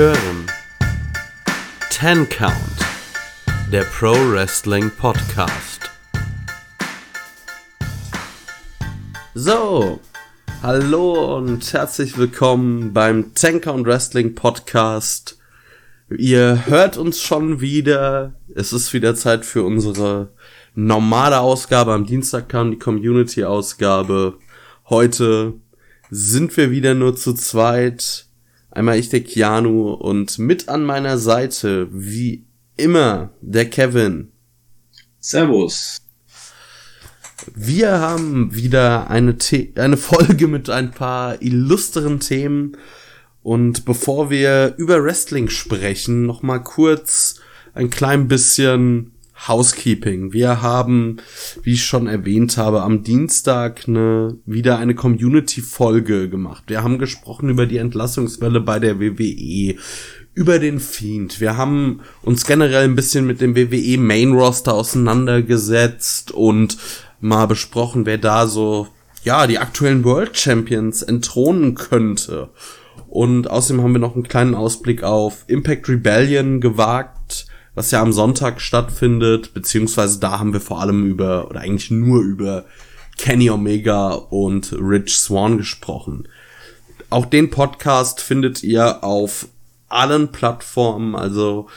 hören Ten Count, der Pro Wrestling Podcast. So, hallo und herzlich willkommen beim Ten Count Wrestling Podcast. Ihr hört uns schon wieder. Es ist wieder Zeit für unsere normale Ausgabe. Am Dienstag kam die Community-Ausgabe. Heute sind wir wieder nur zu zweit. Einmal ich, der Keanu, und mit an meiner Seite, wie immer, der Kevin. Servus. Wir haben wieder eine, The eine Folge mit ein paar illustren Themen. Und bevor wir über Wrestling sprechen, noch mal kurz ein klein bisschen Housekeeping. Wir haben, wie ich schon erwähnt habe, am Dienstag eine, wieder eine Community-Folge gemacht. Wir haben gesprochen über die Entlassungswelle bei der WWE, über den Fiend. Wir haben uns generell ein bisschen mit dem WWE Main Roster auseinandergesetzt und mal besprochen, wer da so, ja, die aktuellen World Champions entthronen könnte. Und außerdem haben wir noch einen kleinen Ausblick auf Impact Rebellion gewagt was ja am Sonntag stattfindet, beziehungsweise da haben wir vor allem über, oder eigentlich nur über Kenny Omega und Rich Swan gesprochen. Auch den Podcast findet ihr auf allen Plattformen, also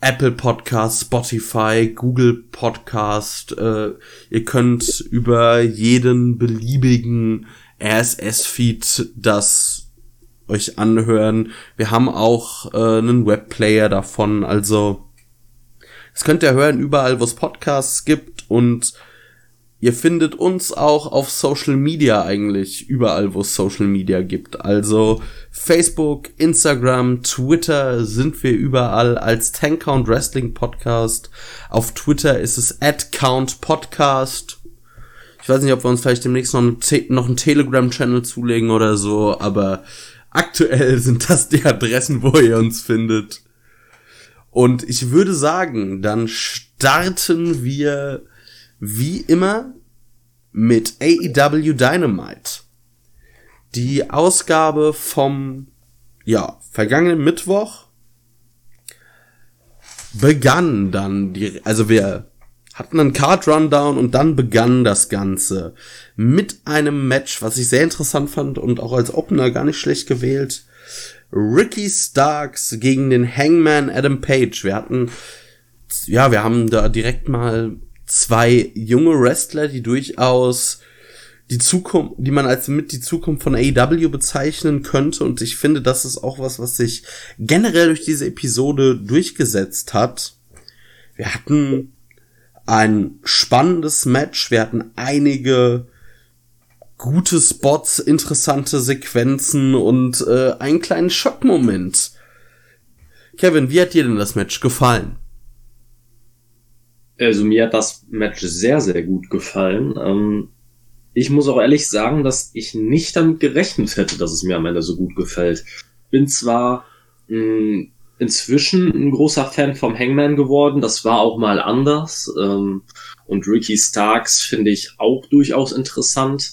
Apple Podcast, Spotify, Google Podcast. Äh, ihr könnt über jeden beliebigen RSS-Feed das euch anhören. Wir haben auch äh, einen Webplayer davon, also das könnt ihr hören überall, wo es Podcasts gibt und ihr findet uns auch auf Social Media eigentlich, überall, wo es Social Media gibt. Also Facebook, Instagram, Twitter sind wir überall als Count Wrestling Podcast. Auf Twitter ist es at Count Podcast. Ich weiß nicht, ob wir uns vielleicht demnächst noch, einen, einen Telegram-Channel zulegen oder so, aber aktuell sind das die Adressen, wo ihr uns findet. Und ich würde sagen, dann starten wir wie immer mit AEW Dynamite. Die Ausgabe vom, ja, vergangenen Mittwoch begann dann die, also wir hatten einen Card Rundown und dann begann das Ganze mit einem Match, was ich sehr interessant fand und auch als Opener gar nicht schlecht gewählt. Ricky Starks gegen den Hangman Adam Page. Wir hatten, ja, wir haben da direkt mal zwei junge Wrestler, die durchaus die Zukunft, die man als mit die Zukunft von AEW bezeichnen könnte. Und ich finde, das ist auch was, was sich generell durch diese Episode durchgesetzt hat. Wir hatten ein spannendes Match. Wir hatten einige gute Spots, interessante Sequenzen und äh, einen kleinen Schockmoment. Kevin, wie hat dir denn das Match gefallen? Also mir hat das Match sehr, sehr gut gefallen. Ähm, ich muss auch ehrlich sagen, dass ich nicht damit gerechnet hätte, dass es mir am Ende so gut gefällt. Bin zwar mh, mm, inzwischen ein großer Fan vom Hangman geworden, das war auch mal anders. Ähm, und Ricky Starks finde ich auch durchaus interessant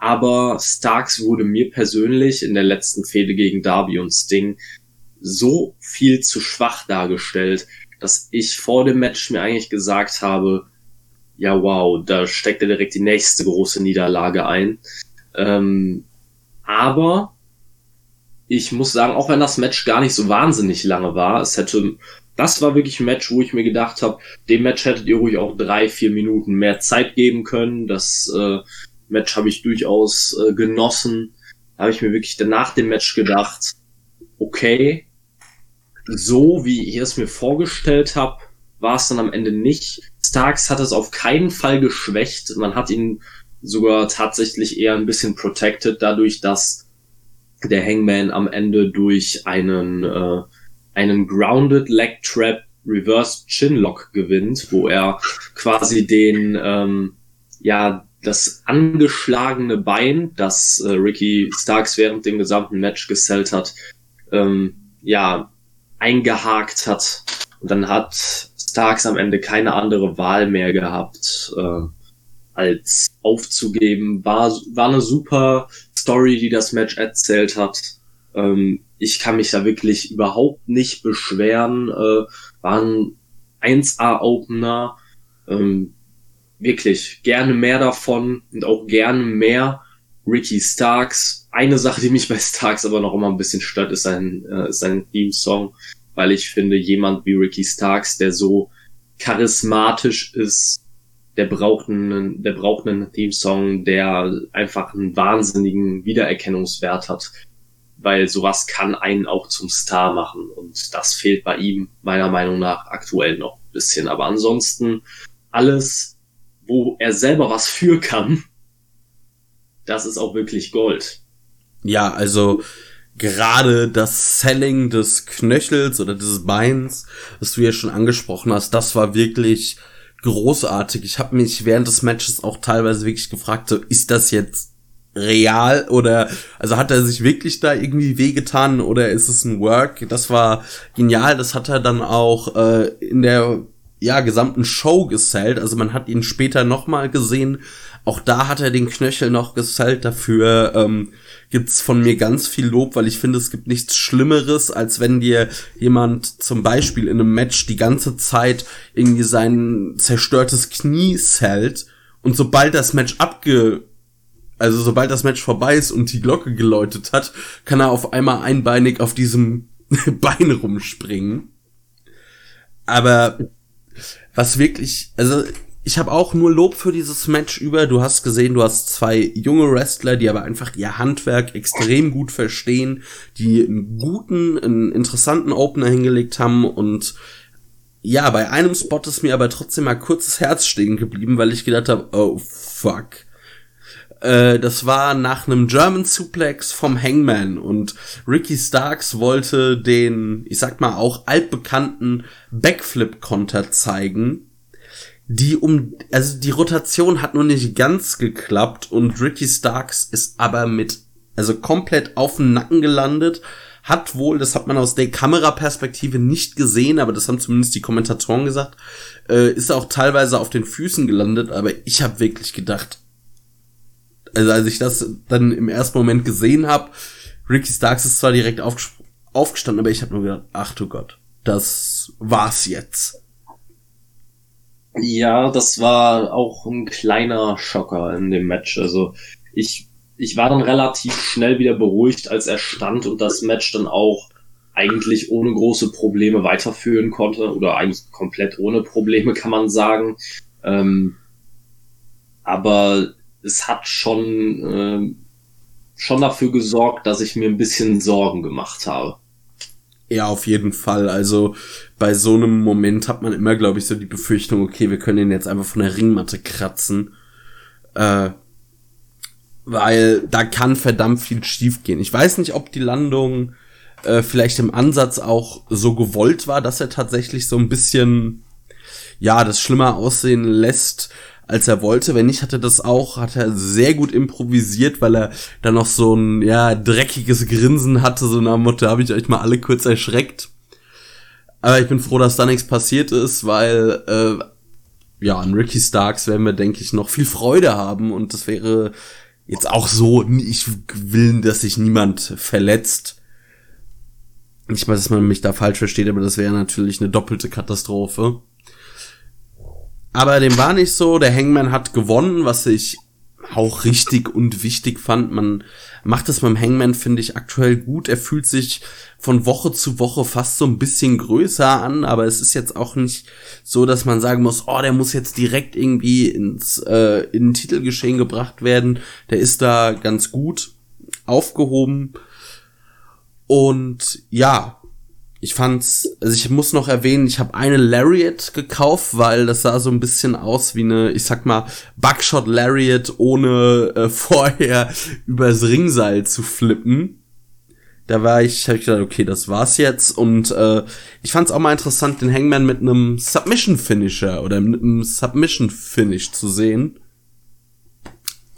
aber Starks wurde mir persönlich in der letzten Fehde gegen Darby und Sting so viel zu schwach dargestellt, dass ich vor dem Match mir eigentlich gesagt habe, ja wow, da steckt er direkt die nächste große Niederlage ein. Ähm, aber ich muss sagen, auch wenn das Match gar nicht so wahnsinnig lange war, es hätte, das war wirklich ein Match, wo ich mir gedacht habe, dem Match hättet ihr ruhig auch drei, vier Minuten mehr Zeit geben können. Das äh, Match habe ich durchaus äh, genossen. Habe ich mir wirklich nach dem Match gedacht, okay, so wie ich es mir vorgestellt habe, war es dann am Ende nicht. Starks hat es auf keinen Fall geschwächt. Man hat ihn sogar tatsächlich eher ein bisschen protected, dadurch, dass der Hangman am Ende durch einen, äh, einen Grounded Leg Trap Reverse Chinlock gewinnt, wo er quasi den, ähm, ja, das angeschlagene Bein, das äh, Ricky Starks während dem gesamten Match gesellt hat, ähm, ja, eingehakt hat. Und dann hat Starks am Ende keine andere Wahl mehr gehabt, äh, als aufzugeben. War, war eine super Story, die das Match erzählt hat. Ähm, ich kann mich da wirklich überhaupt nicht beschweren. Äh, waren 1A-Opener. Ähm, wirklich gerne mehr davon und auch gerne mehr Ricky Starks. Eine Sache, die mich bei Starks aber noch immer ein bisschen stört, ist sein, äh, sein Theme-Song, weil ich finde, jemand wie Ricky Starks, der so charismatisch ist, der braucht einen, der braucht einen Theme-Song, der einfach einen wahnsinnigen Wiedererkennungswert hat, weil sowas kann einen auch zum Star machen und das fehlt bei ihm meiner Meinung nach aktuell noch ein bisschen. Aber ansonsten alles, wo er selber was für kann, das ist auch wirklich Gold. Ja, also gerade das Selling des Knöchels oder des Beins, was du ja schon angesprochen hast, das war wirklich großartig. Ich habe mich während des Matches auch teilweise wirklich gefragt, so ist das jetzt real oder also hat er sich wirklich da irgendwie wehgetan oder ist es ein Work? Das war genial. Das hat er dann auch äh, in der ja gesamten Show gesellt. Also man hat ihn später noch mal gesehen. Auch da hat er den Knöchel noch gesellt. Dafür ähm, gibt's von mir ganz viel Lob, weil ich finde, es gibt nichts Schlimmeres, als wenn dir jemand zum Beispiel in einem Match die ganze Zeit irgendwie sein zerstörtes Knie sellt und sobald das Match abge also sobald das Match vorbei ist und die Glocke geläutet hat, kann er auf einmal einbeinig auf diesem Bein rumspringen. Aber was wirklich, also ich habe auch nur Lob für dieses Match über. Du hast gesehen, du hast zwei junge Wrestler, die aber einfach ihr Handwerk extrem gut verstehen, die einen guten, einen interessanten Opener hingelegt haben und ja, bei einem Spot ist mir aber trotzdem mal kurzes Herz stehen geblieben, weil ich gedacht habe, oh fuck. Äh, das war nach einem German Suplex vom Hangman und Ricky Starks wollte den, ich sag mal auch altbekannten Backflip-Konter zeigen die um, also die Rotation hat nur nicht ganz geklappt und Ricky Starks ist aber mit, also komplett auf dem Nacken gelandet, hat wohl, das hat man aus der Kameraperspektive nicht gesehen, aber das haben zumindest die Kommentatoren gesagt, äh, ist auch teilweise auf den Füßen gelandet, aber ich habe wirklich gedacht, also als ich das dann im ersten Moment gesehen habe, Ricky Starks ist zwar direkt aufgestanden, aber ich habe nur gedacht, ach du Gott, das war's jetzt. Ja, das war auch ein kleiner Schocker in dem Match. Also ich, ich war dann relativ schnell wieder beruhigt, als er stand und das Match dann auch eigentlich ohne große Probleme weiterführen konnte oder eigentlich komplett ohne Probleme kann man sagen. Ähm, aber es hat schon, äh, schon dafür gesorgt, dass ich mir ein bisschen Sorgen gemacht habe. Ja, auf jeden Fall. Also bei so einem Moment hat man immer, glaube ich, so die Befürchtung, okay, wir können ihn jetzt einfach von der Ringmatte kratzen. Äh, weil da kann verdammt viel schief gehen. Ich weiß nicht, ob die Landung äh, vielleicht im Ansatz auch so gewollt war, dass er tatsächlich so ein bisschen, ja, das schlimmer aussehen lässt, als er wollte. Wenn nicht, hatte das auch, hat er sehr gut improvisiert, weil er dann noch so ein, ja, dreckiges Grinsen hatte, so nach Motto, habe ich euch mal alle kurz erschreckt. Aber ich bin froh, dass da nichts passiert ist, weil, äh, ja, an Ricky Starks werden wir, denke ich, noch viel Freude haben und das wäre jetzt auch so, ich will, dass sich niemand verletzt. Nicht mal, dass man mich da falsch versteht, aber das wäre natürlich eine doppelte Katastrophe. Aber dem war nicht so. Der Hangman hat gewonnen, was ich auch richtig und wichtig fand. Man macht es beim Hangman, finde ich, aktuell gut. Er fühlt sich von Woche zu Woche fast so ein bisschen größer an, aber es ist jetzt auch nicht so, dass man sagen muss, oh, der muss jetzt direkt irgendwie ins äh, in Titelgeschehen gebracht werden. Der ist da ganz gut aufgehoben. Und ja, ich fand's, also ich muss noch erwähnen, ich habe eine Lariat gekauft, weil das sah so ein bisschen aus wie eine, ich sag mal, Buckshot Lariat, ohne äh, vorher übers Ringseil zu flippen. Da war ich, hab ich gedacht, okay, das war's jetzt. Und äh, ich fand's auch mal interessant, den Hangman mit einem Submission Finisher oder mit einem Submission Finish zu sehen,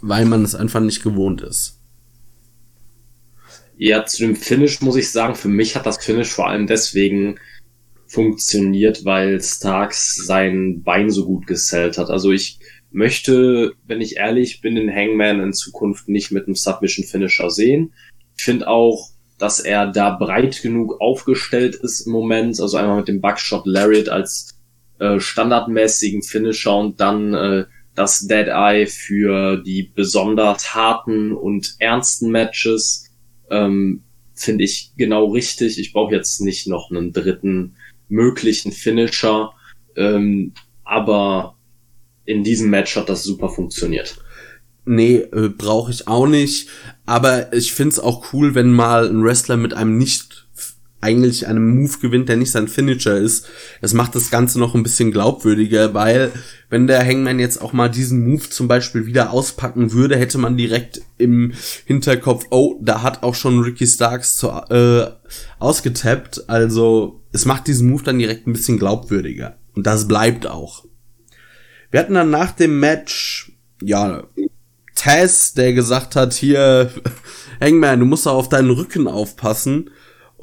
weil man es einfach nicht gewohnt ist. Ja, zu dem Finish muss ich sagen, für mich hat das Finish vor allem deswegen funktioniert, weil Starks sein Bein so gut gesellt hat. Also ich möchte, wenn ich ehrlich bin, den Hangman in Zukunft nicht mit einem Submission Finisher sehen. Ich finde auch, dass er da breit genug aufgestellt ist im Moment. Also einmal mit dem Buckshot Lariat als äh, standardmäßigen Finisher und dann äh, das Dead Eye für die besonders harten und ernsten Matches. Ähm, Finde ich genau richtig. Ich brauche jetzt nicht noch einen dritten möglichen Finisher. Ähm, aber in diesem Match hat das super funktioniert. Nee, äh, brauche ich auch nicht. Aber ich find's auch cool, wenn mal ein Wrestler mit einem nicht eigentlich einem Move gewinnt, der nicht sein Finisher ist. Das macht das Ganze noch ein bisschen glaubwürdiger, weil wenn der Hangman jetzt auch mal diesen Move zum Beispiel wieder auspacken würde, hätte man direkt im Hinterkopf, oh, da hat auch schon Ricky Starks zu, äh, ausgetappt. Also es macht diesen Move dann direkt ein bisschen glaubwürdiger. Und das bleibt auch. Wir hatten dann nach dem Match, ja, Taz, der gesagt hat, hier, Hangman, du musst auch auf deinen Rücken aufpassen.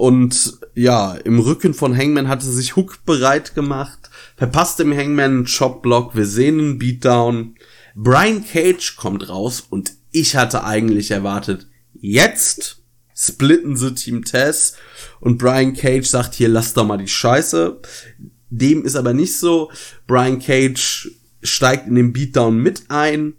Und ja, im Rücken von Hangman hatte sich Hook bereit gemacht, verpasst dem Hangman einen Chopblock, wir sehen einen Beatdown. Brian Cage kommt raus und ich hatte eigentlich erwartet, jetzt splitten sie Team Tess und Brian Cage sagt hier, lass doch mal die Scheiße. Dem ist aber nicht so. Brian Cage steigt in den Beatdown mit ein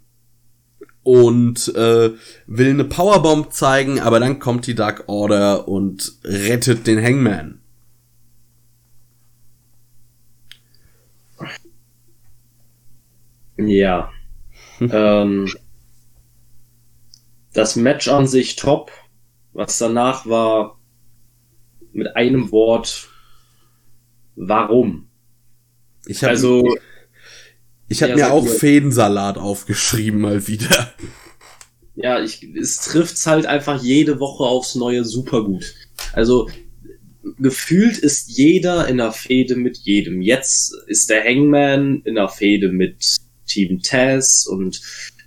und äh, will eine Powerbomb zeigen, aber dann kommt die Dark Order und rettet den Hangman. Ja. ähm, das Match an sich top. Was danach war, mit einem Wort, warum? Ich hab, also, ich habe ja, mir auch. Fädensalat aufgeschrieben mal wieder. Ja, ich, es trifft's halt einfach jede Woche aufs Neue super gut. Also gefühlt ist jeder in der Fehde mit jedem. Jetzt ist der Hangman in der Fehde mit Team Taz und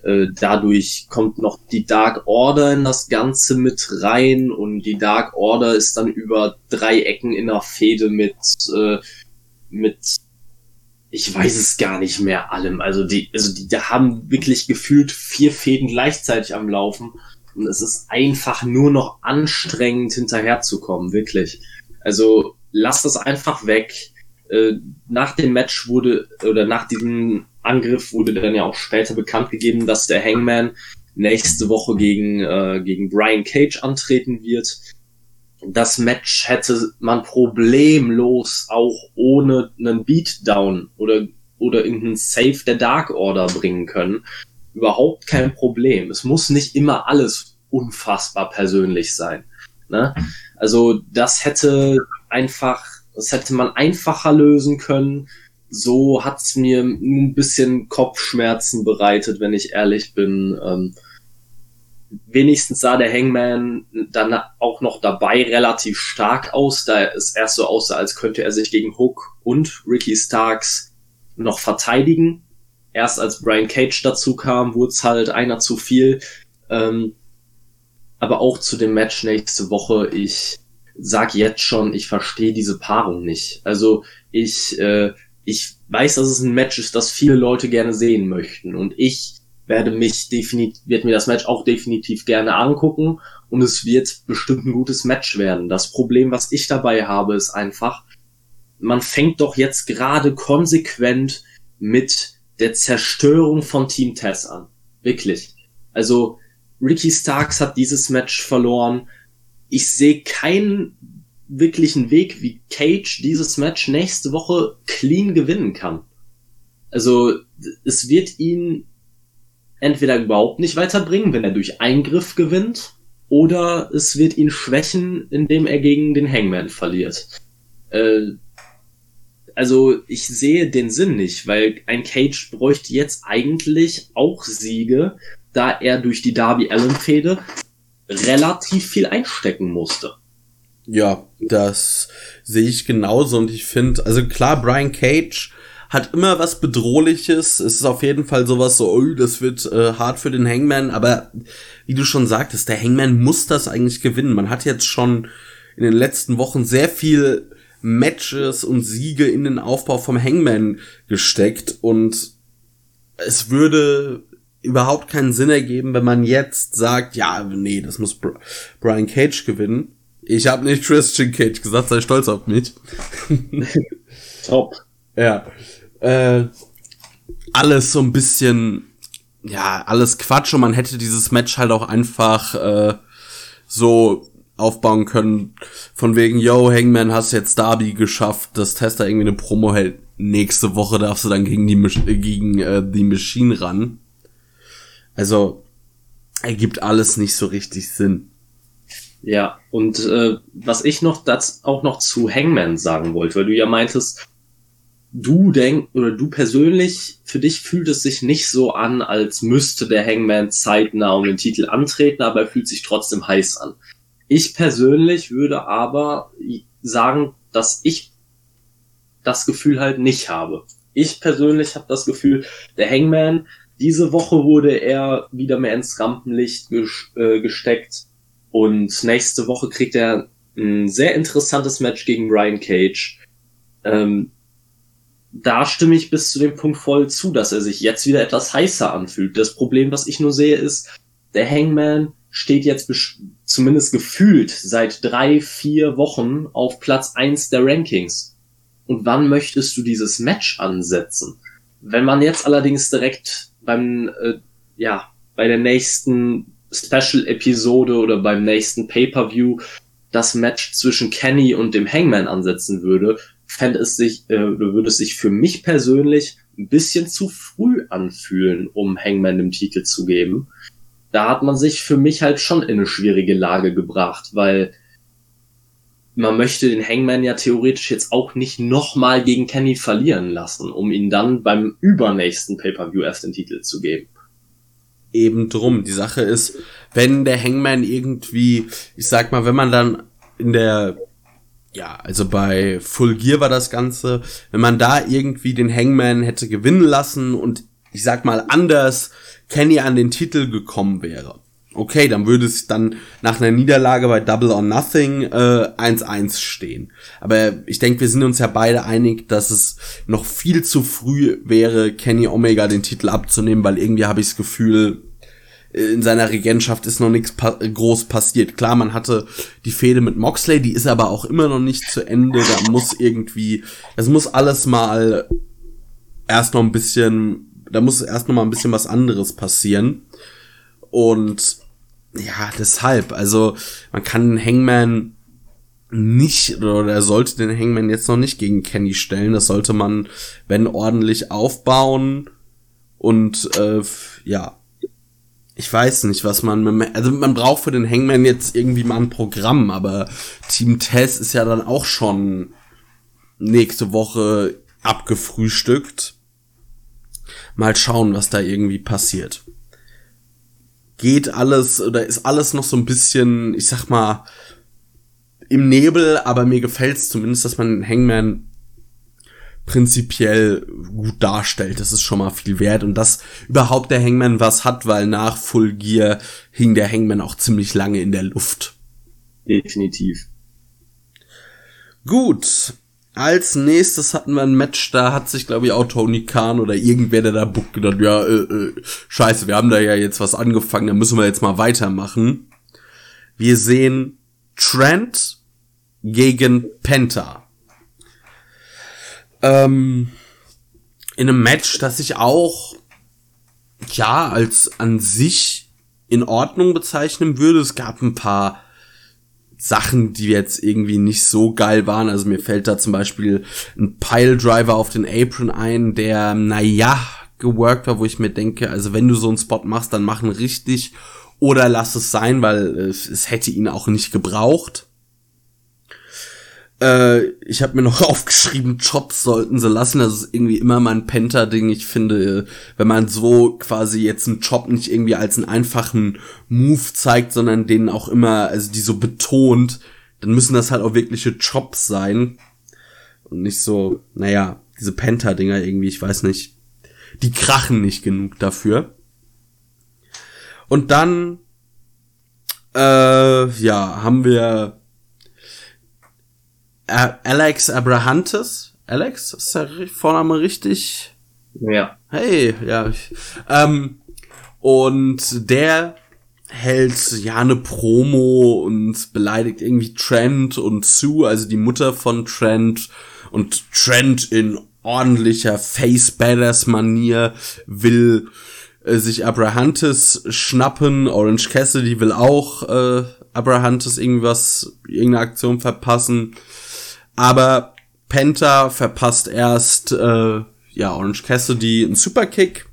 äh, dadurch kommt noch die Dark Order in das Ganze mit rein und die Dark Order ist dann über drei Ecken in der Fehde mit äh, mit ich weiß es gar nicht mehr allem. Also die, also die, die haben wirklich gefühlt vier Fäden gleichzeitig am Laufen. Und es ist einfach nur noch anstrengend hinterherzukommen, wirklich. Also lass das einfach weg. Äh, nach dem Match wurde, oder nach diesem Angriff wurde dann ja auch später bekannt gegeben, dass der Hangman nächste Woche gegen, äh, gegen Brian Cage antreten wird das Match hätte man problemlos auch ohne einen Beatdown oder, oder irgendeinen Save der Dark Order bringen können. Überhaupt kein Problem. Es muss nicht immer alles unfassbar persönlich sein. Ne? Also das hätte einfach, das hätte man einfacher lösen können. So hat's mir ein bisschen Kopfschmerzen bereitet, wenn ich ehrlich bin. Ähm, wenigstens sah der Hangman dann auch noch dabei relativ stark aus, da es erst so aussah, als könnte er sich gegen Hook und Ricky Starks noch verteidigen. Erst als Brian Cage dazu kam, wurde es halt einer zu viel. Ähm, aber auch zu dem Match nächste Woche, ich sag jetzt schon, ich verstehe diese Paarung nicht. Also ich, äh, ich weiß, dass es ein Match ist, das viele Leute gerne sehen möchten. Und ich werde mich definitiv, wird mir das Match auch definitiv gerne angucken und es wird bestimmt ein gutes Match werden. Das Problem, was ich dabei habe, ist einfach, man fängt doch jetzt gerade konsequent mit der Zerstörung von Team Tess an. Wirklich. Also, Ricky Starks hat dieses Match verloren. Ich sehe keinen wirklichen Weg, wie Cage dieses Match nächste Woche clean gewinnen kann. Also, es wird ihn entweder überhaupt nicht weiterbringen, wenn er durch Eingriff gewinnt, oder es wird ihn schwächen, indem er gegen den Hangman verliert. Äh, also ich sehe den Sinn nicht, weil ein Cage bräuchte jetzt eigentlich auch Siege, da er durch die Darby Allen Fehde relativ viel einstecken musste. Ja, das sehe ich genauso und ich finde, also klar, Brian Cage hat immer was Bedrohliches. Es ist auf jeden Fall sowas so, oh, das wird äh, hart für den Hangman, aber wie du schon sagtest, der Hangman muss das eigentlich gewinnen. Man hat jetzt schon in den letzten Wochen sehr viel Matches und Siege in den Aufbau vom Hangman gesteckt und es würde überhaupt keinen Sinn ergeben, wenn man jetzt sagt, ja, nee, das muss Brian Cage gewinnen. Ich habe nicht Christian Cage gesagt, sei stolz auf mich. Top. Ja. Äh, alles so ein bisschen, ja, alles Quatsch und man hätte dieses Match halt auch einfach äh, so aufbauen können, von wegen, yo, Hangman, hast jetzt Darby geschafft, dass Tester irgendwie eine Promo hält. Nächste Woche darfst du dann gegen die, gegen, äh, die Machine ran. Also, ergibt alles nicht so richtig Sinn. Ja, und äh, was ich noch das auch noch zu Hangman sagen wollte, weil du ja meintest, du denk oder du persönlich, für dich fühlt es sich nicht so an, als müsste der Hangman zeitnah um den Titel antreten, aber er fühlt sich trotzdem heiß an. Ich persönlich würde aber sagen, dass ich das Gefühl halt nicht habe. Ich persönlich habe das Gefühl, der Hangman, diese Woche wurde er wieder mehr ins Rampenlicht äh, gesteckt und nächste Woche kriegt er ein sehr interessantes Match gegen Ryan Cage. Ähm, da stimme ich bis zu dem Punkt voll zu, dass er sich jetzt wieder etwas heißer anfühlt. Das Problem, was ich nur sehe, ist, der Hangman steht jetzt zumindest gefühlt seit drei, vier Wochen auf Platz eins der Rankings. Und wann möchtest du dieses Match ansetzen? Wenn man jetzt allerdings direkt beim, äh, ja, bei der nächsten Special-Episode oder beim nächsten Pay-Per-View das Match zwischen Kenny und dem Hangman ansetzen würde, fände es sich, äh, würde es sich für mich persönlich ein bisschen zu früh anfühlen, um Hangman den Titel zu geben. Da hat man sich für mich halt schon in eine schwierige Lage gebracht, weil man möchte den Hangman ja theoretisch jetzt auch nicht nochmal gegen Kenny verlieren lassen, um ihn dann beim übernächsten Pay-Per-View erst den Titel zu geben. Eben drum. Die Sache ist, wenn der Hangman irgendwie, ich sag mal, wenn man dann in der ja, also bei Full Gear war das Ganze, wenn man da irgendwie den Hangman hätte gewinnen lassen und ich sag mal anders Kenny an den Titel gekommen wäre. Okay, dann würde es dann nach einer Niederlage bei Double or Nothing äh, 1-1 stehen. Aber ich denke, wir sind uns ja beide einig, dass es noch viel zu früh wäre, Kenny Omega den Titel abzunehmen, weil irgendwie habe ich das Gefühl, in seiner Regentschaft ist noch nichts pa groß passiert. Klar, man hatte die Fehde mit Moxley, die ist aber auch immer noch nicht zu Ende. Da muss irgendwie, das muss alles mal erst noch ein bisschen, da muss erst noch mal ein bisschen was anderes passieren. Und ja, deshalb, also man kann den Hangman nicht oder er sollte den Hangman jetzt noch nicht gegen Kenny stellen. Das sollte man, wenn ordentlich aufbauen und äh, ja ich weiß nicht, was man, also man braucht für den Hangman jetzt irgendwie mal ein Programm, aber Team Tess ist ja dann auch schon nächste Woche abgefrühstückt. Mal schauen, was da irgendwie passiert. Geht alles oder ist alles noch so ein bisschen, ich sag mal, im Nebel, aber mir gefällt's zumindest, dass man den Hangman prinzipiell gut darstellt. Das ist schon mal viel wert. Und dass überhaupt der Hangman was hat, weil nach Full Gear hing der Hangman auch ziemlich lange in der Luft. Definitiv. Gut. Als nächstes hatten wir ein Match, da hat sich, glaube ich, auch Tony Khan oder irgendwer, der da Book gedacht, ja, äh, äh, scheiße, wir haben da ja jetzt was angefangen, da müssen wir jetzt mal weitermachen. Wir sehen Trent gegen Penta ähm, in einem Match, das ich auch ja als an sich in Ordnung bezeichnen würde. Es gab ein paar Sachen, die jetzt irgendwie nicht so geil waren. Also mir fällt da zum Beispiel ein Piledriver auf den Apron ein, der, naja, geworkt war, wo ich mir denke, also wenn du so einen Spot machst, dann mach ihn richtig oder lass es sein, weil es, es hätte ihn auch nicht gebraucht. Äh, ich habe mir noch aufgeschrieben, Chops sollten sie lassen. Das ist irgendwie immer mein Penta-Ding. Ich finde, wenn man so quasi jetzt einen Chop nicht irgendwie als einen einfachen Move zeigt, sondern den auch immer, also die so betont, dann müssen das halt auch wirkliche Chops sein. Und nicht so, naja, diese Penta-Dinger irgendwie, ich weiß nicht. Die krachen nicht genug dafür. Und dann, äh, ja, haben wir Alex Abrahantes. Alex, ist der Vorname richtig? Ja. Hey, ja. Ähm, und der hält ja eine Promo und beleidigt irgendwie Trent und Sue, also die Mutter von Trent und Trent in ordentlicher Face Badass Manier will äh, sich Abrahantes schnappen, Orange Cassidy will auch äh, Abrahantes irgendwas, irgendeine Aktion verpassen, aber Penta verpasst erst äh, ja Orange Cassidy einen Superkick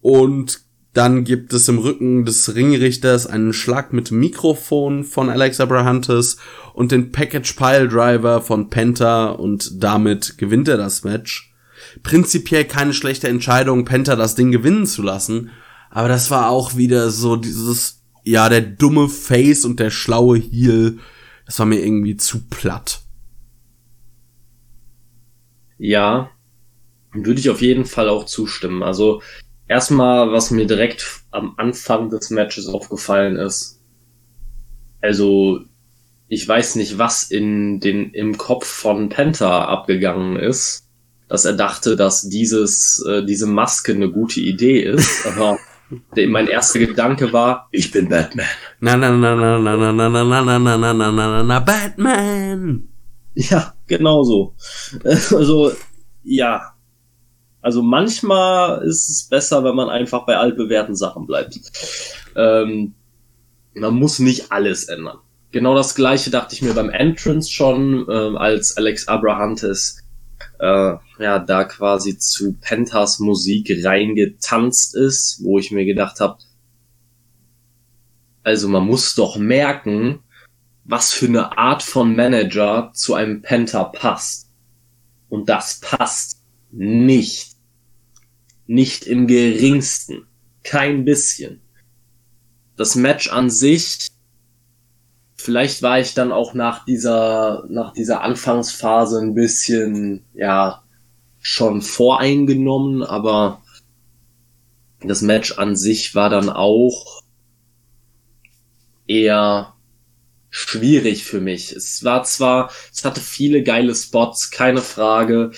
und dann gibt es im Rücken des Ringrichters einen Schlag mit Mikrofon von Alex Abrahantes und den Package Pile Driver von Penta und damit gewinnt er das Match. Prinzipiell keine schlechte Entscheidung, Penta das Ding gewinnen zu lassen, aber das war auch wieder so dieses, ja, der dumme Face und der schlaue Heel, das war mir irgendwie zu platt. Ja, würde ich auf jeden Fall auch zustimmen. Also erstmal, was mir direkt am Anfang des Matches aufgefallen ist. Also, ich weiß nicht, was in den, im Kopf von Penta abgegangen ist, dass er dachte, dass dieses, äh, diese Maske eine gute Idee ist. Aber mein erster Gedanke war, ich bin Batman. Na na na na na na na na na na na na na na na Batman. Ja, genau so. Also, ja, also manchmal ist es besser, wenn man einfach bei altbewährten Sachen bleibt. Ähm, man muss nicht alles ändern. Genau das gleiche dachte ich mir beim Entrance schon, äh, als Alex Abrahantes äh, ja da quasi zu Pentas Musik reingetanzt ist, wo ich mir gedacht habe, also man muss doch merken, was für eine Art von Manager zu einem Penta passt. Und das passt nicht. Nicht im geringsten. Kein bisschen. Das Match an sich, vielleicht war ich dann auch nach dieser, nach dieser Anfangsphase ein bisschen, ja, schon voreingenommen, aber das Match an sich war dann auch eher schwierig für mich. Es war zwar, es hatte viele geile Spots, keine Frage.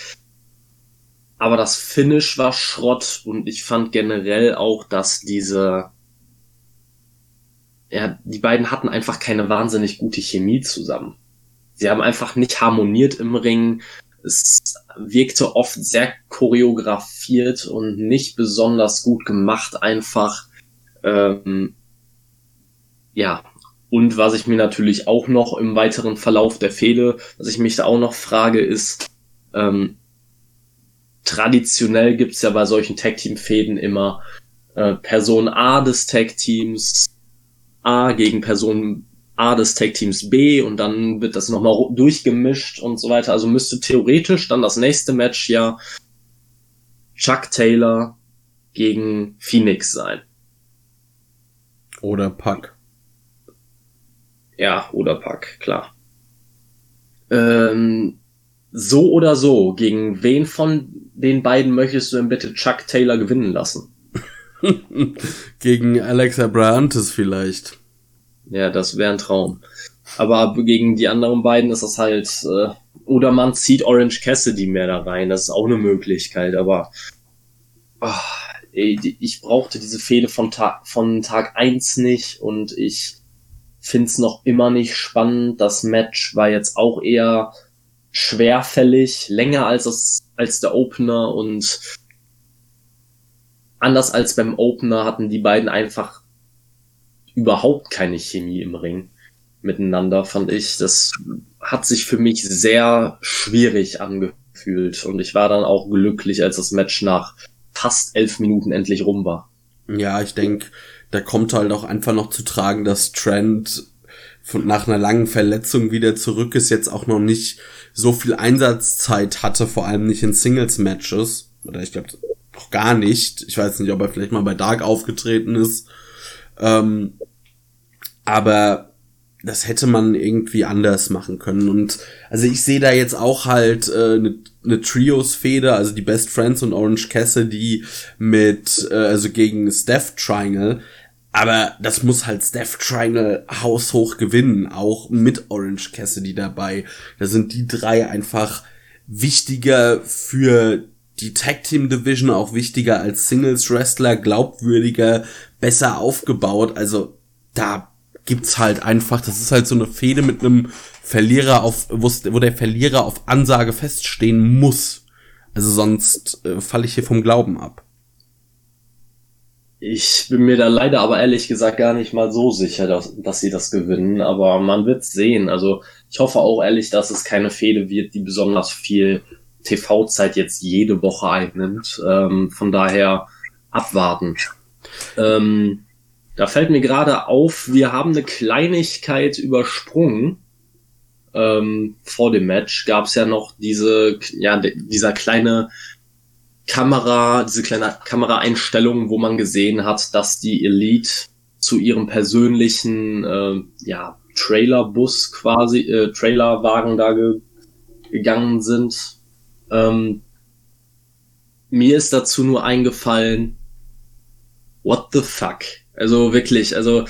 Aber das Finish war Schrott und ich fand generell auch, dass diese, ja, die beiden hatten einfach keine wahnsinnig gute Chemie zusammen. Sie haben einfach nicht harmoniert im Ring. Es wirkte oft sehr choreografiert und nicht besonders gut gemacht einfach. Ähm, ja, und was ich mir natürlich auch noch im weiteren Verlauf der Fehde, was ich mich da auch noch frage, ist, ähm, traditionell gibt's ja bei solchen Tag-Team-Fäden immer äh, Person A des Tag-Teams A gegen Person A des Tag-Teams B und dann wird das nochmal durchgemischt und so weiter. Also müsste theoretisch dann das nächste Match ja Chuck Taylor gegen Phoenix sein. Oder Puck. Ja, oder Puck, klar. Ähm, so oder so, gegen wen von den beiden möchtest du denn bitte Chuck Taylor gewinnen lassen? gegen Alexa Brantes vielleicht. Ja, das wäre ein Traum. Aber gegen die anderen beiden ist das halt, äh, oder man zieht Orange Cassidy mehr da rein, das ist auch eine Möglichkeit, aber oh, ey, ich brauchte diese Fehde von Tag, von Tag eins nicht und ich find's noch immer nicht spannend. Das Match war jetzt auch eher schwerfällig, länger als das, als der Opener und anders als beim Opener hatten die beiden einfach überhaupt keine Chemie im Ring miteinander, fand ich. Das hat sich für mich sehr schwierig angefühlt und ich war dann auch glücklich, als das Match nach fast elf Minuten endlich rum war. Ja, ich denke, da kommt halt auch einfach noch zu tragen, dass Trent von, nach einer langen Verletzung wieder zurück ist, jetzt auch noch nicht so viel Einsatzzeit hatte, vor allem nicht in Singles-Matches. Oder ich glaube noch gar nicht. Ich weiß nicht, ob er vielleicht mal bei Dark aufgetreten ist. Ähm, aber das hätte man irgendwie anders machen können. Und also ich sehe da jetzt auch halt eine äh, ne, ne Trios-Feder, also die Best Friends und Orange Cassidy mit, äh, also gegen Steph Triangle. Aber das muss halt Steph Triangle haushoch gewinnen, auch mit Orange Cassidy dabei. Da sind die drei einfach wichtiger für die Tag Team Division, auch wichtiger als Singles Wrestler, glaubwürdiger, besser aufgebaut. Also da gibt's halt einfach, das ist halt so eine Fehde mit einem Verlierer auf, wo der Verlierer auf Ansage feststehen muss. Also sonst äh, falle ich hier vom Glauben ab. Ich bin mir da leider aber ehrlich gesagt gar nicht mal so sicher, dass, dass sie das gewinnen, aber man wird sehen. Also ich hoffe auch ehrlich, dass es keine Fehde wird, die besonders viel TV-Zeit jetzt jede Woche einnimmt. Ähm, von daher abwarten. Ähm, da fällt mir gerade auf, wir haben eine Kleinigkeit übersprungen. Ähm, vor dem Match gab es ja noch diese, ja, dieser kleine Kamera, diese kleine Kameraeinstellung, wo man gesehen hat, dass die Elite zu ihrem persönlichen, äh, ja, Trailerbus quasi, äh, Trailerwagen da ge gegangen sind. Ähm, mir ist dazu nur eingefallen, what the fuck? Also wirklich, also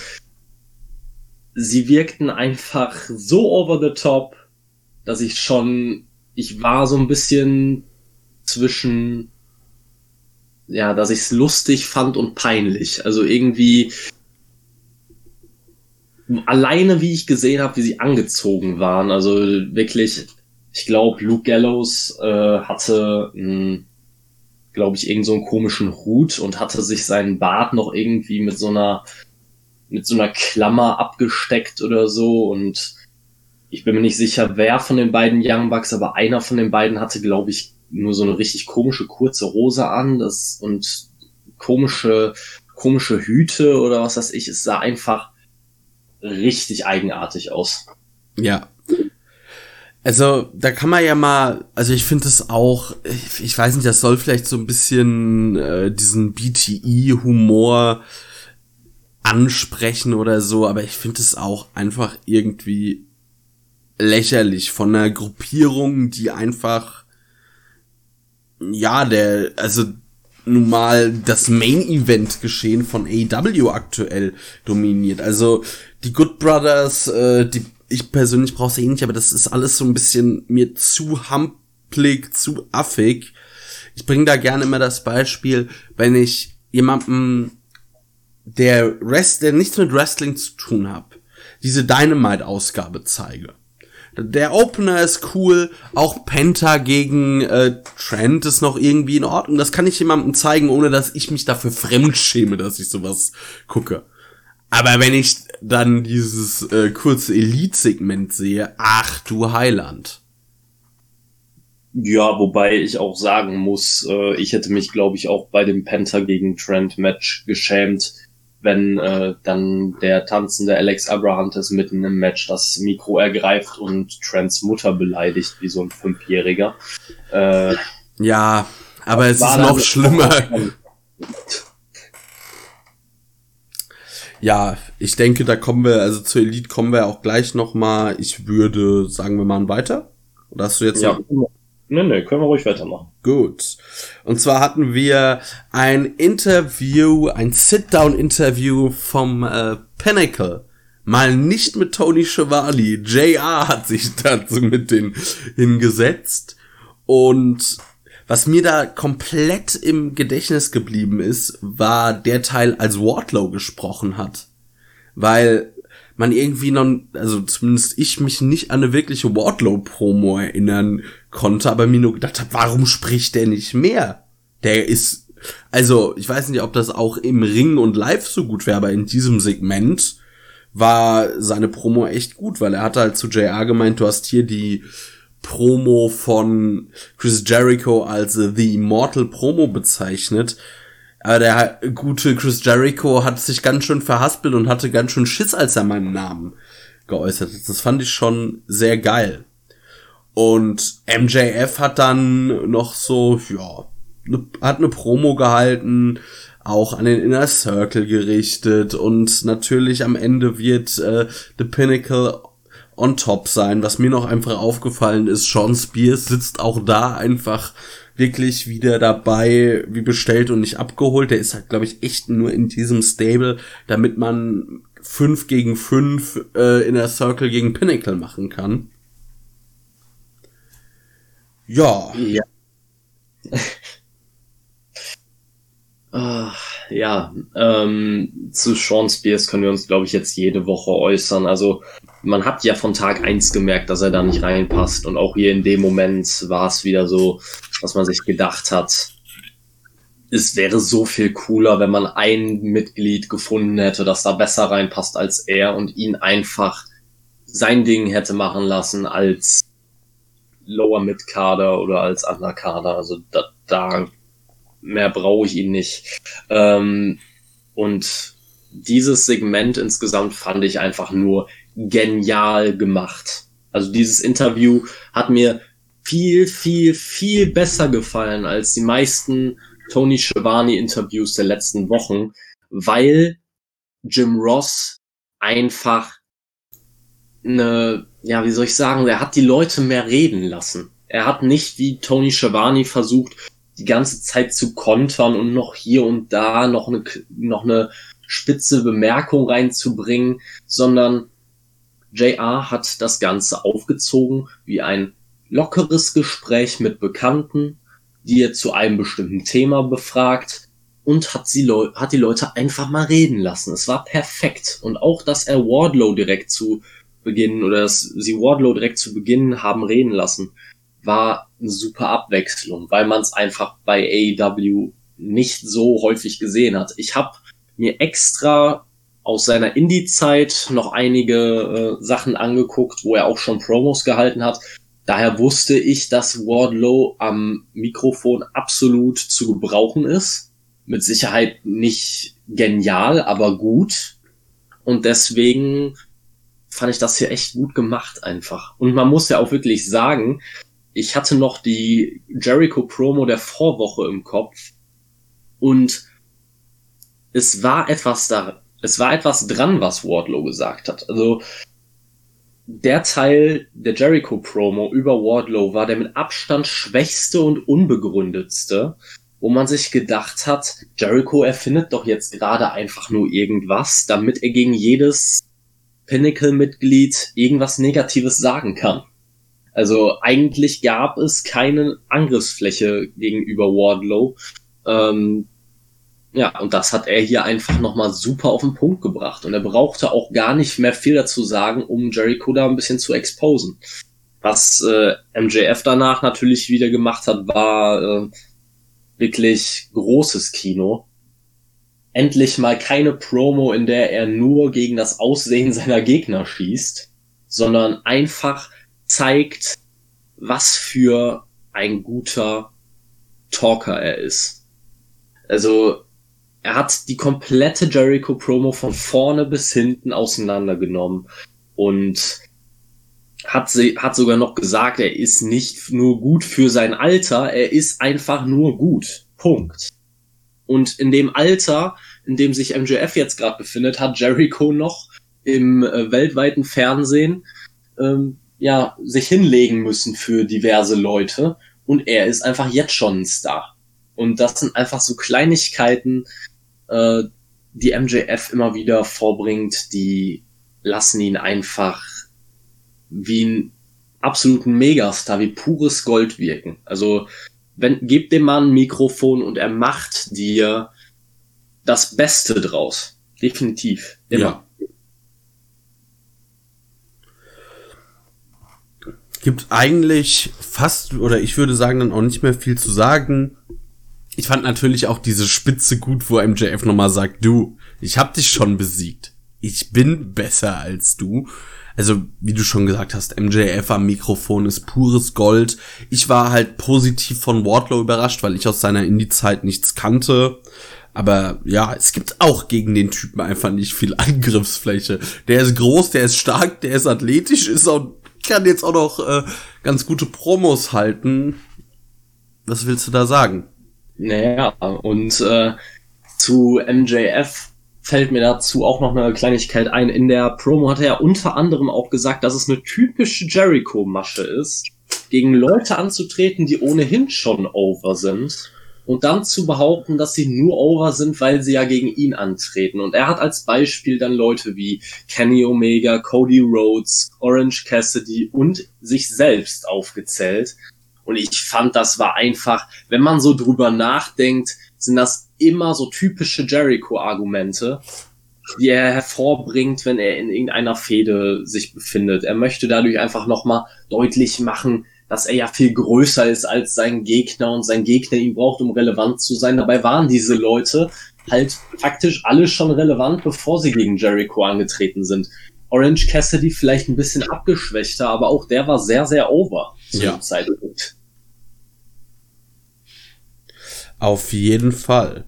sie wirkten einfach so over the top, dass ich schon, ich war so ein bisschen zwischen, ja, dass ich es lustig fand und peinlich. Also irgendwie alleine, wie ich gesehen habe, wie sie angezogen waren. Also wirklich, ich glaube, Luke Gallows äh, hatte glaube ich, irgend so einen komischen Hut und hatte sich seinen Bart noch irgendwie mit so einer, mit so einer Klammer abgesteckt oder so und ich bin mir nicht sicher, wer von den beiden Young Bucks, aber einer von den beiden hatte, glaube ich, nur so eine richtig komische kurze Hose an, das und komische, komische Hüte oder was weiß ich. Es sah einfach richtig eigenartig aus. Ja, also, da kann man ja mal, also ich finde es auch, ich, ich, weiß nicht, das soll vielleicht so ein bisschen äh, diesen BTI-Humor ansprechen oder so, aber ich finde es auch einfach irgendwie lächerlich von einer Gruppierung, die einfach, ja, der, also nun mal das Main-Event-Geschehen von AEW aktuell dominiert. Also die Good Brothers, äh, die ich persönlich brauche sie eh nicht, aber das ist alles so ein bisschen mir zu hampelig, zu affig. Ich bringe da gerne immer das Beispiel, wenn ich jemanden, der Rest, der nichts mit Wrestling zu tun hat, diese Dynamite-Ausgabe zeige. Der Opener ist cool, auch Penta gegen äh, Trent ist noch irgendwie in Ordnung. Das kann ich jemandem zeigen, ohne dass ich mich dafür fremd schäme, dass ich sowas gucke. Aber wenn ich dann dieses äh, kurze Elite-Segment sehe, ach du Heiland. Ja, wobei ich auch sagen muss, äh, ich hätte mich, glaube ich, auch bei dem Penta gegen Trent Match geschämt, wenn äh, dann der tanzende Alex Abrahantes mitten im Match das Mikro ergreift und Trents Mutter beleidigt wie so ein Fünfjähriger. Äh, ja, aber es ist noch schlimmer. Ja, ich denke, da kommen wir, also zur Elite kommen wir auch gleich noch mal. Ich würde, sagen wir mal, weiter. Oder hast du jetzt ja. noch? Nee, nee, können wir ruhig weitermachen. Gut. Und zwar hatten wir ein Interview, ein Sit-Down-Interview vom äh, Pinnacle. Mal nicht mit Tony Schiavone. JR hat sich dazu mit den hingesetzt. Und was mir da komplett im Gedächtnis geblieben ist, war der Teil, als Wardlow gesprochen hat. Weil man irgendwie noch, also zumindest ich mich nicht an eine wirkliche Wardlow-Promo erinnern konnte, aber mir nur gedacht habe, warum spricht der nicht mehr? Der ist, also ich weiß nicht, ob das auch im Ring und live so gut wäre, aber in diesem Segment war seine Promo echt gut, weil er hat halt zu JR gemeint, du hast hier die Promo von Chris Jericho als The Immortal Promo bezeichnet. Aber der gute Chris Jericho hat sich ganz schön verhaspelt und hatte ganz schön Schiss, als er meinen Namen geäußert hat. Das fand ich schon sehr geil. Und MJF hat dann noch so, ja, ne, hat eine Promo gehalten, auch an den Inner Circle gerichtet und natürlich am Ende wird äh, The Pinnacle on top sein. Was mir noch einfach aufgefallen ist, Sean Spears sitzt auch da einfach wirklich wieder dabei, wie bestellt und nicht abgeholt. Der ist halt, glaube ich, echt nur in diesem Stable, damit man fünf gegen fünf äh, in der Circle gegen Pinnacle machen kann. Ja. Ja. oh, Ja, ähm, zu Sean Spears können wir uns, glaube ich, jetzt jede Woche äußern. Also man hat ja von Tag eins gemerkt, dass er da nicht reinpasst. Und auch hier in dem Moment war es wieder so, was man sich gedacht hat. Es wäre so viel cooler, wenn man ein Mitglied gefunden hätte, das da besser reinpasst als er und ihn einfach sein Ding hätte machen lassen als Lower Mid Kader oder als Underkader. Also da, da mehr brauche ich ihn nicht. Ähm, und dieses Segment insgesamt fand ich einfach nur genial gemacht. Also dieses Interview hat mir viel, viel, viel besser gefallen als die meisten Tony Schiavone Interviews der letzten Wochen, weil Jim Ross einfach eine, ja, wie soll ich sagen, er hat die Leute mehr reden lassen. Er hat nicht wie Tony Schiavone versucht, die ganze Zeit zu kontern und noch hier und da noch eine, noch eine spitze Bemerkung reinzubringen, sondern JR hat das Ganze aufgezogen wie ein lockeres Gespräch mit Bekannten, die er zu einem bestimmten Thema befragt und hat, sie hat die Leute einfach mal reden lassen. Es war perfekt. Und auch, dass er Wardlow direkt zu Beginn oder dass sie Wardlow direkt zu Beginn haben reden lassen, war eine super Abwechslung, weil man es einfach bei AEW nicht so häufig gesehen hat. Ich habe mir extra aus seiner Indie-Zeit noch einige äh, Sachen angeguckt, wo er auch schon Promos gehalten hat. Daher wusste ich, dass Wardlow am Mikrofon absolut zu gebrauchen ist. Mit Sicherheit nicht genial, aber gut. Und deswegen fand ich das hier echt gut gemacht einfach. Und man muss ja auch wirklich sagen, ich hatte noch die Jericho Promo der Vorwoche im Kopf und es war etwas da, es war etwas dran, was Wardlow gesagt hat. Also der Teil der Jericho Promo über Wardlow war der mit Abstand schwächste und unbegründetste, wo man sich gedacht hat, Jericho erfindet doch jetzt gerade einfach nur irgendwas, damit er gegen jedes Pinnacle-Mitglied irgendwas Negatives sagen kann. Also eigentlich gab es keine Angriffsfläche gegenüber Wardlow. Ähm, ja, und das hat er hier einfach nochmal super auf den Punkt gebracht. Und er brauchte auch gar nicht mehr viel dazu sagen, um Jericho da ein bisschen zu exposen. Was äh, MJF danach natürlich wieder gemacht hat, war äh, wirklich großes Kino. Endlich mal keine Promo, in der er nur gegen das Aussehen seiner Gegner schießt, sondern einfach zeigt, was für ein guter Talker er ist. Also, er hat die komplette Jericho Promo von vorne bis hinten auseinandergenommen und hat, sie, hat sogar noch gesagt, er ist nicht nur gut für sein Alter, er ist einfach nur gut. Punkt. Und in dem Alter, in dem sich MJF jetzt gerade befindet, hat Jericho noch im äh, weltweiten Fernsehen ähm, ja, sich hinlegen müssen für diverse Leute. Und er ist einfach jetzt schon ein Star. Und das sind einfach so Kleinigkeiten, äh, die MJF immer wieder vorbringt, die lassen ihn einfach wie ein absoluten Megastar, wie pures Gold wirken. Also, wenn, gib dem Mann ein Mikrofon und er macht dir das Beste draus. Definitiv. Immer. Ja. gibt eigentlich fast, oder ich würde sagen, dann auch nicht mehr viel zu sagen. Ich fand natürlich auch diese Spitze gut, wo MJF nochmal sagt, du, ich hab dich schon besiegt. Ich bin besser als du. Also, wie du schon gesagt hast, MJF am Mikrofon ist pures Gold. Ich war halt positiv von Wardlow überrascht, weil ich aus seiner Indie-Zeit nichts kannte. Aber ja, es gibt auch gegen den Typen einfach nicht viel Angriffsfläche. Der ist groß, der ist stark, der ist athletisch, ist auch kann jetzt auch noch äh, ganz gute Promos halten. Was willst du da sagen? Naja, und äh, zu MJF fällt mir dazu auch noch eine Kleinigkeit ein. In der Promo hat er ja unter anderem auch gesagt, dass es eine typische Jericho-Masche ist, gegen Leute anzutreten, die ohnehin schon over sind und dann zu behaupten, dass sie nur over sind, weil sie ja gegen ihn antreten. Und er hat als Beispiel dann Leute wie Kenny Omega, Cody Rhodes, Orange Cassidy und sich selbst aufgezählt. Und ich fand, das war einfach, wenn man so drüber nachdenkt, sind das immer so typische Jericho-Argumente, die er hervorbringt, wenn er in irgendeiner Fehde sich befindet. Er möchte dadurch einfach nochmal deutlich machen, dass er ja viel größer ist als sein Gegner und sein Gegner ihn braucht, um relevant zu sein. Dabei waren diese Leute halt faktisch alle schon relevant, bevor sie gegen Jericho angetreten sind. Orange Cassidy vielleicht ein bisschen abgeschwächter, aber auch der war sehr, sehr over zu ja. dem Zeitpunkt. Auf jeden Fall.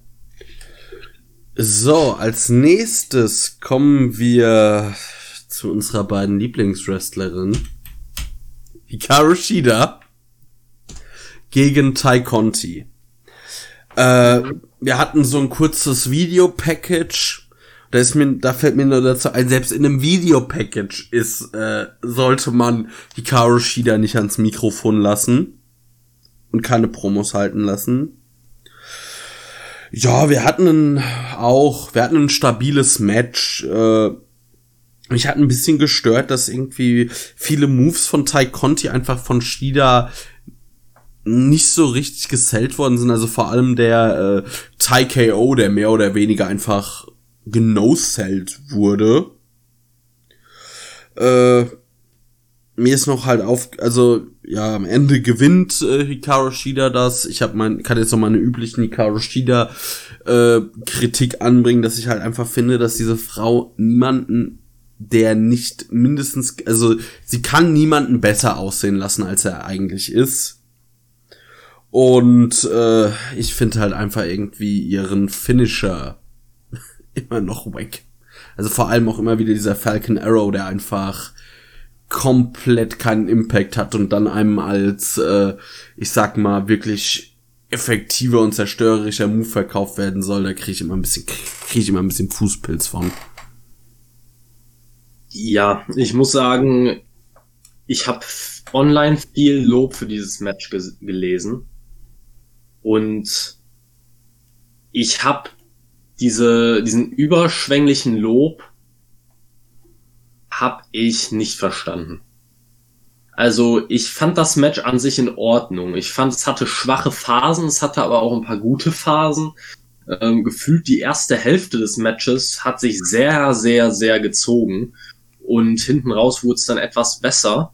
So, als nächstes kommen wir zu unserer beiden Lieblingswrestlerin. Hikaru Shida gegen Tai Conti. Äh, wir hatten so ein kurzes Video-Package. Da ist mir, da fällt mir nur dazu ein, selbst in einem Video-Package ist, äh, sollte man Hikaru Shida nicht ans Mikrofon lassen und keine Promos halten lassen. Ja, wir hatten auch, wir hatten ein stabiles Match. Äh, mich hat ein bisschen gestört, dass irgendwie viele Moves von Tai Conti einfach von Shida nicht so richtig gesellt worden sind. Also vor allem der äh, Tai KO, der mehr oder weniger einfach genosellt wurde. Äh, mir ist noch halt auf, also ja, am Ende gewinnt äh, Hikaru Shida das. Ich habe mein, kann jetzt noch meine üblichen Hikaru Shida äh, Kritik anbringen, dass ich halt einfach finde, dass diese Frau niemanden der nicht mindestens, also sie kann niemanden besser aussehen lassen, als er eigentlich ist. Und äh, ich finde halt einfach irgendwie ihren Finisher immer noch weg. Also vor allem auch immer wieder dieser Falcon Arrow, der einfach komplett keinen Impact hat und dann einem als, äh, ich sag mal, wirklich effektiver und zerstörerischer Move verkauft werden soll, da kriege ich immer ein bisschen, kriege ich immer ein bisschen Fußpilz von. Ja, ich muss sagen, ich habe online viel Lob für dieses Match ge gelesen und ich habe diese diesen überschwänglichen Lob habe ich nicht verstanden. Also ich fand das Match an sich in Ordnung. Ich fand, es hatte schwache Phasen, es hatte aber auch ein paar gute Phasen. Ähm, gefühlt die erste Hälfte des Matches hat sich sehr, sehr, sehr gezogen und hinten raus wurde es dann etwas besser.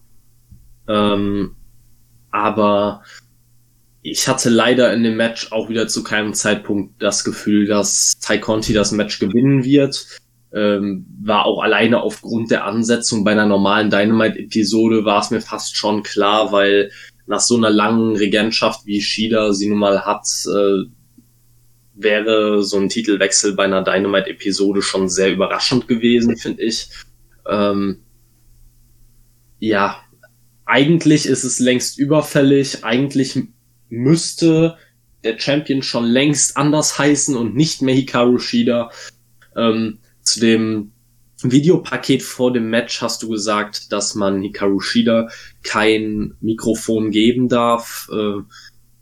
Ähm, aber ich hatte leider in dem Match auch wieder zu keinem Zeitpunkt das Gefühl, dass Ty Conti das Match gewinnen wird. Ähm, war auch alleine aufgrund der Ansetzung bei einer normalen Dynamite-Episode war es mir fast schon klar, weil nach so einer langen Regentschaft wie Shida sie nun mal hat, äh, wäre so ein Titelwechsel bei einer Dynamite-Episode schon sehr überraschend gewesen, finde ich. Ähm, ja, eigentlich ist es längst überfällig. Eigentlich müsste der Champion schon längst anders heißen und nicht mehr Hikaru Shida. Ähm, zu dem Videopaket vor dem Match hast du gesagt, dass man Hikaru Shida kein Mikrofon geben darf. Äh,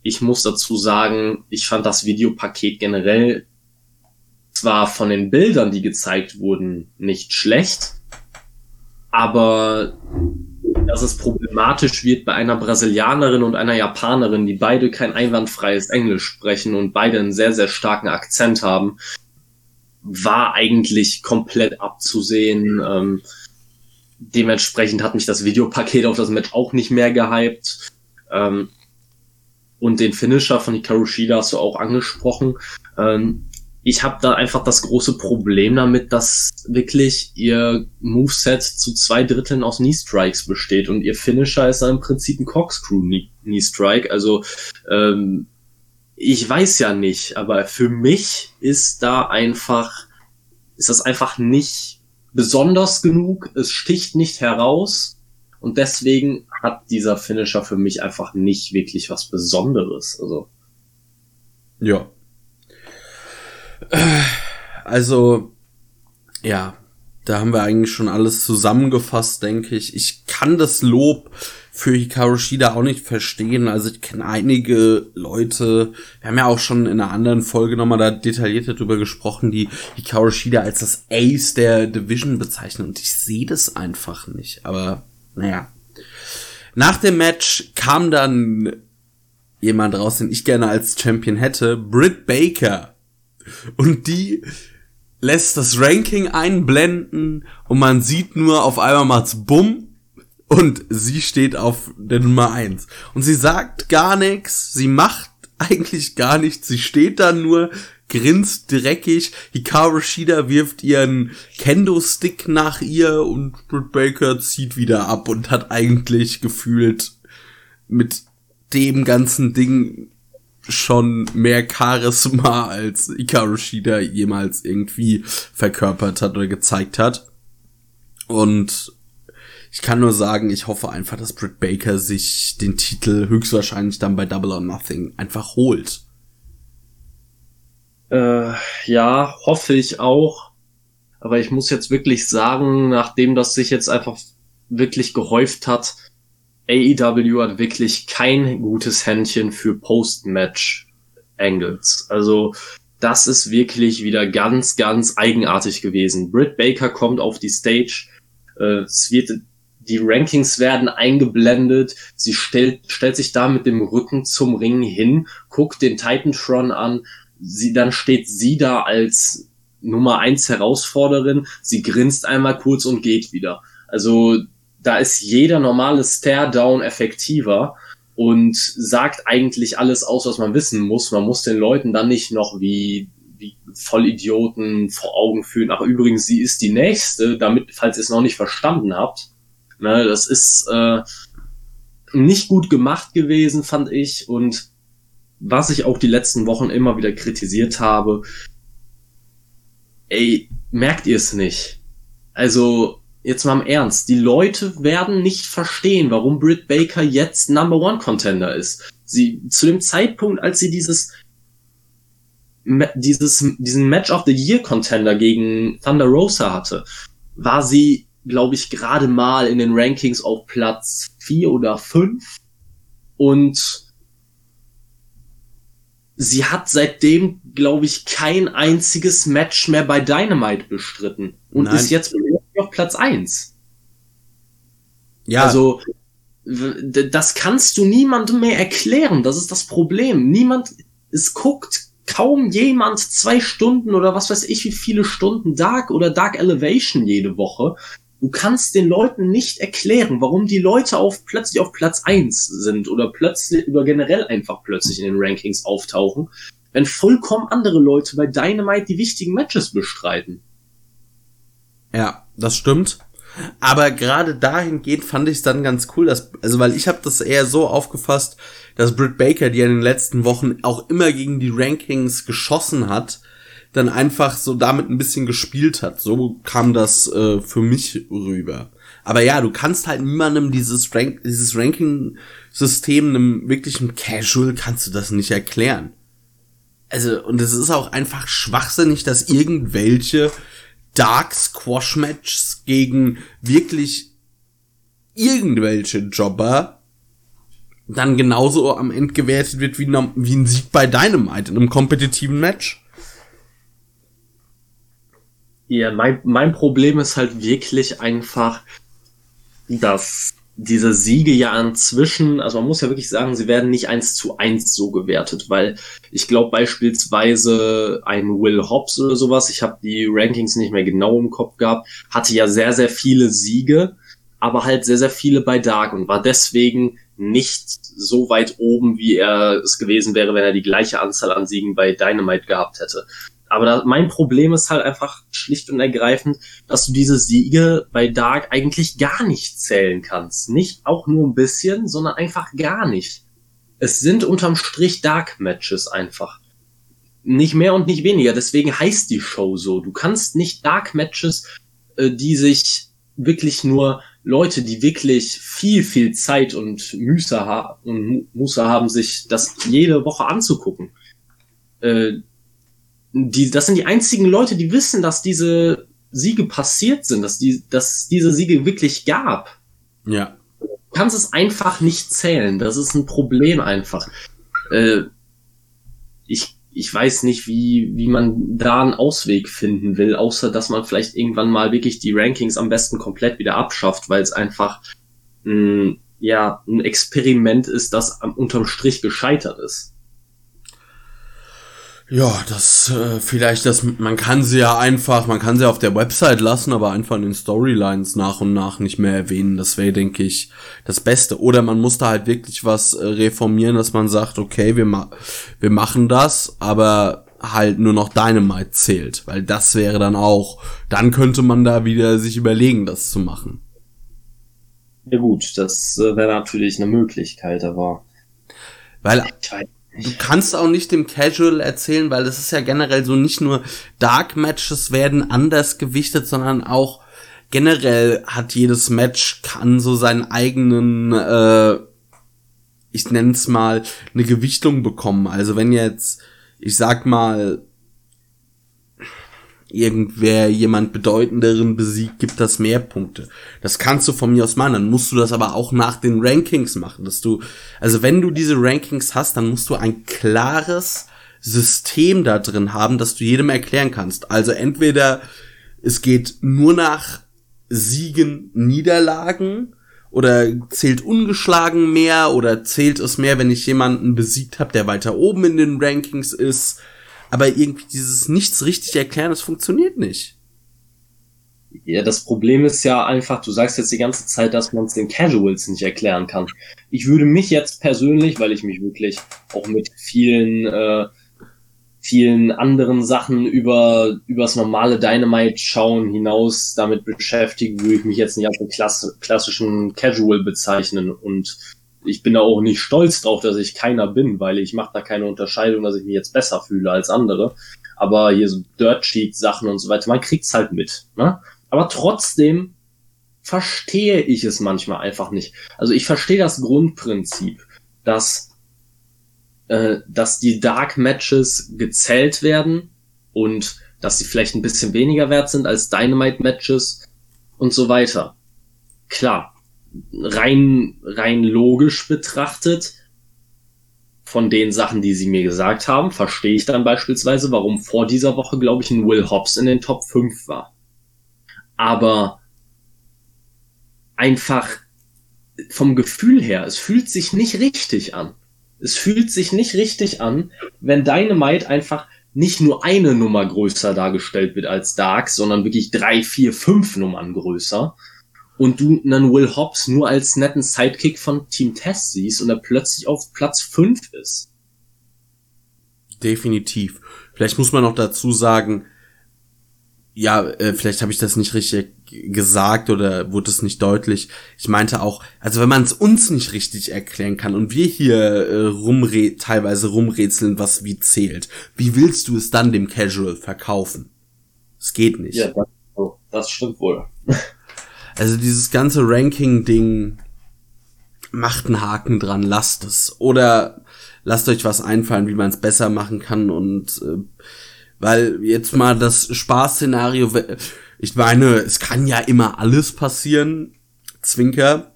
ich muss dazu sagen, ich fand das Videopaket generell zwar von den Bildern, die gezeigt wurden, nicht schlecht, aber dass es problematisch wird bei einer Brasilianerin und einer Japanerin, die beide kein einwandfreies Englisch sprechen und beide einen sehr, sehr starken Akzent haben, war eigentlich komplett abzusehen. Ähm, dementsprechend hat mich das Videopaket auf das Match auch nicht mehr gehypt. Ähm, und den Finisher von Hikaru Shida hast du auch angesprochen. Ähm, ich habe da einfach das große Problem damit, dass wirklich ihr Moveset zu zwei Dritteln aus Knee Strikes besteht und ihr Finisher ist im Prinzip ein Corkscrew Knee Strike. Also ähm, ich weiß ja nicht, aber für mich ist da einfach ist das einfach nicht besonders genug. Es sticht nicht heraus und deswegen hat dieser Finisher für mich einfach nicht wirklich was Besonderes. Also ja, also, ja, da haben wir eigentlich schon alles zusammengefasst, denke ich. Ich kann das Lob für Hikaru Shida auch nicht verstehen. Also ich kenne einige Leute, wir haben ja auch schon in einer anderen Folge nochmal da detaillierter drüber gesprochen, die Hikaru Shida als das Ace der Division bezeichnen und ich sehe das einfach nicht. Aber naja. Nach dem Match kam dann jemand raus, den ich gerne als Champion hätte, Britt Baker Und die lässt das Ranking einblenden und man sieht nur auf einmal macht's bumm und sie steht auf der Nummer eins. Und sie sagt gar nichts, sie macht eigentlich gar nichts, sie steht da nur, grinst dreckig, Hikaru Shida wirft ihren Kendo-Stick nach ihr und Britt Baker zieht wieder ab und hat eigentlich gefühlt mit dem ganzen Ding schon mehr Charisma als Hikaru Shida jemals irgendwie verkörpert hat oder gezeigt hat. Und ich kann nur sagen, ich hoffe einfach, dass Britt Baker sich den Titel höchstwahrscheinlich dann bei Double or Nothing einfach holt. Äh, ja, hoffe ich auch. Aber ich muss jetzt wirklich sagen, nachdem das sich jetzt einfach wirklich gehäuft hat, AEW hat wirklich kein gutes Händchen für Post-Match-Angles. Also das ist wirklich wieder ganz, ganz eigenartig gewesen. Britt Baker kommt auf die Stage, äh, es wird, die Rankings werden eingeblendet, sie stellt, stellt sich da mit dem Rücken zum Ring hin, guckt den Titantron an, sie, dann steht sie da als Nummer eins Herausforderin, sie grinst einmal kurz und geht wieder. Also da ist jeder normale Stare-Down effektiver und sagt eigentlich alles aus, was man wissen muss. Man muss den Leuten dann nicht noch wie, wie Vollidioten vor Augen führen. Ach, übrigens, sie ist die Nächste, damit, falls ihr es noch nicht verstanden habt. Ne, das ist äh, nicht gut gemacht gewesen, fand ich. Und was ich auch die letzten Wochen immer wieder kritisiert habe, ey, merkt ihr es nicht? Also, jetzt mal im Ernst, die Leute werden nicht verstehen, warum Britt Baker jetzt Number One Contender ist. Sie, zu dem Zeitpunkt, als sie dieses, dieses, diesen Match of the Year Contender gegen Thunder Rosa hatte, war sie, glaube ich, gerade mal in den Rankings auf Platz vier oder fünf und sie hat seitdem, glaube ich, kein einziges Match mehr bei Dynamite bestritten und Nein. ist jetzt auf Platz eins. Ja. Also, das kannst du niemandem mehr erklären. Das ist das Problem. Niemand, es guckt kaum jemand zwei Stunden oder was weiß ich wie viele Stunden Dark oder Dark Elevation jede Woche. Du kannst den Leuten nicht erklären, warum die Leute auf plötzlich auf Platz eins sind oder plötzlich oder generell einfach plötzlich in den Rankings auftauchen, wenn vollkommen andere Leute bei Dynamite die wichtigen Matches bestreiten. Ja, das stimmt. Aber gerade dahingehend fand ich es dann ganz cool, dass, also weil ich habe das eher so aufgefasst, dass Britt Baker, die in den letzten Wochen auch immer gegen die Rankings geschossen hat, dann einfach so damit ein bisschen gespielt hat. So kam das äh, für mich rüber. Aber ja, du kannst halt niemandem dieses, Rank dieses Ranking-System, einem wirklichen Casual, kannst du das nicht erklären. Also, und es ist auch einfach schwachsinnig, dass irgendwelche Dark Squash Matches gegen wirklich irgendwelche Jobber dann genauso am Ende gewertet wird wie, wie ein Sieg bei Dynamite in einem kompetitiven Match. Ja, mein, mein Problem ist halt wirklich einfach, dass diese Siege ja inzwischen, also man muss ja wirklich sagen, sie werden nicht eins zu eins so gewertet, weil ich glaube beispielsweise ein Will Hobbs oder sowas, ich habe die Rankings nicht mehr genau im Kopf gehabt, hatte ja sehr, sehr viele Siege, aber halt sehr, sehr viele bei Dark und war deswegen nicht so weit oben, wie er es gewesen wäre, wenn er die gleiche Anzahl an Siegen bei Dynamite gehabt hätte. Aber da, mein Problem ist halt einfach schlicht und ergreifend, dass du diese Siege bei Dark eigentlich gar nicht zählen kannst. Nicht auch nur ein bisschen, sondern einfach gar nicht. Es sind unterm Strich Dark-Matches einfach. Nicht mehr und nicht weniger. Deswegen heißt die Show so. Du kannst nicht Dark-Matches, äh, die sich wirklich nur Leute, die wirklich viel, viel Zeit und Muße haben, sich das jede Woche anzugucken. Äh, die, das sind die einzigen Leute, die wissen, dass diese Siege passiert sind, dass die, dass diese Siege wirklich gab. Ja. Du kannst es einfach nicht zählen. Das ist ein Problem einfach. Äh, ich, ich weiß nicht, wie, wie man da einen Ausweg finden will, außer dass man vielleicht irgendwann mal wirklich die Rankings am besten komplett wieder abschafft, weil es einfach ein, ja, ein Experiment ist, das unterm Strich gescheitert ist. Ja, das äh, vielleicht das man kann sie ja einfach, man kann sie auf der Website lassen, aber einfach in den Storylines nach und nach nicht mehr erwähnen. Das wäre denke ich das Beste oder man muss da halt wirklich was äh, reformieren, dass man sagt, okay, wir ma wir machen das, aber halt nur noch Dynamite zählt, weil das wäre dann auch, dann könnte man da wieder sich überlegen, das zu machen. Ja gut, das äh, wäre natürlich eine Möglichkeit, aber weil du kannst auch nicht dem Casual erzählen, weil das ist ja generell so nicht nur Dark Matches werden anders gewichtet, sondern auch generell hat jedes Match kann so seinen eigenen äh, ich nenne es mal eine Gewichtung bekommen. Also wenn jetzt ich sag mal irgendwer jemand bedeutenderen besiegt, gibt das mehr Punkte. Das kannst du von mir aus machen, dann musst du das aber auch nach den Rankings machen, dass du, also wenn du diese Rankings hast, dann musst du ein klares System da drin haben, dass du jedem erklären kannst. Also entweder es geht nur nach Siegen, Niederlagen oder zählt ungeschlagen mehr oder zählt es mehr, wenn ich jemanden besiegt habe, der weiter oben in den Rankings ist aber irgendwie dieses nichts richtig erklären, das funktioniert nicht. Ja, das Problem ist ja einfach, du sagst jetzt die ganze Zeit, dass man es den Casuals nicht erklären kann. Ich würde mich jetzt persönlich, weil ich mich wirklich auch mit vielen, äh, vielen anderen Sachen über übers normale Dynamite schauen hinaus damit beschäftigen, würde ich mich jetzt nicht als einen klass klassischen Casual bezeichnen und ich bin da auch nicht stolz drauf, dass ich keiner bin, weil ich mache da keine Unterscheidung, dass ich mich jetzt besser fühle als andere. Aber hier so Dirt Sheet Sachen und so weiter, man kriegt's halt mit. Ne? Aber trotzdem verstehe ich es manchmal einfach nicht. Also ich verstehe das Grundprinzip, dass äh, dass die Dark Matches gezählt werden und dass sie vielleicht ein bisschen weniger wert sind als Dynamite Matches und so weiter. Klar, rein, rein logisch betrachtet, von den Sachen, die sie mir gesagt haben, verstehe ich dann beispielsweise, warum vor dieser Woche, glaube ich, ein Will Hobbs in den Top 5 war. Aber einfach vom Gefühl her, es fühlt sich nicht richtig an. Es fühlt sich nicht richtig an, wenn Dynamite einfach nicht nur eine Nummer größer dargestellt wird als Dark, sondern wirklich drei, vier, fünf Nummern größer und du einen Will Hobbs nur als netten Sidekick von Team Test siehst und er plötzlich auf Platz 5 ist. Definitiv. Vielleicht muss man noch dazu sagen, ja, äh, vielleicht habe ich das nicht richtig gesagt oder wurde es nicht deutlich. Ich meinte auch, also wenn man es uns nicht richtig erklären kann und wir hier äh, rumre teilweise rumrätseln, was wie zählt, wie willst du es dann dem Casual verkaufen? Es geht nicht. Ja, das, das stimmt wohl. Also dieses ganze Ranking-Ding macht einen Haken dran, lasst es. Oder lasst euch was einfallen, wie man es besser machen kann und äh, weil jetzt mal das Spaßszenario, ich meine, es kann ja immer alles passieren, Zwinker.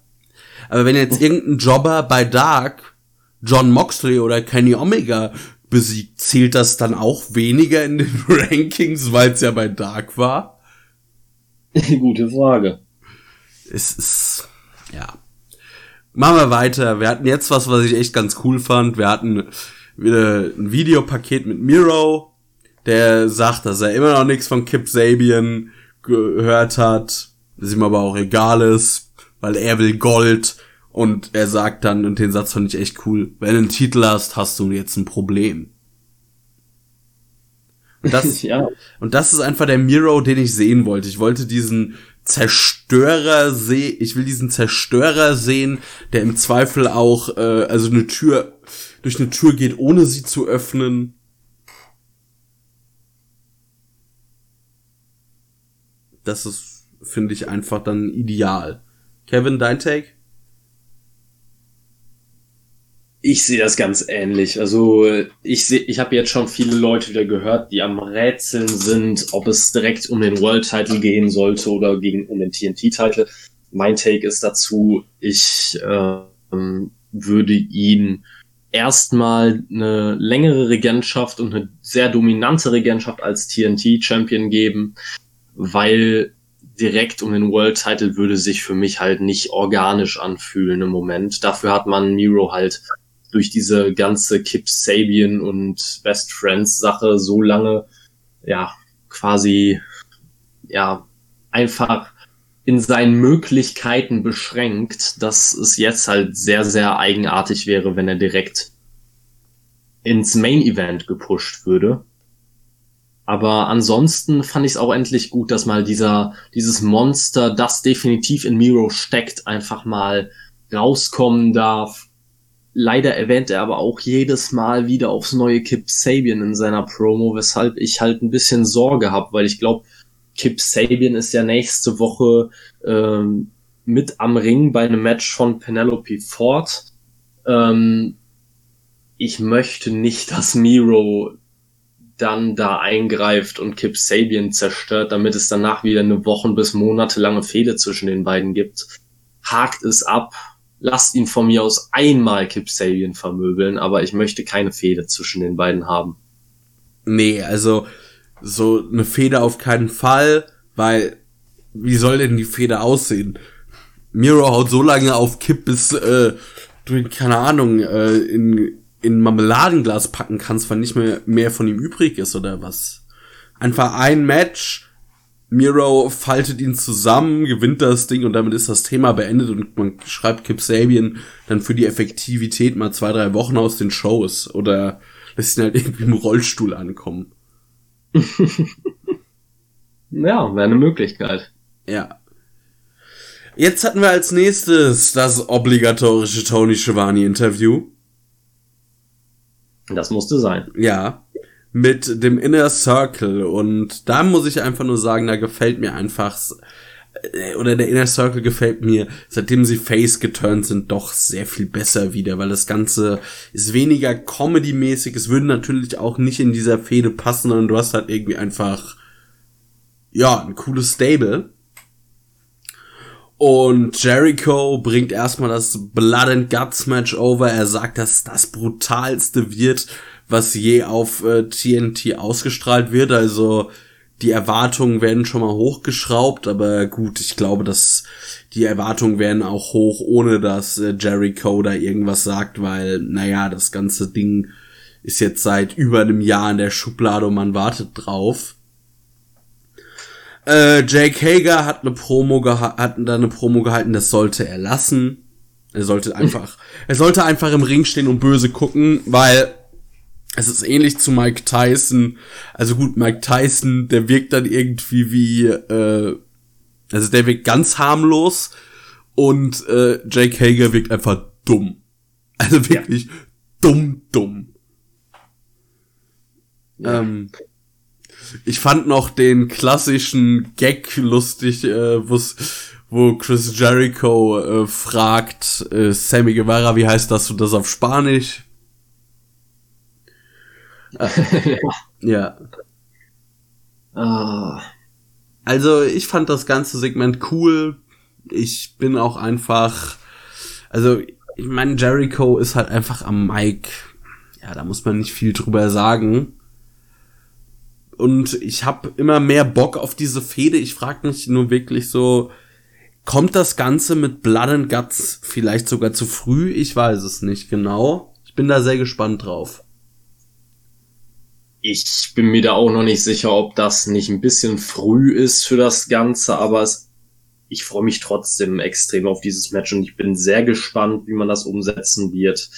Aber wenn jetzt irgendein Jobber bei Dark John Moxley oder Kenny Omega besiegt, zählt das dann auch weniger in den Rankings, weil es ja bei Dark war? Gute Frage es ist, ja. Machen wir weiter. Wir hatten jetzt was, was ich echt ganz cool fand. Wir hatten wieder ein Videopaket mit Miro, der sagt, dass er immer noch nichts von Kip Sabian gehört hat, das ihm aber auch egal ist, weil er will Gold und er sagt dann, und den Satz fand ich echt cool, wenn du einen Titel hast, hast du jetzt ein Problem. Und das, ja. und das ist einfach der Miro, den ich sehen wollte. Ich wollte diesen Zerstörer sehen, ich will diesen Zerstörer sehen, der im Zweifel auch, äh, also eine Tür, durch eine Tür geht, ohne sie zu öffnen. Das ist, finde ich, einfach dann ideal. Kevin, dein Take? Ich sehe das ganz ähnlich. Also ich sehe, ich habe jetzt schon viele Leute wieder gehört, die am Rätseln sind, ob es direkt um den World Title gehen sollte oder gegen um den TNT Title. Mein Take ist dazu, ich äh, würde ihn erstmal eine längere Regentschaft und eine sehr dominante Regentschaft als TNT Champion geben, weil direkt um den World Title würde sich für mich halt nicht organisch anfühlen im Moment. Dafür hat man Miro halt durch diese ganze Kip Sabian und Best Friends Sache so lange, ja, quasi, ja, einfach in seinen Möglichkeiten beschränkt, dass es jetzt halt sehr, sehr eigenartig wäre, wenn er direkt ins Main Event gepusht würde. Aber ansonsten fand ich es auch endlich gut, dass mal dieser, dieses Monster, das definitiv in Miro steckt, einfach mal rauskommen darf. Leider erwähnt er aber auch jedes Mal wieder aufs neue Kip Sabian in seiner Promo, weshalb ich halt ein bisschen Sorge habe, weil ich glaube, Kip Sabian ist ja nächste Woche ähm, mit am Ring bei einem Match von Penelope Ford. Ähm, ich möchte nicht, dass Miro dann da eingreift und Kip Sabian zerstört, damit es danach wieder eine Wochen bis monatelange Fehde zwischen den beiden gibt. Hakt es ab, lasst ihn von mir aus einmal Kip Sabian vermöbeln, aber ich möchte keine Fehde zwischen den beiden haben. Nee, also so eine Feder auf keinen Fall, weil wie soll denn die Feder aussehen? Miro haut so lange auf Kipp, bis äh, du ihn, keine Ahnung, äh, in, in Marmeladenglas packen kannst, weil nicht mehr mehr von ihm übrig ist oder was. Einfach ein Match, Miro faltet ihn zusammen, gewinnt das Ding und damit ist das Thema beendet und man schreibt Kip Sabian dann für die Effektivität mal zwei, drei Wochen aus den Shows oder lässt ihn halt irgendwie im Rollstuhl ankommen. ja, wäre eine Möglichkeit. Ja. Jetzt hatten wir als nächstes das obligatorische Tony Schiavone Interview. Das musste sein. Ja. Mit dem Inner Circle. Und da muss ich einfach nur sagen, da gefällt mir einfach, äh, oder der Inner Circle gefällt mir, seitdem sie Face geturnt sind, doch sehr viel besser wieder, weil das Ganze ist weniger Comedy-mäßig. Es würde natürlich auch nicht in dieser Fehde passen, sondern du hast halt irgendwie einfach, ja, ein cooles Stable. Und Jericho bringt erstmal das Blood and Guts Match over. Er sagt, dass das brutalste wird, was je auf äh, TNT ausgestrahlt wird. Also die Erwartungen werden schon mal hochgeschraubt, aber gut, ich glaube, dass die Erwartungen werden auch hoch, ohne dass äh, Jericho da irgendwas sagt, weil, naja, das ganze Ding ist jetzt seit über einem Jahr in der Schublade und man wartet drauf. Äh, Jake Hager hat eine Promo hat da eine Promo gehalten, das sollte er lassen. Er sollte einfach, er sollte einfach im Ring stehen und böse gucken, weil es ist ähnlich zu Mike Tyson. Also gut, Mike Tyson, der wirkt dann irgendwie wie, äh, also der wirkt ganz harmlos und äh, Jake Hager wirkt einfach dumm. Also wirklich ja. dumm, dumm. Ja. Ähm, ich fand noch den klassischen Gag lustig, äh, wo Chris Jericho äh, fragt, äh, Sammy Guevara, wie heißt das und das auf Spanisch? ja. Ah. Also ich fand das ganze Segment cool. Ich bin auch einfach, also ich meine, Jericho ist halt einfach am Mic. Ja, da muss man nicht viel drüber sagen. Und ich habe immer mehr Bock auf diese Fehde. Ich frage mich nur wirklich so, kommt das Ganze mit Blood and Guts vielleicht sogar zu früh? Ich weiß es nicht genau. Ich bin da sehr gespannt drauf. Ich bin mir da auch noch nicht sicher, ob das nicht ein bisschen früh ist für das Ganze, aber es, ich freue mich trotzdem extrem auf dieses Match und ich bin sehr gespannt, wie man das umsetzen wird.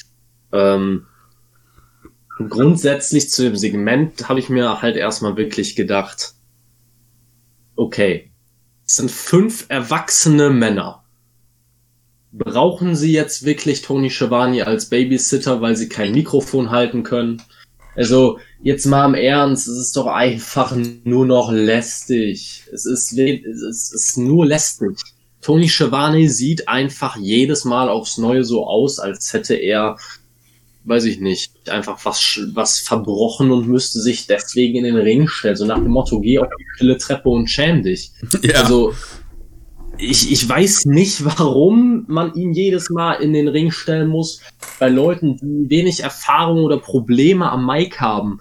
Ähm, grundsätzlich zu dem Segment habe ich mir halt erstmal wirklich gedacht, okay, es sind fünf erwachsene Männer. Brauchen sie jetzt wirklich Tony Schiavone als Babysitter, weil sie kein Mikrofon halten können? Also, jetzt mal im Ernst, es ist doch einfach nur noch lästig. Es ist, es ist nur lästig. Tony Schiavone sieht einfach jedes Mal aufs Neue so aus, als hätte er weiß ich nicht, einfach was, was verbrochen und müsste sich deswegen in den Ring stellen. So nach dem Motto, geh auf die stille Treppe und schäm dich. Ja. Also, ich, ich weiß nicht, warum man ihn jedes Mal in den Ring stellen muss. Bei Leuten, die wenig Erfahrung oder Probleme am Mic haben.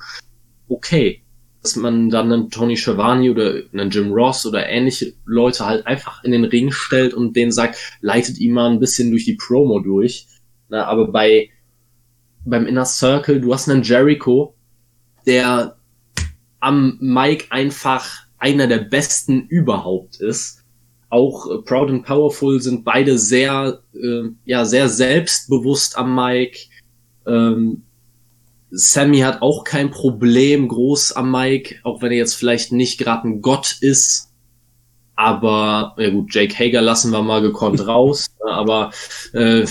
Okay. Dass man dann einen Tony Schiavone oder einen Jim Ross oder ähnliche Leute halt einfach in den Ring stellt und denen sagt, leitet ihm mal ein bisschen durch die Promo durch. Na, aber bei beim Inner Circle, du hast einen Jericho, der am Mike einfach einer der besten überhaupt ist. Auch äh, Proud and Powerful sind beide sehr, äh, ja, sehr selbstbewusst am Mike. Ähm, Sammy hat auch kein Problem groß am Mike, auch wenn er jetzt vielleicht nicht gerade ein Gott ist. Aber, ja gut, Jake Hager lassen wir mal gekonnt raus. aber äh,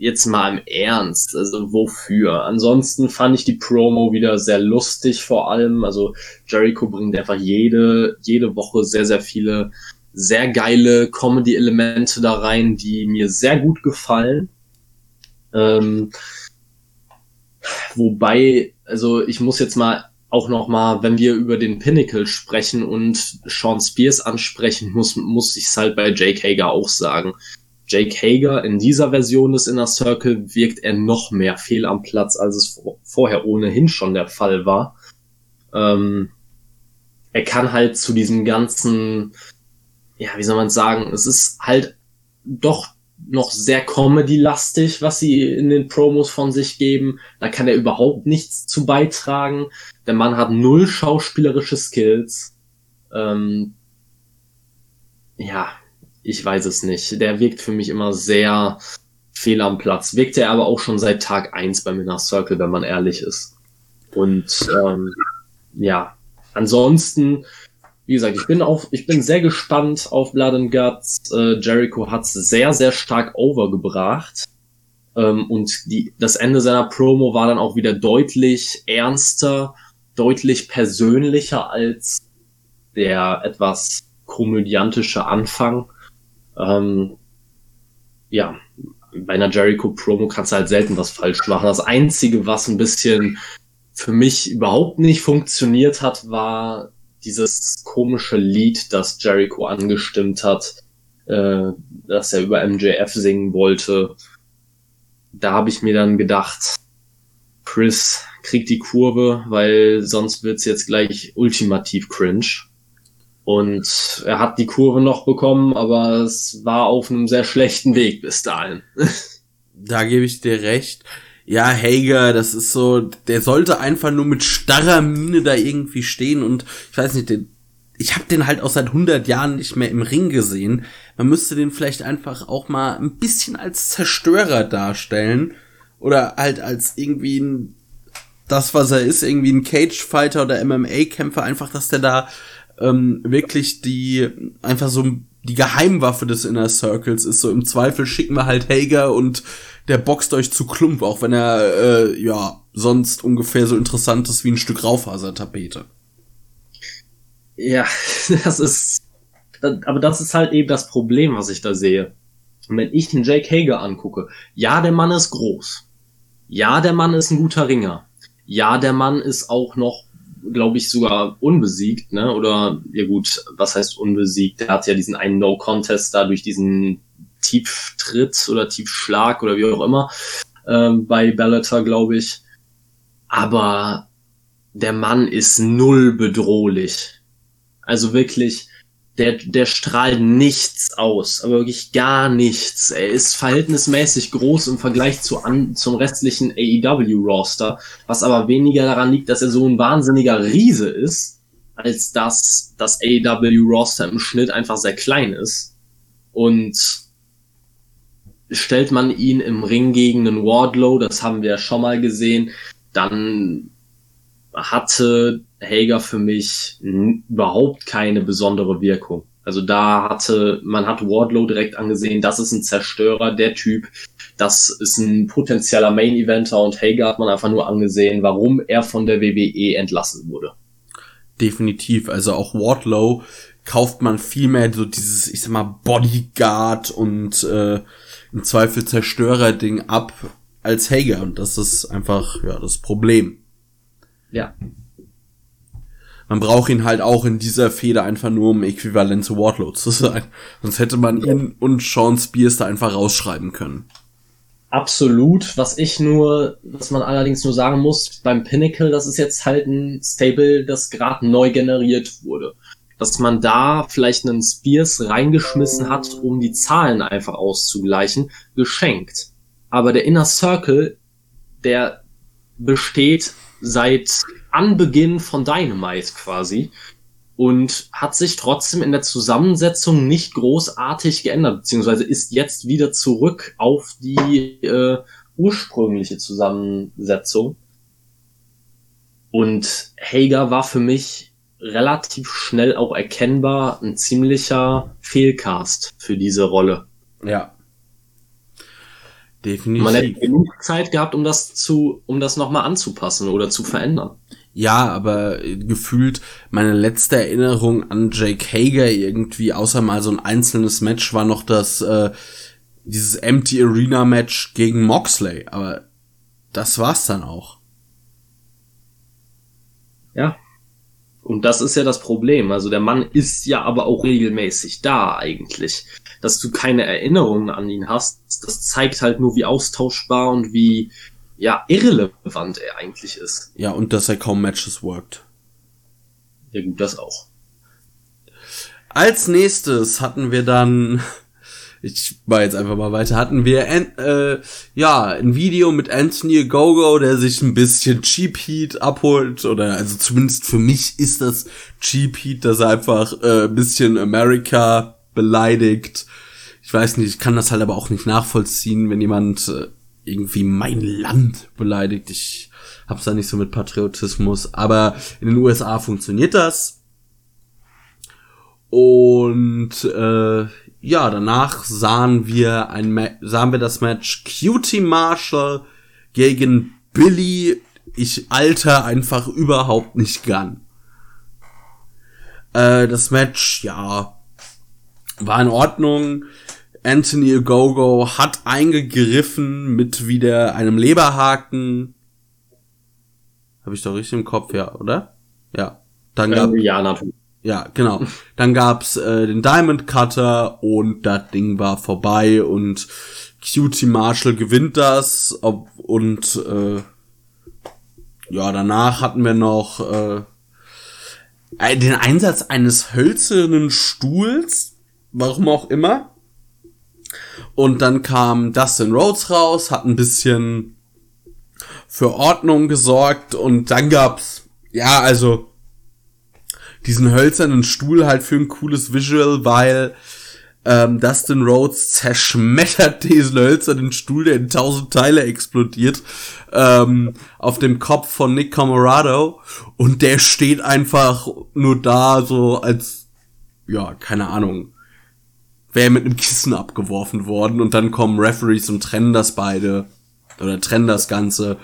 jetzt mal im Ernst, also wofür? Ansonsten fand ich die Promo wieder sehr lustig vor allem. Also Jericho bringt einfach jede, jede Woche sehr, sehr viele sehr geile Comedy-Elemente da rein, die mir sehr gut gefallen. Ähm, wobei, also ich muss jetzt mal auch noch mal, wenn wir über den Pinnacle sprechen und Sean Spears ansprechen, muss, muss ich es halt bei Jake Hager auch sagen. Jake Hager in dieser Version des Inner Circle wirkt er noch mehr fehl am Platz, als es vorher ohnehin schon der Fall war. Ähm, er kann halt zu diesem ganzen, ja, wie soll man sagen, es ist halt doch noch sehr Comedy-lastig, was sie in den Promos von sich geben. Da kann er überhaupt nichts zu beitragen. Der Mann hat null schauspielerische Skills. Ähm, ja, ich weiß es nicht. Der wirkt für mich immer sehr fehl am Platz. Wirkt er aber auch schon seit Tag eins beim Inner Circle, wenn man ehrlich ist. Und ähm, ja, ansonsten, wie gesagt, ich bin auch, ich bin sehr gespannt auf Blood and Guts. Äh, Jericho hat es sehr, sehr stark overgebracht. Ähm, und die, das Ende seiner Promo war dann auch wieder deutlich ernster, deutlich persönlicher als der etwas komödiantische Anfang. Ähm, ja, bei einer Jericho-Promo kannst du halt selten was falsch machen. Das Einzige, was ein bisschen für mich überhaupt nicht funktioniert hat, war dieses komische Lied, das Jericho angestimmt hat, äh, dass er über MJF singen wollte. Da habe ich mir dann gedacht, Chris kriegt die Kurve, weil sonst wird's jetzt gleich ultimativ cringe. Und er hat die Kurve noch bekommen, aber es war auf einem sehr schlechten Weg bis dahin. da gebe ich dir recht. Ja, Hager, das ist so, der sollte einfach nur mit starrer Miene da irgendwie stehen und ich weiß nicht, den, ich habe den halt auch seit 100 Jahren nicht mehr im Ring gesehen. Man müsste den vielleicht einfach auch mal ein bisschen als Zerstörer darstellen oder halt als irgendwie ein, das, was er ist, irgendwie ein Cage-Fighter oder MMA-Kämpfer, einfach, dass der da ähm, wirklich die einfach so die Geheimwaffe des Inner Circles ist so im Zweifel schicken wir halt Hager und der boxt euch zu Klump, auch wenn er äh, ja sonst ungefähr so interessant ist wie ein Stück Raufasertapete. Ja, das ist aber das ist halt eben das Problem, was ich da sehe. Wenn ich den Jake Hager angucke, ja, der Mann ist groß. Ja, der Mann ist ein guter Ringer. Ja, der Mann ist auch noch glaube ich, sogar unbesiegt, ne? Oder ja gut, was heißt unbesiegt? Der hat ja diesen einen No-Contest da durch diesen Tieftritt oder Tiefschlag oder wie auch immer ähm, bei Bellator, glaube ich. Aber der Mann ist null bedrohlich. Also wirklich, der, der strahlt nichts aus, aber wirklich gar nichts. Er ist verhältnismäßig groß im Vergleich zu an, zum restlichen AEW-Roster, was aber weniger daran liegt, dass er so ein wahnsinniger Riese ist, als dass das AEW-Roster im Schnitt einfach sehr klein ist. Und stellt man ihn im Ring gegen einen Wardlow, das haben wir schon mal gesehen, dann hatte Hager für mich überhaupt keine besondere Wirkung. Also da hatte, man hat Wardlow direkt angesehen, das ist ein Zerstörer, der Typ, das ist ein potenzieller Main-Eventer und Hager hat man einfach nur angesehen, warum er von der WWE entlassen wurde. Definitiv, also auch Wardlow kauft man viel mehr so dieses, ich sag mal, Bodyguard und äh, im Zweifel Zerstörer-Ding ab als Hager und das ist einfach, ja, das Problem. Ja. Man braucht ihn halt auch in dieser Feder einfach nur, um äquivalent zu Wardlow zu sein. Sonst hätte man ihn und Sean Spears da einfach rausschreiben können. Absolut. Was ich nur, was man allerdings nur sagen muss, beim Pinnacle, das ist jetzt halt ein Stable, das gerade neu generiert wurde. Dass man da vielleicht einen Spears reingeschmissen hat, um die Zahlen einfach auszugleichen, geschenkt. Aber der Inner Circle der besteht seit Anbeginn von Dynamite quasi und hat sich trotzdem in der Zusammensetzung nicht großartig geändert, beziehungsweise ist jetzt wieder zurück auf die äh, ursprüngliche Zusammensetzung. Und Hager war für mich relativ schnell auch erkennbar ein ziemlicher Fehlcast für diese Rolle. Ja. Definitiv. Man hätte genug Zeit gehabt, um das zu, um das nochmal anzupassen oder zu verändern. Ja, aber gefühlt meine letzte Erinnerung an Jake Hager irgendwie, außer mal so ein einzelnes Match, war noch das, äh, dieses Empty Arena Match gegen Moxley. Aber das war's dann auch. Ja. Und das ist ja das Problem. Also der Mann ist ja aber auch regelmäßig da eigentlich. Dass du keine Erinnerungen an ihn hast, das zeigt halt nur, wie austauschbar und wie ja irrelevant er eigentlich ist. Ja, und dass er kaum Matches worked. Ja gut, das auch. Als nächstes hatten wir dann ich war jetzt einfach mal weiter, hatten wir äh, ja ein Video mit Anthony Gogo, der sich ein bisschen Cheap Heat abholt oder also zumindest für mich ist das Cheap Heat, dass er einfach äh, ein bisschen America beleidigt. Ich weiß nicht, ich kann das halt aber auch nicht nachvollziehen, wenn jemand äh, irgendwie mein Land beleidigt. Ich hab's da nicht so mit Patriotismus, aber in den USA funktioniert das. Und äh, ja, danach sahen wir ein Ma sahen wir das Match Cutie Marshall gegen Billy. Ich alter einfach überhaupt nicht gern. Äh, das Match, ja, war in Ordnung. Anthony Ogogo hat eingegriffen mit wieder einem Leberhaken. Habe ich doch richtig im Kopf, ja, oder? Ja. Dann gab, ja, natürlich. Ja, genau. Dann gab's äh, den Diamond Cutter und das Ding war vorbei und Cutie Marshall gewinnt das ob, und äh, ja, danach hatten wir noch äh, den Einsatz eines hölzernen Stuhls, warum auch immer. Und dann kam Dustin Rhodes raus, hat ein bisschen für Ordnung gesorgt und dann gab's ja, also diesen hölzernen Stuhl halt für ein cooles Visual, weil ähm, Dustin Rhodes zerschmettert diesen hölzernen Stuhl, der in tausend Teile explodiert, ähm, auf dem Kopf von Nick Comorado und der steht einfach nur da so als, ja, keine Ahnung, wäre mit einem Kissen abgeworfen worden. Und dann kommen Referees und trennen das beide oder trennen das Ganze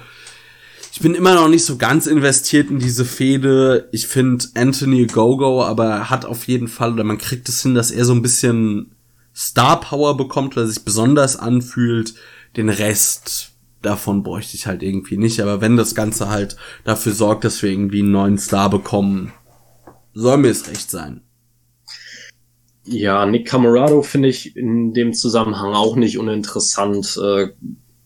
ich bin immer noch nicht so ganz investiert in diese Fehde. Ich finde Anthony Gogo, aber er hat auf jeden Fall, oder man kriegt es hin, dass er so ein bisschen Star Power bekommt, oder sich besonders anfühlt. Den Rest davon bräuchte ich halt irgendwie nicht. Aber wenn das Ganze halt dafür sorgt, dass wir irgendwie einen neuen Star bekommen, soll mir es recht sein. Ja, Nick Camerado finde ich in dem Zusammenhang auch nicht uninteressant. Äh,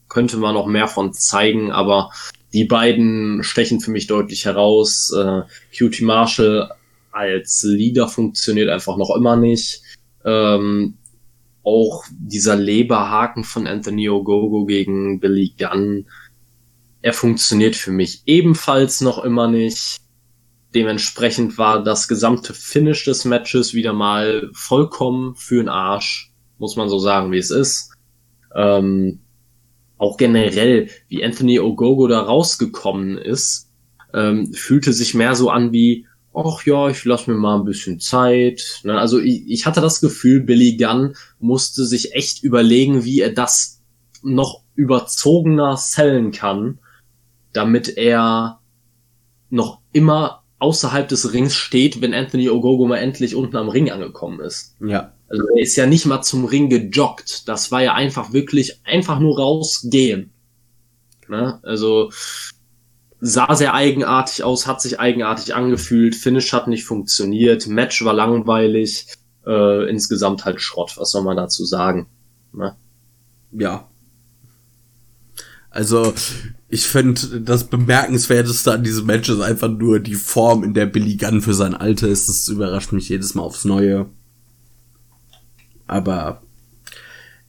könnte man noch mehr von zeigen, aber die beiden stechen für mich deutlich heraus. Äh, Cutie Marshall als Leader funktioniert einfach noch immer nicht. Ähm, auch dieser Leberhaken von Anthony Ogogo gegen Billy Gunn, er funktioniert für mich ebenfalls noch immer nicht. Dementsprechend war das gesamte Finish des Matches wieder mal vollkommen für den Arsch, muss man so sagen, wie es ist. Ähm, auch generell, wie Anthony Ogogo da rausgekommen ist, ähm, fühlte sich mehr so an wie, ach ja, ich lass mir mal ein bisschen Zeit. Ne? Also ich, ich hatte das Gefühl, Billy Gunn musste sich echt überlegen, wie er das noch überzogener sellen kann, damit er noch immer außerhalb des Rings steht, wenn Anthony Ogogo mal endlich unten am Ring angekommen ist. Ja. Also er ist ja nicht mal zum Ring gejoggt. Das war ja einfach wirklich einfach nur rausgehen. Ne? Also sah sehr eigenartig aus, hat sich eigenartig angefühlt, Finish hat nicht funktioniert, Match war langweilig, äh, insgesamt halt Schrott. Was soll man dazu sagen? Ne? Ja. Also, ich finde, das Bemerkenswerteste an diesem Match ist einfach nur die Form, in der Billy Gunn für sein Alter ist. Das überrascht mich jedes Mal aufs Neue. Aber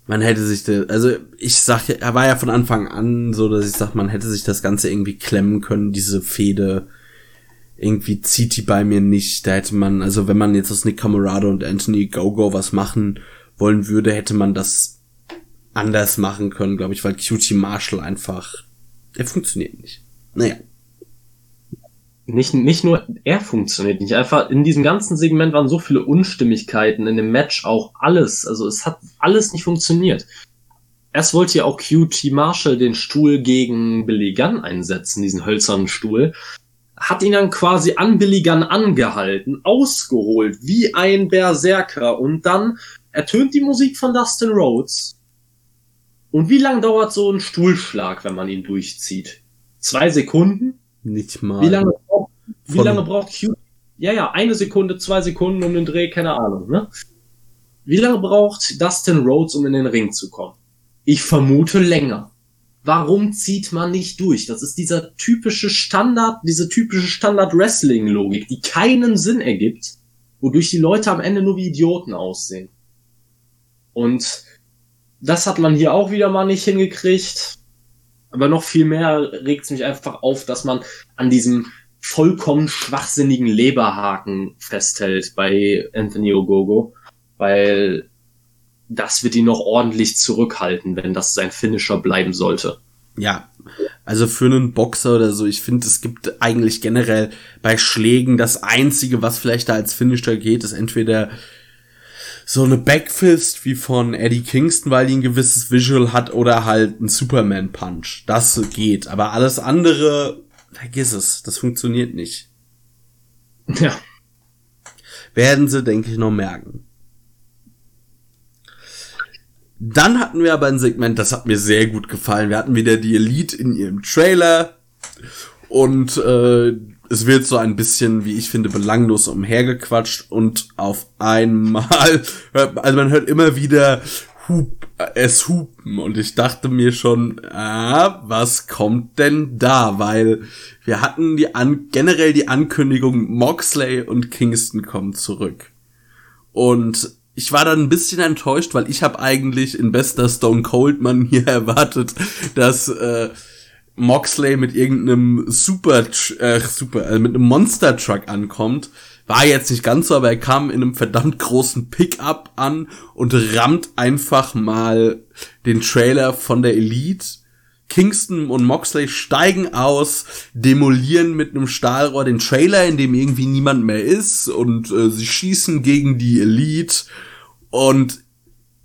man hätte sich, also ich sag, er war ja von Anfang an so, dass ich sag, man hätte sich das Ganze irgendwie klemmen können, diese Fehde. Irgendwie zieht die bei mir nicht. Da hätte man, also wenn man jetzt aus Nick Camarado und Anthony Gogo was machen wollen würde, hätte man das anders machen können, glaube ich, weil QT Marshall einfach, der funktioniert nicht. Naja. Nicht, nicht nur er funktioniert nicht, einfach in diesem ganzen Segment waren so viele Unstimmigkeiten, in dem Match auch alles, also es hat alles nicht funktioniert. Erst wollte ja auch QT Marshall den Stuhl gegen Billy Gunn einsetzen, diesen hölzernen Stuhl, hat ihn dann quasi an Billy Gunn angehalten, ausgeholt, wie ein Berserker und dann ertönt die Musik von Dustin Rhodes. Und wie lang dauert so ein Stuhlschlag, wenn man ihn durchzieht? Zwei Sekunden? Nicht mal. Wie lange wie lange braucht Q? Ja, ja, eine Sekunde, zwei Sekunden um den Dreh, keine Ahnung, ne? Wie lange braucht Dustin Rhodes, um in den Ring zu kommen? Ich vermute länger. Warum zieht man nicht durch? Das ist dieser typische Standard, diese typische Standard-Wrestling-Logik, die keinen Sinn ergibt, wodurch die Leute am Ende nur wie Idioten aussehen. Und das hat man hier auch wieder mal nicht hingekriegt. Aber noch viel mehr regt es mich einfach auf, dass man an diesem vollkommen schwachsinnigen Leberhaken festhält bei Anthony Ogogo, weil das wird ihn noch ordentlich zurückhalten, wenn das sein Finisher bleiben sollte. Ja, also für einen Boxer oder so, ich finde, es gibt eigentlich generell bei Schlägen das Einzige, was vielleicht da als Finisher geht, ist entweder so eine Backfist wie von Eddie Kingston, weil die ein gewisses Visual hat oder halt ein Superman Punch. Das geht. Aber alles andere, vergiss es. Das funktioniert nicht. Ja. Werden sie, denke ich, noch merken. Dann hatten wir aber ein Segment, das hat mir sehr gut gefallen. Wir hatten wieder die Elite in ihrem Trailer und äh, es wird so ein bisschen, wie ich finde, belanglos umhergequatscht und auf einmal, also man hört immer wieder Hup, es hupen und ich dachte mir schon, ah, was kommt denn da? Weil wir hatten die an, generell die Ankündigung, Moxley und Kingston kommen zurück. Und ich war dann ein bisschen enttäuscht, weil ich habe eigentlich in bester Stone Cold Man hier erwartet, dass äh, Moxley mit irgendeinem Super, äh, Super, äh, mit einem Monster Truck ankommt. War jetzt nicht ganz so, aber er kam in einem verdammt großen Pickup an und rammt einfach mal den Trailer von der Elite. Kingston und Moxley steigen aus, demolieren mit einem Stahlrohr den Trailer, in dem irgendwie niemand mehr ist und äh, sie schießen gegen die Elite und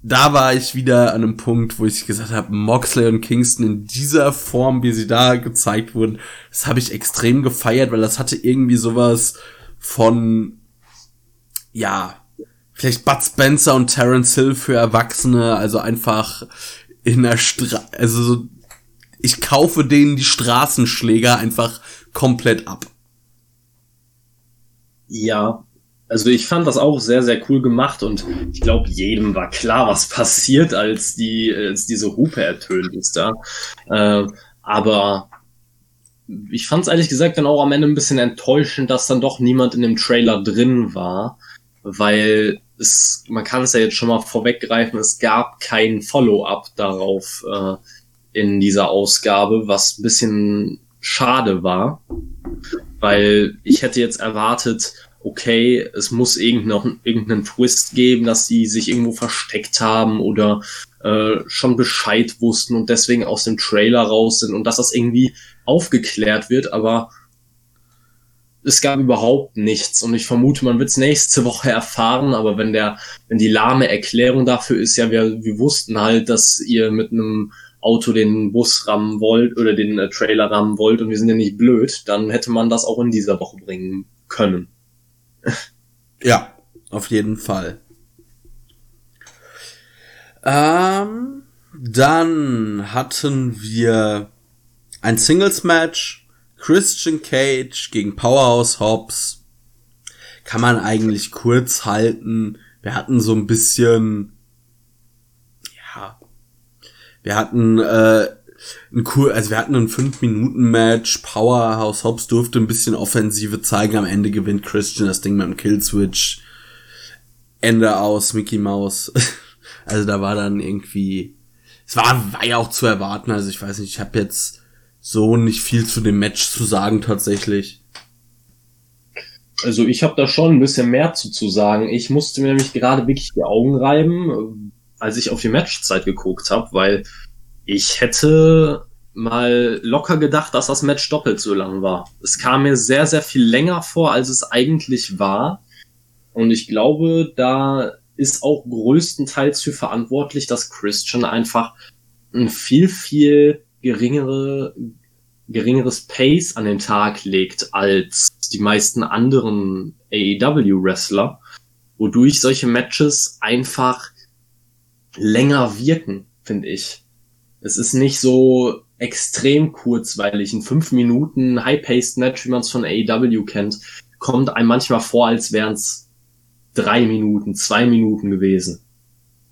da war ich wieder an einem Punkt, wo ich gesagt habe, Moxley und Kingston in dieser Form, wie sie da gezeigt wurden, das habe ich extrem gefeiert, weil das hatte irgendwie sowas von, ja, vielleicht Bud Spencer und Terence Hill für Erwachsene, also einfach in der Stra also so, ich kaufe denen die Straßenschläger einfach komplett ab. Ja, also ich fand das auch sehr, sehr cool gemacht und ich glaube, jedem war klar, was passiert, als die, als diese Hupe ertönt ist da. Äh, aber ich fand es ehrlich gesagt dann auch am Ende ein bisschen enttäuschend, dass dann doch niemand in dem Trailer drin war, weil es, man kann es ja jetzt schon mal vorweggreifen, es gab kein Follow-up darauf äh, in dieser Ausgabe, was ein bisschen schade war, weil ich hätte jetzt erwartet, okay, es muss irgendeinen, irgendeinen Twist geben, dass sie sich irgendwo versteckt haben oder äh, schon Bescheid wussten und deswegen aus dem Trailer raus sind und dass das irgendwie aufgeklärt wird, aber es gab überhaupt nichts und ich vermute, man wird es nächste Woche erfahren, aber wenn der, wenn die lahme Erklärung dafür ist, ja, wir, wir wussten halt, dass ihr mit einem Auto den Bus rammen wollt oder den äh, Trailer rammen wollt und wir sind ja nicht blöd, dann hätte man das auch in dieser Woche bringen können. Ja, auf jeden Fall. Ähm, dann hatten wir ein Singles-Match. Christian Cage gegen Powerhouse Hobbs. Kann man eigentlich kurz halten. Wir hatten so ein bisschen, ja, wir hatten äh, ein cool, also wir hatten ein 5-Minuten-Match, Powerhouse Hobbs durfte ein bisschen Offensive zeigen, am Ende gewinnt Christian das Ding mit dem Killswitch. Ende aus, Mickey Mouse. Also da war dann irgendwie, es war, war ja auch zu erwarten. Also ich weiß nicht, ich habe jetzt so nicht viel zu dem Match zu sagen tatsächlich. Also ich habe da schon ein bisschen mehr zu, zu sagen. Ich musste mir nämlich gerade wirklich die Augen reiben, als ich auf die Matchzeit geguckt habe, weil ich hätte mal locker gedacht, dass das Match doppelt so lang war. Es kam mir sehr, sehr viel länger vor, als es eigentlich war. Und ich glaube, da ist auch größtenteils für verantwortlich, dass Christian einfach ein viel, viel geringere, geringeres Pace an den Tag legt als die meisten anderen AEW-Wrestler, wodurch solche Matches einfach länger wirken, finde ich. Es ist nicht so extrem kurzweilig. Ein 5 Minuten High-Paced Match, wie man es von AEW kennt, kommt einem manchmal vor, als wären es drei Minuten, zwei Minuten gewesen.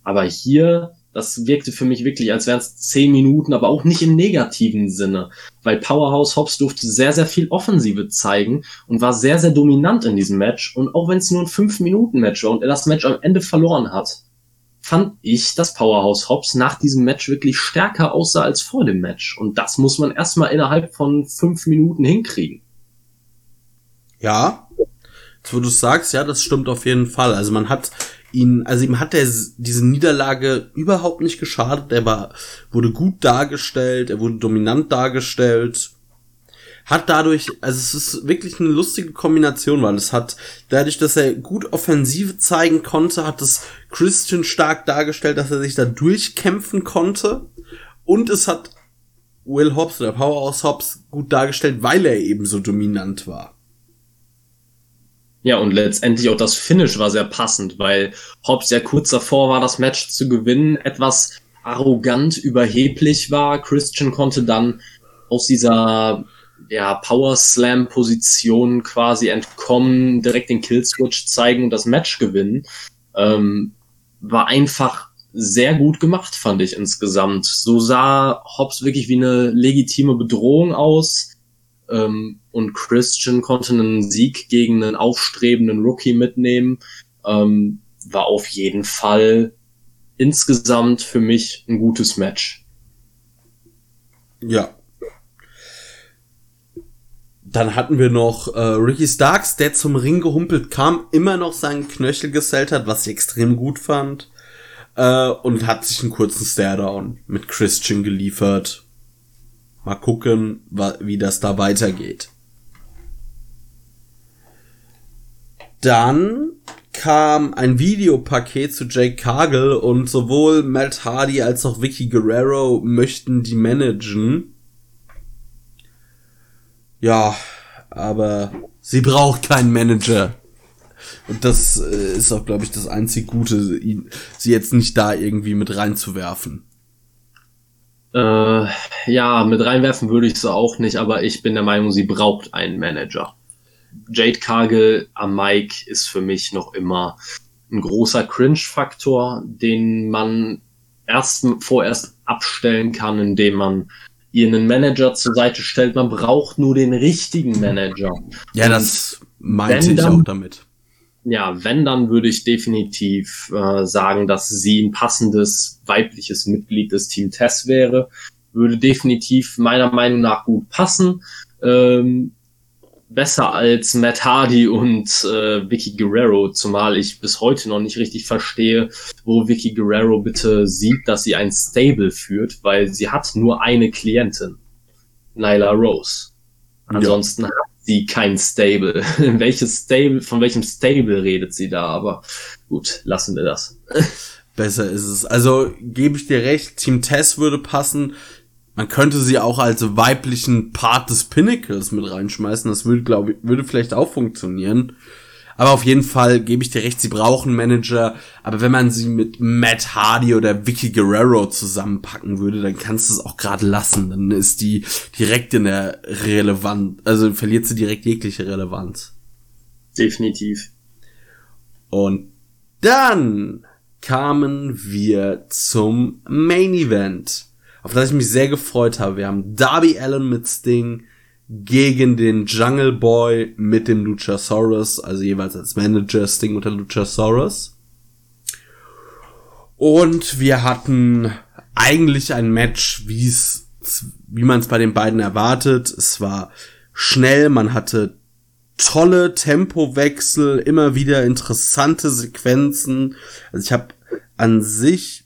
Aber hier, das wirkte für mich wirklich, als wären es zehn Minuten, aber auch nicht im negativen Sinne. Weil Powerhouse Hobbs durfte sehr, sehr viel Offensive zeigen und war sehr, sehr dominant in diesem Match. Und auch wenn es nur ein 5-Minuten-Match war und er das Match am Ende verloren hat, fand ich, dass Powerhouse Hobbs nach diesem Match wirklich stärker aussah als vor dem Match. Und das muss man erstmal innerhalb von fünf Minuten hinkriegen. Ja, wo du sagst, ja, das stimmt auf jeden Fall. Also man hat ihn, also ihm hat er diese Niederlage überhaupt nicht geschadet. Er war, wurde gut dargestellt, er wurde dominant dargestellt hat dadurch, also es ist wirklich eine lustige Kombination, weil es hat, dadurch, dass er gut Offensive zeigen konnte, hat es Christian stark dargestellt, dass er sich da durchkämpfen konnte. Und es hat Will Hobbs oder Powerhouse Hobbs gut dargestellt, weil er eben so dominant war. Ja, und letztendlich auch das Finish war sehr passend, weil Hobbs ja kurz davor war, das Match zu gewinnen, etwas arrogant, überheblich war. Christian konnte dann aus dieser ja, Power Slam Position quasi entkommen, direkt den Killswitch zeigen und das Match gewinnen. Ähm, war einfach sehr gut gemacht, fand ich insgesamt. So sah Hobbs wirklich wie eine legitime Bedrohung aus. Ähm, und Christian konnte einen Sieg gegen einen aufstrebenden Rookie mitnehmen. Ähm, war auf jeden Fall insgesamt für mich ein gutes Match. Ja, dann hatten wir noch äh, Ricky Starks, der zum Ring gehumpelt kam, immer noch seinen Knöchel gesellt hat, was ich extrem gut fand. Äh, und hat sich einen kurzen Staredown mit Christian geliefert. Mal gucken, wie das da weitergeht. Dann kam ein Videopaket zu Jake Cargill und sowohl Matt Hardy als auch Vicky Guerrero möchten die managen. Ja, aber sie braucht keinen Manager. Und das äh, ist auch, glaube ich, das einzig Gute, sie jetzt nicht da irgendwie mit reinzuwerfen. Äh, ja, mit reinwerfen würde ich sie auch nicht, aber ich bin der Meinung, sie braucht einen Manager. Jade Cargill am Mike ist für mich noch immer ein großer Cringe-Faktor, den man erst vorerst abstellen kann, indem man ihr einen Manager zur Seite stellt. Man braucht nur den richtigen Manager. Ja, Und das meinte ich dann, auch damit. Ja, wenn, dann würde ich definitiv äh, sagen, dass sie ein passendes weibliches Mitglied des Team Tess wäre. Würde definitiv meiner Meinung nach gut passen. Ähm, besser als Matt Hardy und äh, Vicky Guerrero, zumal ich bis heute noch nicht richtig verstehe, wo Vicky Guerrero bitte sieht, dass sie ein Stable führt, weil sie hat nur eine Klientin, Nyla Rose. Ansonsten ja. hat sie kein Stable. Welches Stable, von welchem Stable redet sie da? Aber gut, lassen wir das. Besser ist es. Also gebe ich dir recht, Team Tess würde passen. Man könnte sie auch als weiblichen Part des Pinnacles mit reinschmeißen. Das würde, glaube ich, würde vielleicht auch funktionieren. Aber auf jeden Fall gebe ich dir recht, sie brauchen Manager. Aber wenn man sie mit Matt Hardy oder Vicky Guerrero zusammenpacken würde, dann kannst du es auch gerade lassen. Dann ist die direkt in der Relevanz, also verliert sie direkt jegliche Relevanz. Definitiv. Und dann kamen wir zum Main Event auf das ich mich sehr gefreut habe. Wir haben Darby Allen mit Sting gegen den Jungle Boy mit dem Luchasaurus, also jeweils als Manager Sting unter Luchasaurus. Und wir hatten eigentlich ein Match, wie wie man es bei den beiden erwartet. Es war schnell, man hatte tolle Tempowechsel, immer wieder interessante Sequenzen. Also ich habe an sich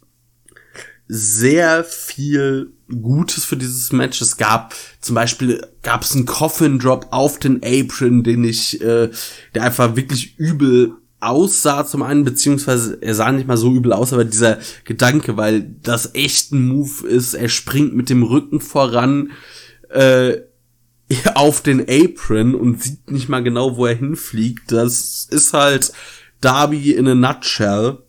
sehr viel Gutes für dieses Match. Es gab zum Beispiel gab es einen Coffin Drop auf den Apron, den ich, äh, der einfach wirklich übel aussah zum einen, beziehungsweise er sah nicht mal so übel aus, aber dieser Gedanke, weil das echt ein Move ist, er springt mit dem Rücken voran äh, auf den Apron und sieht nicht mal genau, wo er hinfliegt. Das ist halt Darby in a nutshell.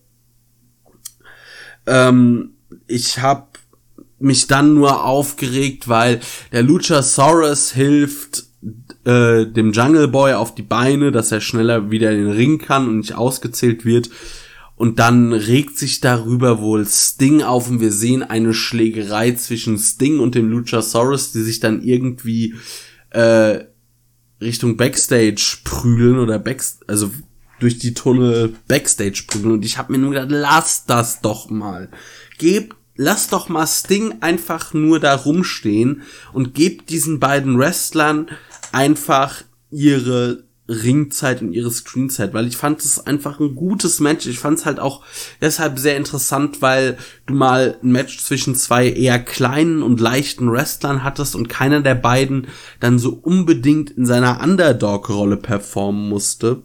Ähm, ich habe mich dann nur aufgeregt, weil der Luchasaurus hilft äh, dem Jungle Boy auf die Beine, dass er schneller wieder in den Ring kann und nicht ausgezählt wird. Und dann regt sich darüber wohl Sting auf und wir sehen eine Schlägerei zwischen Sting und dem Luchasaurus, die sich dann irgendwie äh, Richtung Backstage prügeln oder Backstage, also durch die Tunnel Backstage prügeln. Und ich habe mir nur gedacht, lass das doch mal. Gebt lass doch mal Sting einfach nur da rumstehen und gebt diesen beiden Wrestlern einfach ihre Ringzeit und ihre Screenzeit, weil ich fand es einfach ein gutes Match. Ich fand es halt auch deshalb sehr interessant, weil du mal ein Match zwischen zwei eher kleinen und leichten Wrestlern hattest und keiner der beiden dann so unbedingt in seiner Underdog-Rolle performen musste.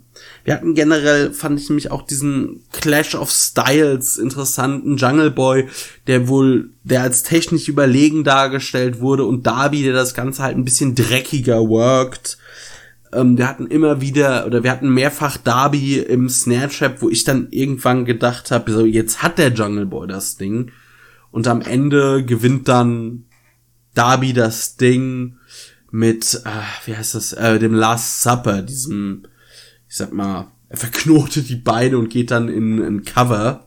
Wir hatten generell, fand ich nämlich auch diesen Clash of Styles interessanten Jungle Boy, der wohl, der als technisch überlegen dargestellt wurde und Darby, der das Ganze halt ein bisschen dreckiger worked. Ähm, wir hatten immer wieder, oder wir hatten mehrfach Darby im Snare Trap, wo ich dann irgendwann gedacht habe, so jetzt hat der Jungle Boy das Ding. Und am Ende gewinnt dann Darby das Ding mit, äh, wie heißt das, äh, dem Last Supper, diesem ich sag mal, er verknotet die Beine und geht dann in ein Cover.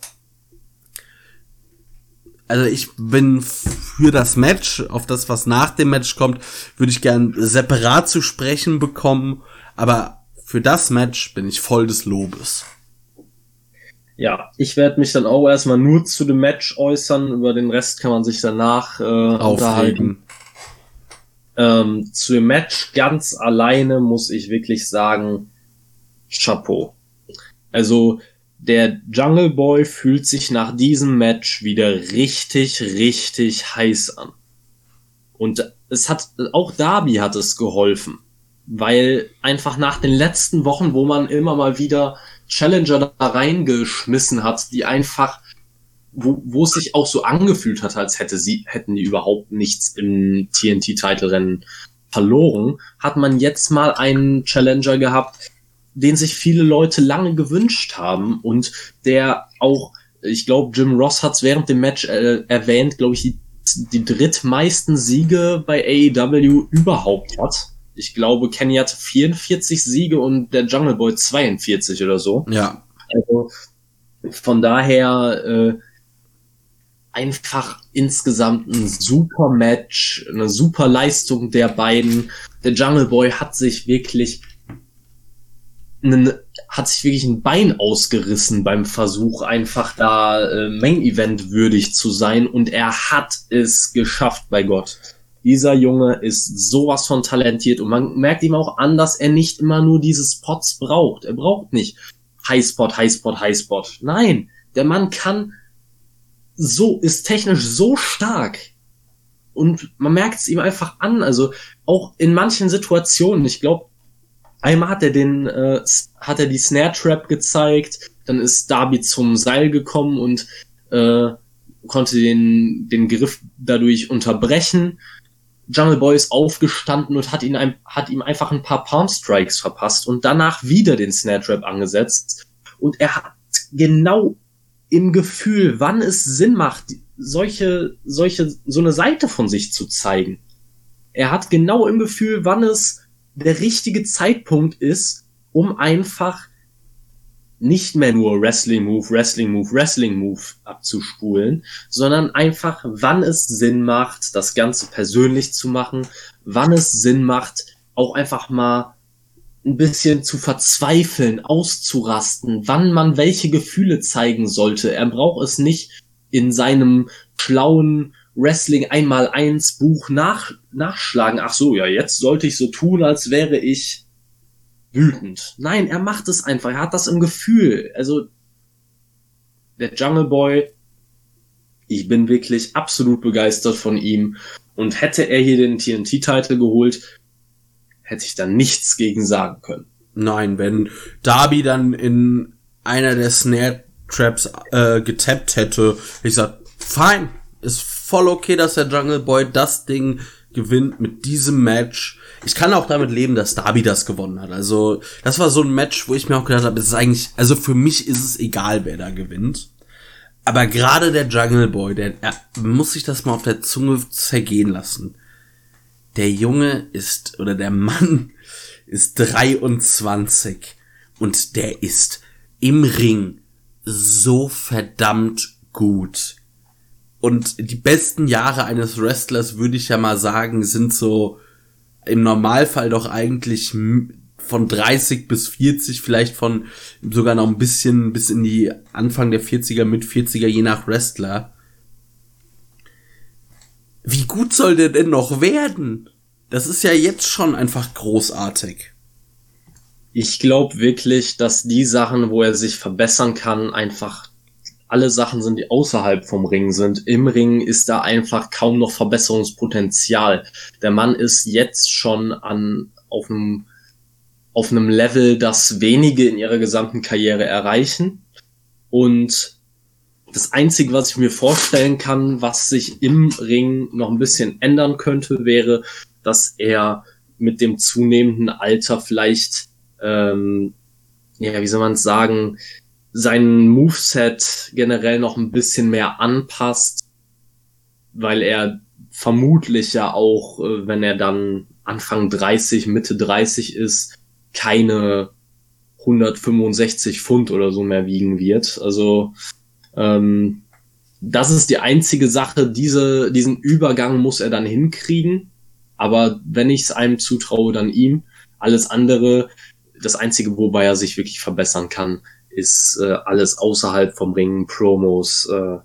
Also ich bin für das Match, auf das, was nach dem Match kommt, würde ich gern separat zu sprechen bekommen, aber für das Match bin ich voll des Lobes. Ja, ich werde mich dann auch erstmal nur zu dem Match äußern, über den Rest kann man sich danach äh, unterhalten. Ähm, zu dem Match ganz alleine muss ich wirklich sagen, Chapeau. Also der Jungle Boy fühlt sich nach diesem Match wieder richtig, richtig heiß an. Und es hat, auch Darby hat es geholfen. Weil einfach nach den letzten Wochen, wo man immer mal wieder Challenger da reingeschmissen hat, die einfach, wo, wo es sich auch so angefühlt hat, als hätte sie, hätten die überhaupt nichts im TNT-Titelrennen verloren, hat man jetzt mal einen Challenger gehabt, den sich viele Leute lange gewünscht haben und der auch, ich glaube, Jim Ross hat es während dem Match äh, erwähnt, glaube ich, die, die drittmeisten Siege bei AEW überhaupt hat. Ich glaube, Kenny hatte 44 Siege und der Jungle Boy 42 oder so. Ja. Also von daher äh, einfach insgesamt ein super Match, eine super Leistung der beiden. Der Jungle Boy hat sich wirklich einen, hat sich wirklich ein Bein ausgerissen beim Versuch, einfach da äh, Main Event würdig zu sein und er hat es geschafft bei Gott. Dieser Junge ist sowas von talentiert und man merkt ihm auch an, dass er nicht immer nur diese Spots braucht. Er braucht nicht Highspot, Highspot, Highspot. Nein, der Mann kann so, ist technisch so stark. Und man merkt es ihm einfach an. Also auch in manchen Situationen, ich glaube, Einmal hat er den, äh, hat er die Snare Trap gezeigt, dann ist Darby zum Seil gekommen und äh, konnte den, den Griff dadurch unterbrechen. Jungle Boy ist aufgestanden und hat, ihn ein, hat ihm einfach ein paar Palm Strikes verpasst und danach wieder den Snare Trap angesetzt. Und er hat genau im Gefühl, wann es Sinn macht, solche, solche, so eine Seite von sich zu zeigen. Er hat genau im Gefühl, wann es der richtige Zeitpunkt ist, um einfach nicht mehr nur Wrestling Move, Wrestling Move, Wrestling Move abzuspulen, sondern einfach, wann es Sinn macht, das Ganze persönlich zu machen, wann es Sinn macht, auch einfach mal ein bisschen zu verzweifeln, auszurasten, wann man welche Gefühle zeigen sollte. Er braucht es nicht in seinem schlauen Wrestling einmal eins Buch nach, nachschlagen. Ach so, ja, jetzt sollte ich so tun, als wäre ich wütend. Nein, er macht es einfach. Er hat das im Gefühl. Also, der Jungle Boy, ich bin wirklich absolut begeistert von ihm. Und hätte er hier den TNT-Titel geholt, hätte ich da nichts gegen sagen können. Nein, wenn Darby dann in einer der Snare Traps äh, getappt hätte, ich sag, fein, ist voll okay, dass der Jungle Boy das Ding gewinnt mit diesem Match. Ich kann auch damit leben, dass Darby das gewonnen hat. Also, das war so ein Match, wo ich mir auch gedacht habe, es ist eigentlich, also für mich ist es egal, wer da gewinnt. Aber gerade der Jungle Boy, der, er muss sich das mal auf der Zunge zergehen lassen. Der Junge ist, oder der Mann ist 23 und der ist im Ring so verdammt gut. Und die besten Jahre eines Wrestlers, würde ich ja mal sagen, sind so im Normalfall doch eigentlich von 30 bis 40, vielleicht von sogar noch ein bisschen bis in die Anfang der 40er, mit 40er, je nach Wrestler. Wie gut soll der denn noch werden? Das ist ja jetzt schon einfach großartig. Ich glaube wirklich, dass die Sachen, wo er sich verbessern kann, einfach alle Sachen sind, die außerhalb vom Ring sind. Im Ring ist da einfach kaum noch Verbesserungspotenzial. Der Mann ist jetzt schon an auf einem auf einem Level, das wenige in ihrer gesamten Karriere erreichen. Und das Einzige, was ich mir vorstellen kann, was sich im Ring noch ein bisschen ändern könnte, wäre, dass er mit dem zunehmenden Alter vielleicht, ähm, ja, wie soll man es sagen, sein Moveset generell noch ein bisschen mehr anpasst, weil er vermutlich ja auch, äh, wenn er dann Anfang 30, Mitte 30 ist, keine 165 Pfund oder so mehr wiegen wird. Also ähm, das ist die einzige Sache, diese, diesen Übergang muss er dann hinkriegen. Aber wenn ich es einem zutraue, dann ihm. Alles andere, das Einzige, wobei er sich wirklich verbessern kann, ist äh, alles außerhalb vom Ring, Promos, äh,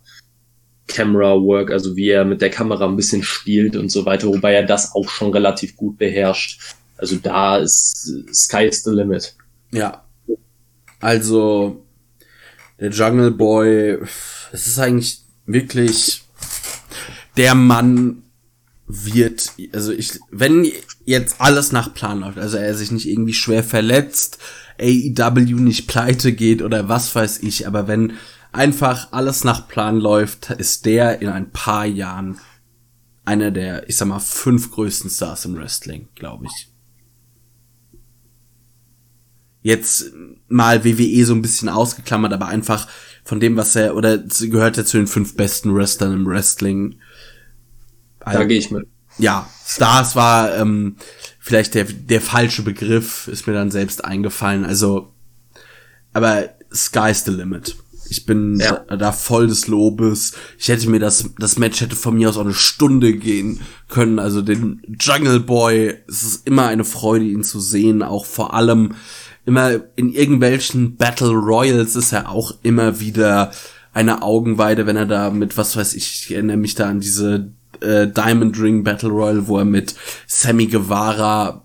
Camera Work, also wie er mit der Kamera ein bisschen spielt und so weiter, wobei er das auch schon relativ gut beherrscht. Also da ist Sky is the limit. Ja. Also der Jungle Boy, es ist eigentlich wirklich der Mann wird, also ich, wenn jetzt alles nach Plan läuft, also er sich nicht irgendwie schwer verletzt, AEW nicht pleite geht oder was weiß ich, aber wenn einfach alles nach Plan läuft, ist der in ein paar Jahren einer der, ich sag mal, fünf größten Stars im Wrestling, glaube ich. Jetzt mal WWE so ein bisschen ausgeklammert, aber einfach von dem, was er, oder gehört er zu den fünf besten Wrestlern im Wrestling. Also, da gehe ich mit. Ja, Stars war ähm, vielleicht der, der falsche Begriff, ist mir dann selbst eingefallen. Also, aber sky's the limit. Ich bin ja. da, da, voll des Lobes. Ich hätte mir das, das Match hätte von mir aus auch eine Stunde gehen können. Also den Jungle Boy, es ist immer eine Freude, ihn zu sehen. Auch vor allem immer in irgendwelchen Battle Royals ist er auch immer wieder eine Augenweide, wenn er da mit, was weiß ich, ich erinnere mich da an diese äh, Diamond Ring Battle Royal, wo er mit Sammy Guevara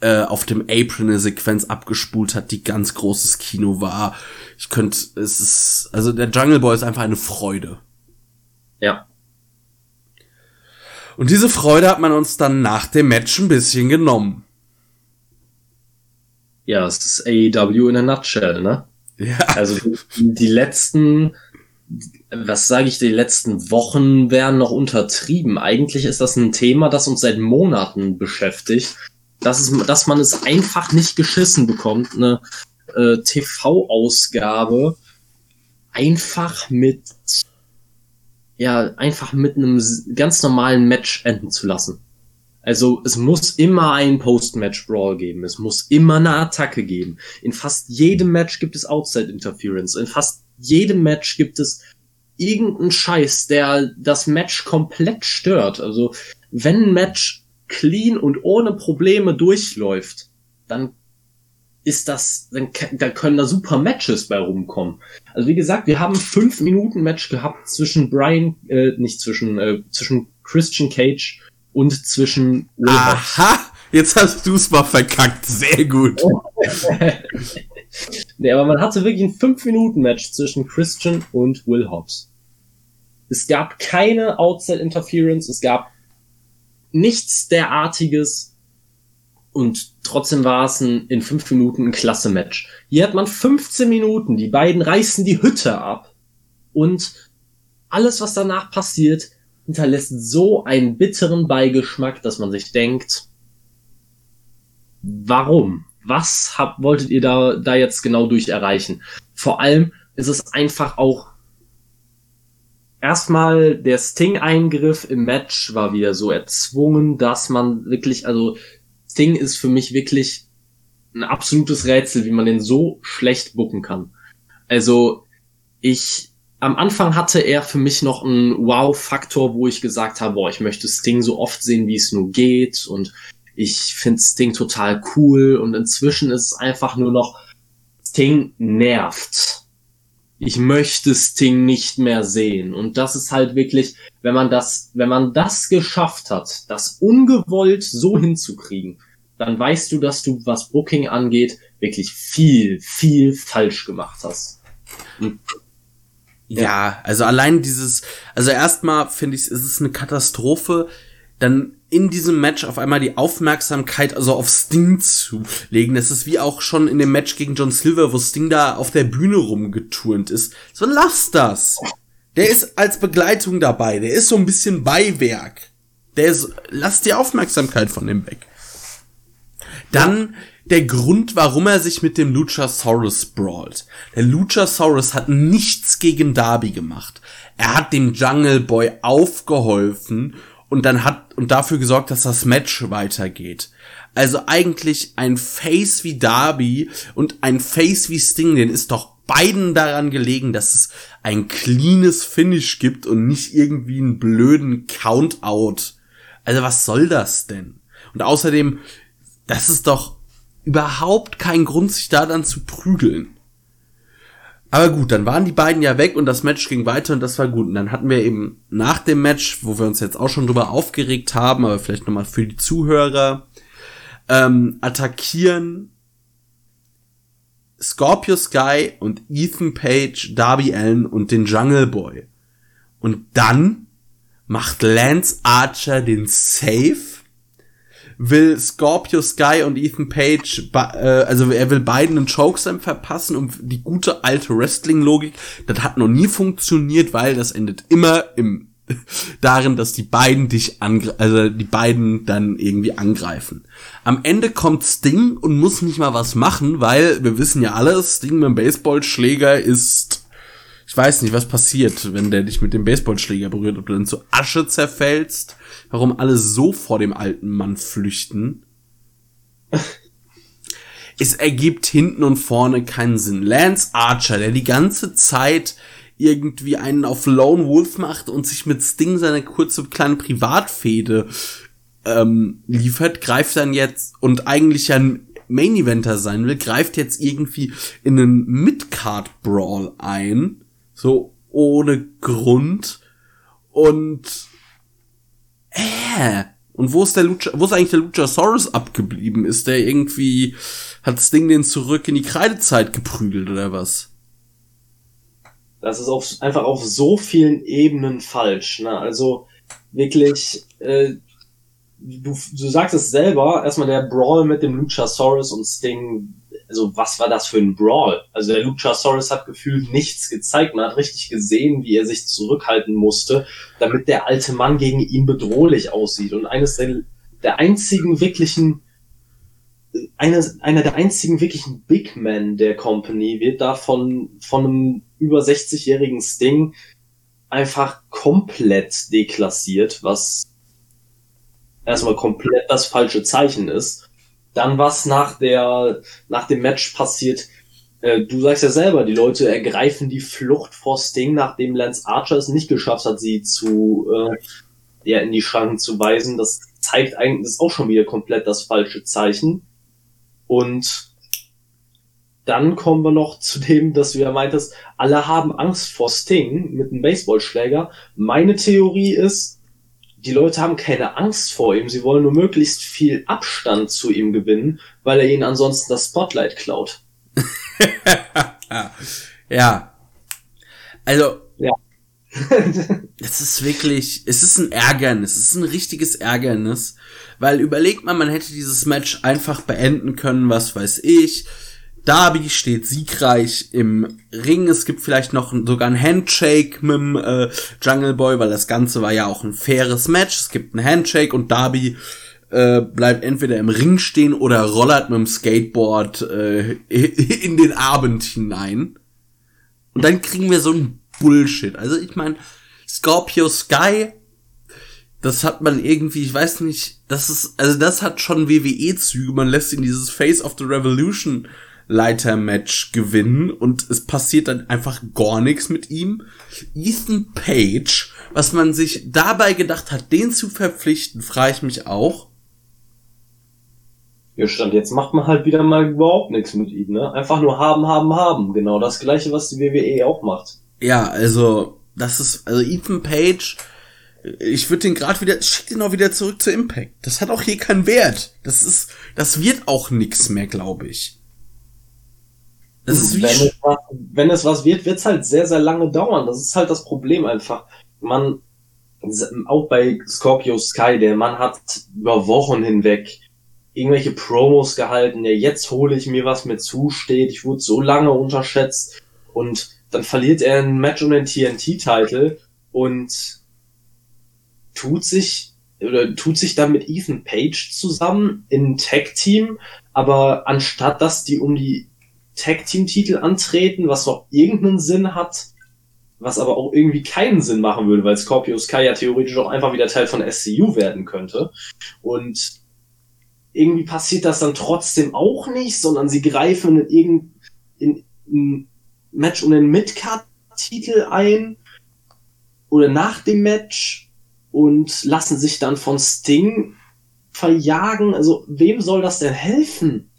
äh, auf dem Apron eine Sequenz abgespult hat, die ganz großes Kino war. Ich könnte, es ist, also der Jungle Boy ist einfach eine Freude. Ja. Und diese Freude hat man uns dann nach dem Match ein bisschen genommen. Ja, es ist AEW in a nutshell, ne? Ja. Also die letzten was sage ich, die letzten Wochen wären noch untertrieben. Eigentlich ist das ein Thema, das uns seit Monaten beschäftigt. Dass, es, dass man es einfach nicht geschissen bekommt, eine äh, TV-Ausgabe einfach mit ja, einfach mit einem ganz normalen Match enden zu lassen. Also es muss immer einen Post-Match-Brawl geben. Es muss immer eine Attacke geben. In fast jedem Match gibt es Outside-Interference. In fast jedem Match gibt es irgendeinen Scheiß, der das Match komplett stört. Also wenn ein Match clean und ohne Probleme durchläuft, dann ist das, dann, dann können da super Matches bei rumkommen. Also wie gesagt, wir haben fünf Minuten Match gehabt zwischen Brian, äh, nicht zwischen, äh, zwischen Christian Cage und zwischen Aha! Jetzt hast du es mal verkackt. Sehr gut. nee, aber man hatte wirklich ein fünf Minuten Match zwischen Christian und Will Hobbs. Es gab keine Outside Interference, es gab nichts derartiges und trotzdem war es ein, in fünf Minuten ein klasse Match. Hier hat man 15 Minuten, die beiden reißen die Hütte ab und alles, was danach passiert, hinterlässt so einen bitteren Beigeschmack, dass man sich denkt, warum? Was habt, wolltet ihr da, da jetzt genau durch erreichen? Vor allem ist es einfach auch erstmal der Sting-Eingriff im Match war wieder so erzwungen, dass man wirklich, also Sting ist für mich wirklich ein absolutes Rätsel, wie man den so schlecht bucken kann. Also ich am Anfang hatte er für mich noch einen Wow-Faktor, wo ich gesagt habe, boah, ich möchte Sting so oft sehen, wie es nur geht und ich finde Sting total cool und inzwischen ist es einfach nur noch Sting nervt ich möchte Sting nicht mehr sehen. Und das ist halt wirklich, wenn man das, wenn man das geschafft hat, das ungewollt so hinzukriegen, dann weißt du, dass du, was Booking angeht, wirklich viel, viel falsch gemacht hast. Und ja, also allein dieses, also erstmal finde ich, ist es eine Katastrophe, dann in diesem Match auf einmal die Aufmerksamkeit also auf Sting zu legen. Das ist wie auch schon in dem Match gegen John Silver, wo Sting da auf der Bühne rumgeturnt ist. So lass das. Der ist als Begleitung dabei. Der ist so ein bisschen Beiwerk. Der ist, lass die Aufmerksamkeit von dem weg. Dann der Grund, warum er sich mit dem Luchasaurus brawlt. Der Luchasaurus hat nichts gegen Darby gemacht. Er hat dem Jungle Boy aufgeholfen und dann hat und dafür gesorgt, dass das Match weitergeht. Also eigentlich ein Face wie Darby und ein Face wie Sting, den ist doch beiden daran gelegen, dass es ein cleanes Finish gibt und nicht irgendwie einen blöden Countout. Also was soll das denn? Und außerdem, das ist doch überhaupt kein Grund, sich da dann zu prügeln. Aber gut, dann waren die beiden ja weg und das Match ging weiter und das war gut. Und dann hatten wir eben nach dem Match, wo wir uns jetzt auch schon drüber aufgeregt haben, aber vielleicht nochmal für die Zuhörer, ähm, attackieren Scorpio Sky und Ethan Page, Darby Allen und den Jungle Boy. Und dann macht Lance Archer den Save will Scorpio Sky und Ethan Page, äh, also er will beiden einen Chokeslam verpassen und die gute alte Wrestling-Logik, das hat noch nie funktioniert, weil das endet immer im darin, dass die beiden dich angreifen, also die beiden dann irgendwie angreifen. Am Ende kommt Sting und muss nicht mal was machen, weil wir wissen ja alles, Sting mit dem Baseballschläger ist ich weiß nicht, was passiert, wenn der dich mit dem Baseballschläger berührt, ob du dann zu Asche zerfällst, warum alle so vor dem alten Mann flüchten. es ergibt hinten und vorne keinen Sinn. Lance Archer, der die ganze Zeit irgendwie einen auf Lone Wolf macht und sich mit Sting seine kurze kleine Privatfehde ähm, liefert, greift dann jetzt und eigentlich ja ein Main Eventer sein will, greift jetzt irgendwie in einen Midcard Brawl ein so ohne Grund. Und äh, und wo ist der Lucha, wo ist eigentlich der Luchasaurus abgeblieben? Ist der irgendwie, hat das Ding den zurück in die Kreidezeit geprügelt oder was? Das ist auf, einfach auf so vielen Ebenen falsch. Ne? Also wirklich, äh, du, du sagst es selber, erstmal der Brawl mit dem Luchasaurus und Sting also was war das für ein Brawl? Also der Luchasaurus hat gefühlt nichts gezeigt. Man hat richtig gesehen, wie er sich zurückhalten musste, damit der alte Mann gegen ihn bedrohlich aussieht. Und eines der, der einzigen wirklichen, einer, einer der einzigen wirklichen Big Men der Company wird da von, von einem über 60-jährigen Sting einfach komplett deklassiert, was erstmal komplett das falsche Zeichen ist. Dann was nach der, nach dem Match passiert. Äh, du sagst ja selber, die Leute ergreifen die Flucht vor Sting, nachdem Lance Archer es nicht geschafft hat, sie zu, äh, ja, in die Schranken zu weisen. Das zeigt eigentlich, das ist auch schon wieder komplett das falsche Zeichen. Und dann kommen wir noch zu dem, dass du ja meintest, alle haben Angst vor Sting mit einem Baseballschläger. Meine Theorie ist, die Leute haben keine Angst vor ihm, sie wollen nur möglichst viel Abstand zu ihm gewinnen, weil er ihnen ansonsten das Spotlight klaut. ja. Also. Ja. es ist wirklich, es ist ein Ärgernis, es ist ein richtiges Ärgernis, weil überlegt man, man hätte dieses Match einfach beenden können, was weiß ich. Darby steht siegreich im Ring. Es gibt vielleicht noch sogar ein Handshake mit dem äh, Jungle Boy, weil das Ganze war ja auch ein faires Match. Es gibt ein Handshake und Darby äh, bleibt entweder im Ring stehen oder rollert mit dem Skateboard äh, in den Abend hinein. Und dann kriegen wir so ein Bullshit. Also ich meine, Scorpio Sky, das hat man irgendwie, ich weiß nicht, das ist, also das hat schon WWE-Züge. Man lässt ihn dieses Face of the Revolution Leiter-Match gewinnen und es passiert dann einfach gar nichts mit ihm. Ethan Page, was man sich dabei gedacht hat, den zu verpflichten, frage ich mich auch. Ja, stand jetzt macht man halt wieder mal überhaupt nichts mit ihm, ne? Einfach nur haben, haben, haben. Genau das gleiche, was die WWE auch macht. Ja, also, das ist, also Ethan Page, ich würde den gerade wieder, schick den auch wieder zurück zu Impact. Das hat auch hier keinen Wert. Das ist, das wird auch nix mehr, glaube ich. Das ist wie wenn, es was, wenn es was wird, wird es halt sehr, sehr lange dauern. Das ist halt das Problem einfach. Man, auch bei Scorpio Sky, der Mann hat über Wochen hinweg irgendwelche Promos gehalten, ja, jetzt hole ich mir, was mir zusteht, ich wurde so lange unterschätzt und dann verliert er ein Match um den TNT-Titel und tut sich oder tut sich dann mit Ethan Page zusammen in Tag-Team, aber anstatt dass die um die Tag-Team-Titel antreten, was doch irgendeinen Sinn hat, was aber auch irgendwie keinen Sinn machen würde, weil Scorpio Sky ja theoretisch auch einfach wieder Teil von SCU werden könnte. Und irgendwie passiert das dann trotzdem auch nicht, sondern sie greifen in irgendein in Match um den Midcard-Titel ein oder nach dem Match und lassen sich dann von Sting verjagen. Also wem soll das denn helfen?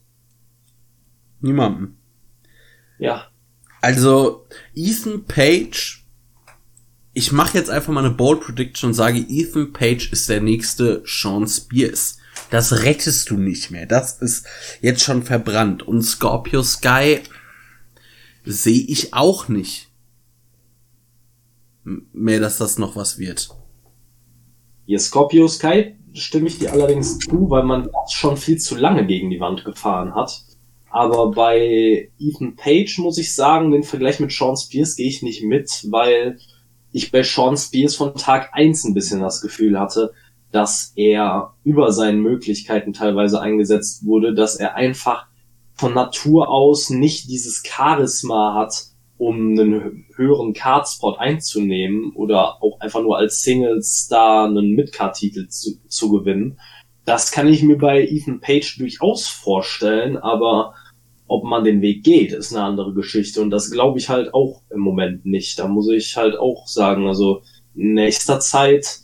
Niemandem. Ja. Also Ethan Page ich mache jetzt einfach mal eine Bold Prediction und sage, Ethan Page ist der nächste Sean Spears. Das rettest du nicht mehr. Das ist jetzt schon verbrannt. Und Scorpio Sky sehe ich auch nicht mehr, dass das noch was wird. Hier Scorpio Sky stimme ich dir allerdings zu, weil man das schon viel zu lange gegen die Wand gefahren hat. Aber bei Ethan Page muss ich sagen, den Vergleich mit Sean Spears gehe ich nicht mit, weil ich bei Sean Spears von Tag eins ein bisschen das Gefühl hatte, dass er über seinen Möglichkeiten teilweise eingesetzt wurde, dass er einfach von Natur aus nicht dieses Charisma hat, um einen höheren Cardspot einzunehmen oder auch einfach nur als Single Star einen Midcard-Titel zu, zu gewinnen. Das kann ich mir bei Ethan Page durchaus vorstellen, aber ob man den Weg geht, ist eine andere Geschichte. Und das glaube ich halt auch im Moment nicht. Da muss ich halt auch sagen, also in nächster Zeit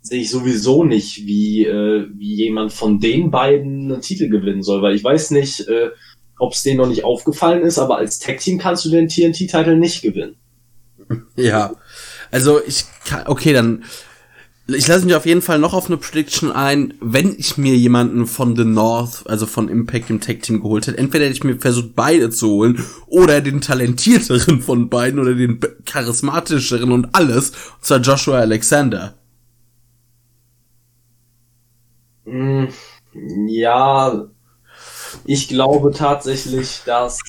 sehe ich sowieso nicht, wie, äh, wie jemand von den beiden einen Titel gewinnen soll, weil ich weiß nicht, äh, ob es denen noch nicht aufgefallen ist, aber als Tag-Team kannst du den TNT-Titel nicht gewinnen. Ja, also ich kann, okay, dann ich lasse mich auf jeden Fall noch auf eine Prediction ein, wenn ich mir jemanden von The North, also von Impact im Tag Team geholt hätte. Entweder hätte ich mir versucht, beide zu holen oder den talentierteren von beiden oder den charismatischeren und alles, und zwar Joshua Alexander. Hm, ja, ich glaube tatsächlich, dass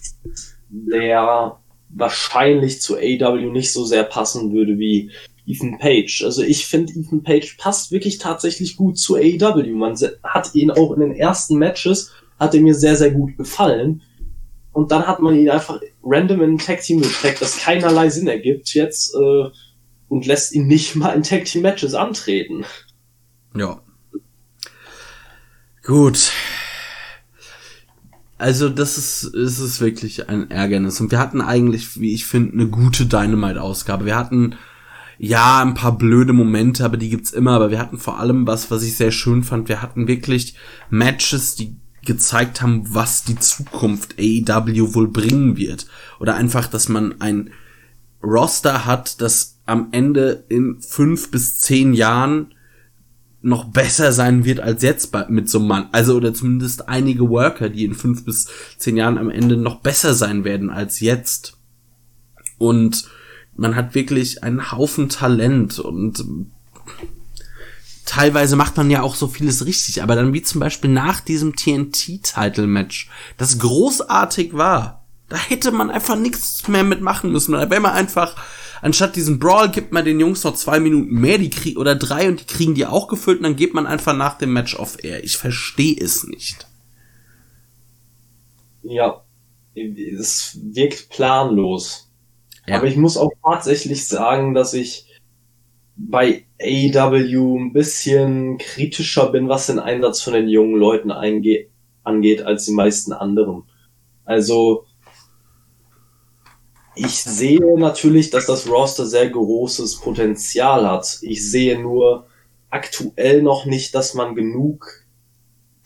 der wahrscheinlich zu AW nicht so sehr passen würde wie Ethan Page. Also ich finde, Ethan Page passt wirklich tatsächlich gut zu AEW. Man hat ihn auch in den ersten Matches, hat er mir sehr, sehr gut gefallen. Und dann hat man ihn einfach random in ein Tag-Team gesteckt, das keinerlei Sinn ergibt jetzt äh, und lässt ihn nicht mal in Tag-Team-Matches antreten. Ja. Gut. Also das ist, ist es wirklich ein Ärgernis. Und wir hatten eigentlich, wie ich finde, eine gute Dynamite-Ausgabe. Wir hatten ja, ein paar blöde Momente, aber die gibt's immer. Aber wir hatten vor allem was, was ich sehr schön fand. Wir hatten wirklich Matches, die gezeigt haben, was die Zukunft AEW wohl bringen wird. Oder einfach, dass man ein Roster hat, das am Ende in fünf bis zehn Jahren noch besser sein wird als jetzt mit so einem Mann. Also oder zumindest einige Worker, die in fünf bis zehn Jahren am Ende noch besser sein werden als jetzt. Und man hat wirklich einen Haufen Talent und teilweise macht man ja auch so vieles richtig, aber dann wie zum Beispiel nach diesem TNT-Title-Match, das großartig war, da hätte man einfach nichts mehr mitmachen müssen. Da wäre man einfach anstatt diesen Brawl gibt man den Jungs noch zwei Minuten mehr, die kriegen oder drei und die kriegen die auch gefüllt und dann geht man einfach nach dem Match off air. Ich verstehe es nicht. Ja, es wirkt planlos. Ja. Aber ich muss auch tatsächlich sagen, dass ich bei AEW ein bisschen kritischer bin, was den Einsatz von den jungen Leuten angeht, als die meisten anderen. Also, ich sehe natürlich, dass das Roster sehr großes Potenzial hat. Ich sehe nur aktuell noch nicht, dass man genug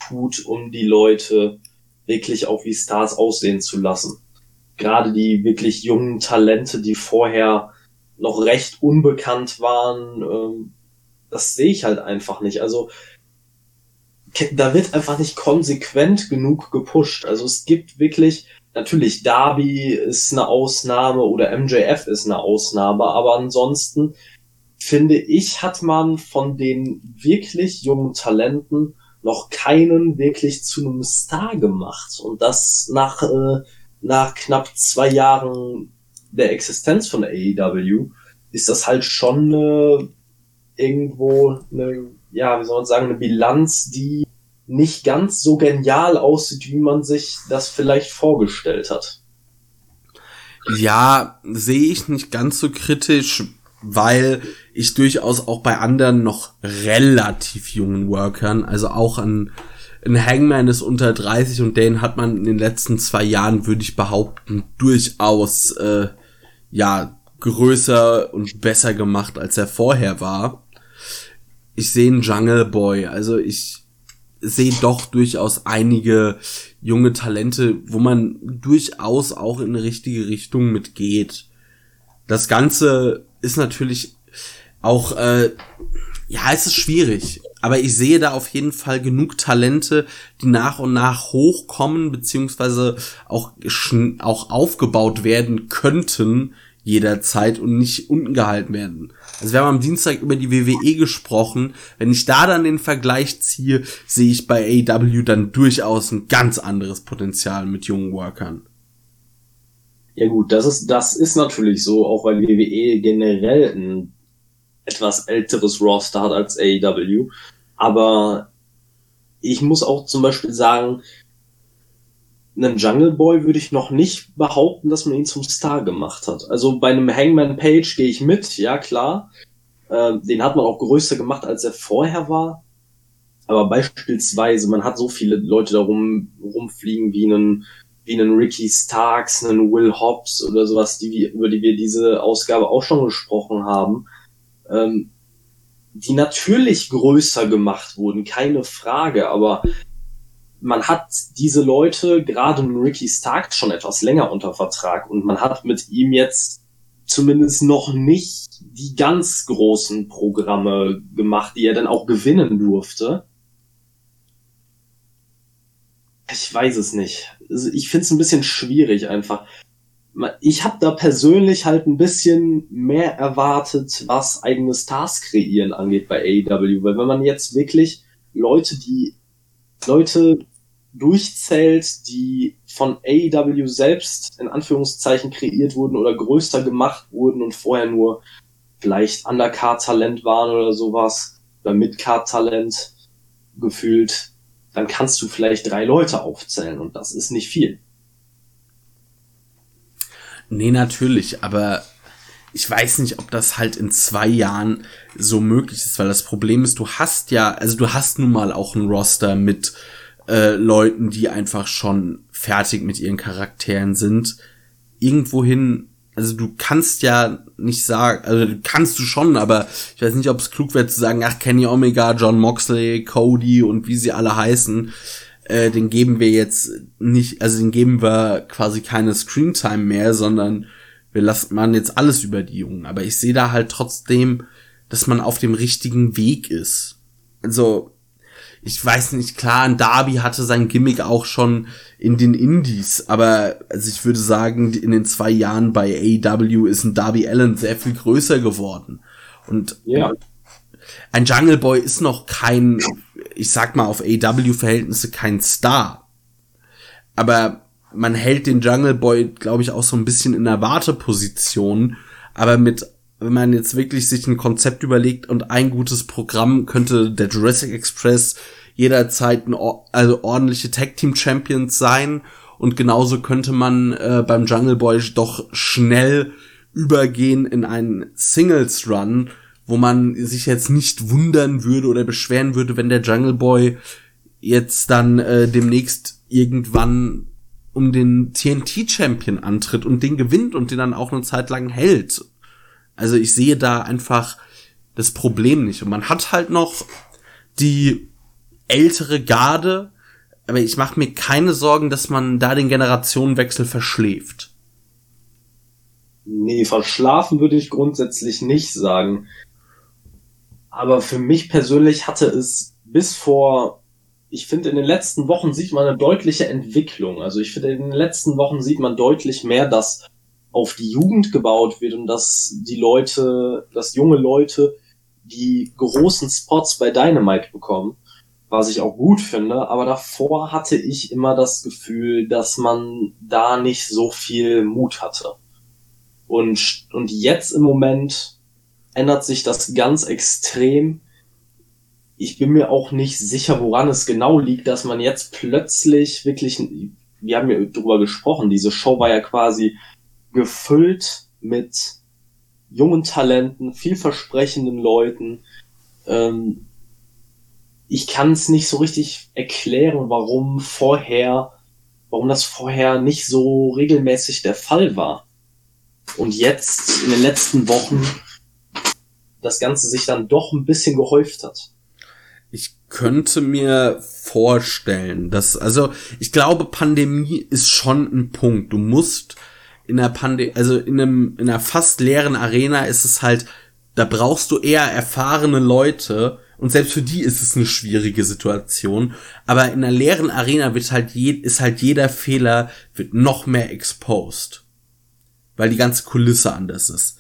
tut, um die Leute wirklich auch wie Stars aussehen zu lassen. Gerade die wirklich jungen Talente, die vorher noch recht unbekannt waren, ähm, das sehe ich halt einfach nicht. Also da wird einfach nicht konsequent genug gepusht. Also es gibt wirklich Natürlich, Darby ist eine Ausnahme oder MJF ist eine Ausnahme, aber ansonsten finde ich, hat man von den wirklich jungen Talenten noch keinen wirklich zu einem Star gemacht. Und das nach, äh, nach knapp zwei Jahren der Existenz von AEW ist das halt schon äh, irgendwo eine, ja, wie soll man sagen, eine Bilanz, die nicht ganz so genial aussieht, wie man sich das vielleicht vorgestellt hat. Ja, sehe ich nicht ganz so kritisch, weil ich durchaus auch bei anderen noch relativ jungen Workern, also auch ein, ein Hangman ist unter 30 und den hat man in den letzten zwei Jahren, würde ich behaupten, durchaus äh, ja größer und besser gemacht, als er vorher war. Ich sehe einen Jungle Boy, also ich sehe doch durchaus einige junge Talente, wo man durchaus auch in eine richtige Richtung mitgeht. Das Ganze ist natürlich auch, äh, ja, es ist schwierig. Aber ich sehe da auf jeden Fall genug Talente, die nach und nach hochkommen, beziehungsweise auch, auch aufgebaut werden könnten jederzeit und nicht unten gehalten werden. Also wir haben am Dienstag über die WWE gesprochen. Wenn ich da dann den Vergleich ziehe, sehe ich bei AEW dann durchaus ein ganz anderes Potenzial mit jungen Workern. Ja gut, das ist, das ist natürlich so, auch weil WWE generell ein etwas älteres Roster hat als AEW. Aber ich muss auch zum Beispiel sagen, einen Jungle Boy würde ich noch nicht behaupten, dass man ihn zum Star gemacht hat. Also bei einem Hangman Page gehe ich mit, ja klar. Äh, den hat man auch größer gemacht, als er vorher war. Aber beispielsweise, man hat so viele Leute da rum, rumfliegen wie einen, wie einen Ricky Starks, einen Will Hobbs oder sowas, die, über die wir diese Ausgabe auch schon gesprochen haben. Ähm, die natürlich größer gemacht wurden, keine Frage, aber man hat diese Leute, gerade Ricky Stark, schon etwas länger unter Vertrag und man hat mit ihm jetzt zumindest noch nicht die ganz großen Programme gemacht, die er dann auch gewinnen durfte. Ich weiß es nicht. Also ich finde es ein bisschen schwierig einfach. Ich habe da persönlich halt ein bisschen mehr erwartet, was eigene Stars kreieren angeht bei AEW, weil wenn man jetzt wirklich Leute, die Leute durchzählt, die von AEW selbst in Anführungszeichen kreiert wurden oder größer gemacht wurden und vorher nur vielleicht Undercard-Talent waren oder sowas, oder Midcard-Talent gefühlt, dann kannst du vielleicht drei Leute aufzählen und das ist nicht viel. Nee, natürlich, aber ich weiß nicht, ob das halt in zwei Jahren so möglich ist, weil das Problem ist, du hast ja, also du hast nun mal auch ein Roster mit äh, Leuten, die einfach schon fertig mit ihren Charakteren sind, irgendwohin, also du kannst ja nicht sagen, also kannst du schon, aber ich weiß nicht, ob es klug wäre zu sagen, ach, Kenny Omega, John Moxley, Cody und wie sie alle heißen, äh, den geben wir jetzt nicht, also den geben wir quasi keine Screentime mehr, sondern wir lassen man jetzt alles über die Jungen. Aber ich sehe da halt trotzdem, dass man auf dem richtigen Weg ist. Also, ich weiß nicht, klar, ein Darby hatte sein Gimmick auch schon in den Indies, aber also ich würde sagen, in den zwei Jahren bei AEW ist ein Darby Allen sehr viel größer geworden. Und ja. ein Jungle Boy ist noch kein, ich sag mal, auf AEW-Verhältnisse kein Star. Aber man hält den Jungle Boy, glaube ich, auch so ein bisschen in der Warteposition. Aber mit, wenn man jetzt wirklich sich ein Konzept überlegt und ein gutes Programm, könnte der Jurassic Express jederzeit ein, also ordentliche Tag Team Champions sein. Und genauso könnte man äh, beim Jungle Boy doch schnell übergehen in einen Singles Run, wo man sich jetzt nicht wundern würde oder beschweren würde, wenn der Jungle Boy jetzt dann äh, demnächst irgendwann um den TNT-Champion antritt und den gewinnt und den dann auch eine Zeit lang hält. Also ich sehe da einfach das Problem nicht. Und man hat halt noch die ältere Garde, aber ich mache mir keine Sorgen, dass man da den Generationenwechsel verschläft. Nee, verschlafen würde ich grundsätzlich nicht sagen. Aber für mich persönlich hatte es bis vor ich finde, in den letzten Wochen sieht man eine deutliche Entwicklung. Also ich finde, in den letzten Wochen sieht man deutlich mehr, dass auf die Jugend gebaut wird und dass die Leute, dass junge Leute die großen Spots bei Dynamite bekommen, was ich auch gut finde. Aber davor hatte ich immer das Gefühl, dass man da nicht so viel Mut hatte. Und, und jetzt im Moment ändert sich das ganz extrem ich bin mir auch nicht sicher, woran es genau liegt, dass man jetzt plötzlich wirklich, wir haben ja drüber gesprochen, diese Show war ja quasi gefüllt mit jungen Talenten, vielversprechenden Leuten. Ähm, ich kann es nicht so richtig erklären, warum vorher, warum das vorher nicht so regelmäßig der Fall war. Und jetzt in den letzten Wochen das Ganze sich dann doch ein bisschen gehäuft hat ich könnte mir vorstellen, dass, also ich glaube, Pandemie ist schon ein Punkt. Du musst in der Pandemie, also in einem, in einer fast leeren Arena ist es halt, da brauchst du eher erfahrene Leute und selbst für die ist es eine schwierige Situation. Aber in einer leeren Arena wird halt je, ist halt jeder Fehler wird noch mehr exposed. Weil die ganze Kulisse anders ist.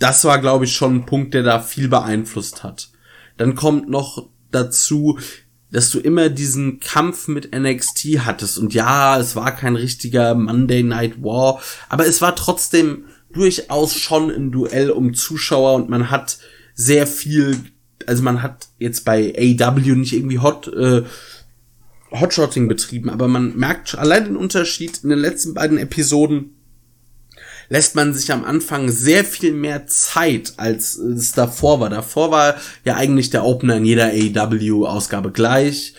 Das war, glaube ich, schon ein Punkt, der da viel beeinflusst hat. Dann kommt noch dazu, dass du immer diesen Kampf mit NXT hattest. Und ja, es war kein richtiger Monday Night War, aber es war trotzdem durchaus schon ein Duell um Zuschauer und man hat sehr viel, also man hat jetzt bei AW nicht irgendwie Hot, äh, Hotshotting betrieben, aber man merkt allein den Unterschied in den letzten beiden Episoden lässt man sich am Anfang sehr viel mehr Zeit, als es davor war. Davor war ja eigentlich der Opener in jeder AEW-Ausgabe gleich.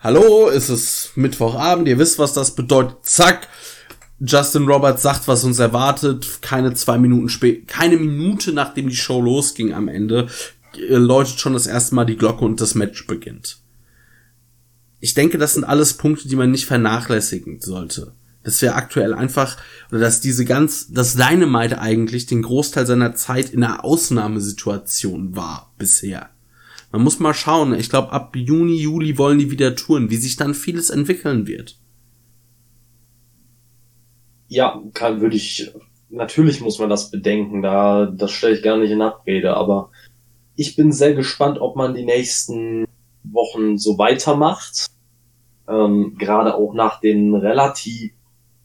Hallo, es ist Mittwochabend, ihr wisst, was das bedeutet. Zack. Justin Roberts sagt, was uns erwartet. Keine zwei Minuten später, keine Minute nachdem die Show losging am Ende, äh, läutet schon das erste Mal die Glocke und das Match beginnt. Ich denke, das sind alles Punkte, die man nicht vernachlässigen sollte. Das wäre aktuell einfach, oder dass diese ganz, dass Dynamite eigentlich den Großteil seiner Zeit in einer Ausnahmesituation war bisher. Man muss mal schauen. Ich glaube, ab Juni, Juli wollen die wieder touren, wie sich dann vieles entwickeln wird. Ja, kann, würde ich, natürlich muss man das bedenken, da, das stelle ich gar nicht in Abrede, aber ich bin sehr gespannt, ob man die nächsten Wochen so weitermacht. Ähm, gerade auch nach den relativ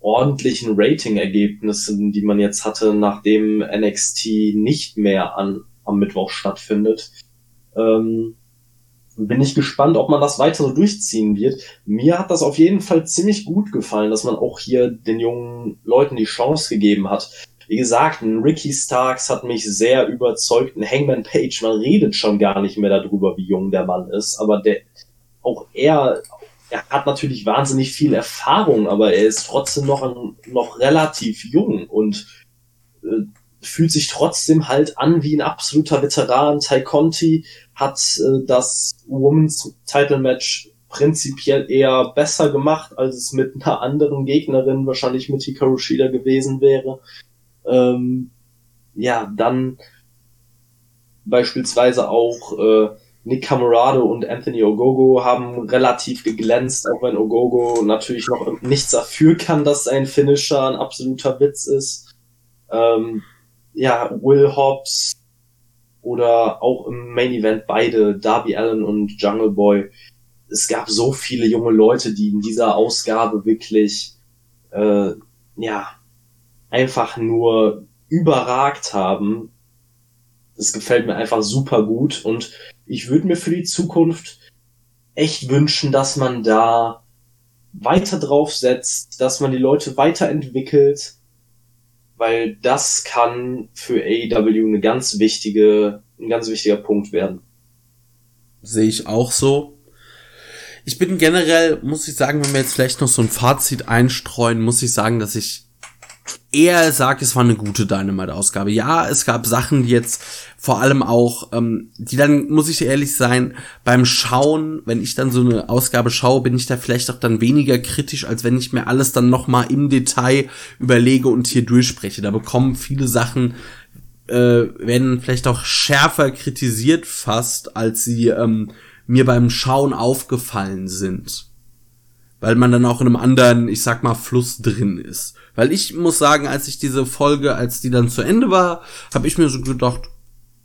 ordentlichen Rating-Ergebnissen, die man jetzt hatte, nachdem NXT nicht mehr an, am Mittwoch stattfindet. Ähm, bin ich gespannt, ob man das weiter so durchziehen wird. Mir hat das auf jeden Fall ziemlich gut gefallen, dass man auch hier den jungen Leuten die Chance gegeben hat. Wie gesagt, ein Ricky Starks hat mich sehr überzeugt. Ein Hangman Page, man redet schon gar nicht mehr darüber, wie jung der Mann ist, aber der, auch er er hat natürlich wahnsinnig viel Erfahrung, aber er ist trotzdem noch, noch relativ jung und äh, fühlt sich trotzdem halt an wie ein absoluter Veteran. Ty Conti hat äh, das Women's Title Match prinzipiell eher besser gemacht, als es mit einer anderen Gegnerin, wahrscheinlich mit Hikaru Shida gewesen wäre. Ähm, ja, dann beispielsweise auch äh, Nick Camarado und Anthony Ogogo haben relativ geglänzt, auch wenn Ogogo natürlich noch nichts dafür kann, dass sein Finisher ein absoluter Witz ist. Ähm, ja, Will Hobbs oder auch im Main Event beide, Darby Allen und Jungle Boy. Es gab so viele junge Leute, die in dieser Ausgabe wirklich, äh, ja, einfach nur überragt haben. Das gefällt mir einfach super gut und ich würde mir für die Zukunft echt wünschen, dass man da weiter drauf setzt, dass man die Leute weiterentwickelt, weil das kann für AEW eine ganz wichtige, ein ganz wichtiger Punkt werden. Sehe ich auch so. Ich bin generell, muss ich sagen, wenn wir jetzt vielleicht noch so ein Fazit einstreuen, muss ich sagen, dass ich eher sage, es war eine gute Dynamite-Ausgabe. Ja, es gab Sachen, die jetzt vor allem auch, ähm, die dann, muss ich ehrlich sein, beim Schauen, wenn ich dann so eine Ausgabe schaue, bin ich da vielleicht auch dann weniger kritisch, als wenn ich mir alles dann nochmal im Detail überlege und hier durchspreche. Da bekommen viele Sachen, äh, werden vielleicht auch schärfer kritisiert fast, als sie ähm, mir beim Schauen aufgefallen sind weil man dann auch in einem anderen, ich sag mal, Fluss drin ist. Weil ich muss sagen, als ich diese Folge, als die dann zu Ende war, habe ich mir so gedacht,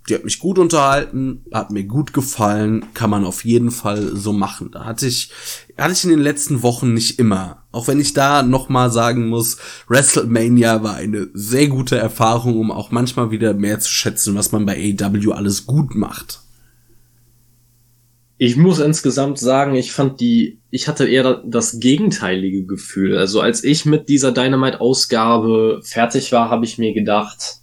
die hat mich gut unterhalten, hat mir gut gefallen, kann man auf jeden Fall so machen. Da hatte ich, hatte ich in den letzten Wochen nicht immer. Auch wenn ich da nochmal sagen muss, WrestleMania war eine sehr gute Erfahrung, um auch manchmal wieder mehr zu schätzen, was man bei AEW alles gut macht. Ich muss insgesamt sagen, ich fand die, ich hatte eher das gegenteilige Gefühl. Also als ich mit dieser Dynamite-Ausgabe fertig war, habe ich mir gedacht,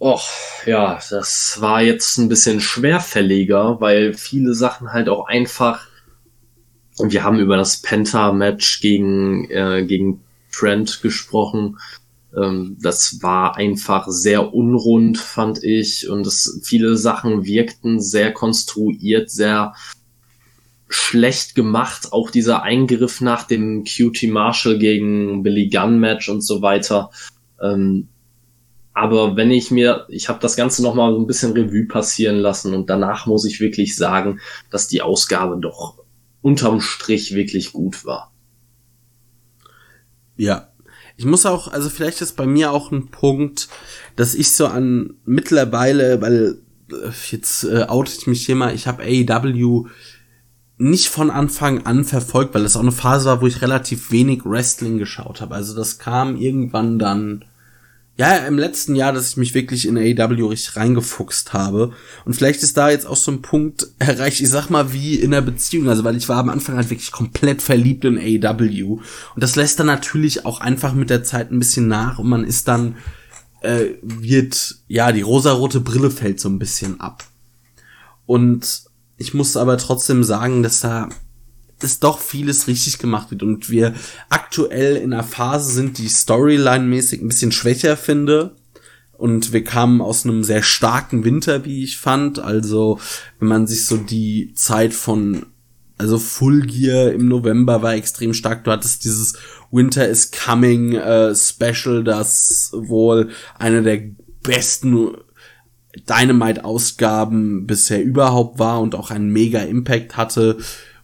Och, ja, das war jetzt ein bisschen schwerfälliger, weil viele Sachen halt auch einfach. Wir haben über das Penta-Match gegen, äh, gegen Trent gesprochen. Ähm, das war einfach sehr unrund, fand ich. Und es, viele Sachen wirkten sehr konstruiert, sehr schlecht gemacht. Auch dieser Eingriff nach dem QT Marshall gegen Billy Gunn Match und so weiter. Ähm, aber wenn ich mir, ich habe das Ganze nochmal so ein bisschen Revue passieren lassen und danach muss ich wirklich sagen, dass die Ausgabe doch unterm Strich wirklich gut war. Ja, ich muss auch, also vielleicht ist bei mir auch ein Punkt, dass ich so an mittlerweile, weil äh, jetzt äh, oute ich mich hier mal, ich habe AEW nicht von Anfang an verfolgt, weil das auch eine Phase war, wo ich relativ wenig Wrestling geschaut habe. Also das kam irgendwann dann ja, im letzten Jahr, dass ich mich wirklich in AEW richtig reingefuchst habe. Und vielleicht ist da jetzt auch so ein Punkt erreicht, ich sag mal, wie in der Beziehung. Also, weil ich war am Anfang halt wirklich komplett verliebt in AEW. Und das lässt dann natürlich auch einfach mit der Zeit ein bisschen nach und man ist dann, äh, wird, ja, die rosarote Brille fällt so ein bisschen ab. Und ich muss aber trotzdem sagen, dass da ist doch vieles richtig gemacht wird und wir aktuell in einer Phase sind, die Storyline-mäßig ein bisschen schwächer finde. Und wir kamen aus einem sehr starken Winter, wie ich fand. Also, wenn man sich so die Zeit von, also Full Gear im November war extrem stark. Du hattest dieses Winter is Coming äh, Special, das wohl eine der besten Dynamite-Ausgaben bisher überhaupt war und auch einen mega Impact hatte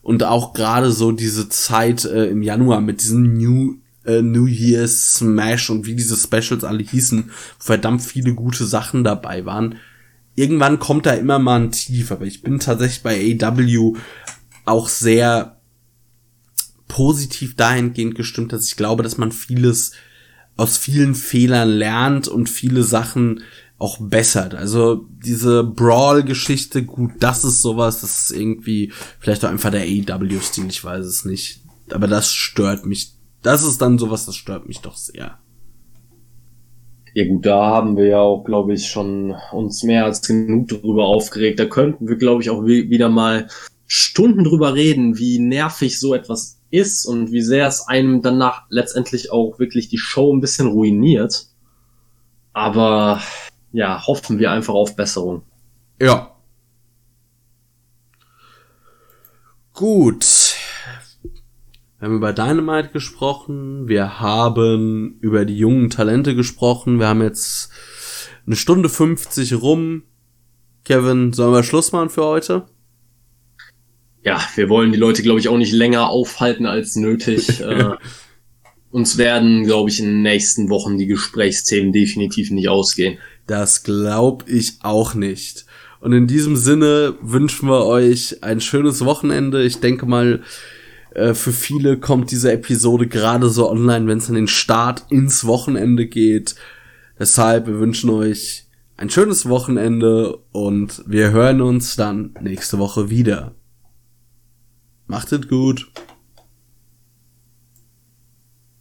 und auch gerade so diese Zeit äh, im Januar mit diesem New äh, New Year's Smash und wie diese Specials alle hießen, verdammt viele gute Sachen dabei waren. Irgendwann kommt da immer mal ein Tief, aber ich bin tatsächlich bei AW auch sehr positiv dahingehend gestimmt, dass ich glaube, dass man vieles aus vielen Fehlern lernt und viele Sachen auch bessert. Also diese Brawl-Geschichte, gut, das ist sowas, das ist irgendwie vielleicht auch einfach der AEW-Stil, ich weiß es nicht. Aber das stört mich. Das ist dann sowas, das stört mich doch sehr. Ja gut, da haben wir ja auch, glaube ich, schon uns mehr als genug drüber aufgeregt. Da könnten wir, glaube ich, auch wieder mal Stunden drüber reden, wie nervig so etwas ist und wie sehr es einem danach letztendlich auch wirklich die Show ein bisschen ruiniert. Aber ja, hoffen wir einfach auf Besserung. Ja. Gut. Wir haben über Dynamite gesprochen, wir haben über die jungen Talente gesprochen, wir haben jetzt eine Stunde 50 rum. Kevin, sollen wir Schluss machen für heute? Ja, wir wollen die Leute, glaube ich, auch nicht länger aufhalten als nötig. äh, uns werden, glaube ich, in den nächsten Wochen die Gesprächsthemen definitiv nicht ausgehen. Das glaube ich auch nicht. Und in diesem Sinne wünschen wir euch ein schönes Wochenende. Ich denke mal, äh, für viele kommt diese Episode gerade so online, wenn es an den Start ins Wochenende geht. Deshalb, wir wünschen euch ein schönes Wochenende und wir hören uns dann nächste Woche wieder. Macht es gut.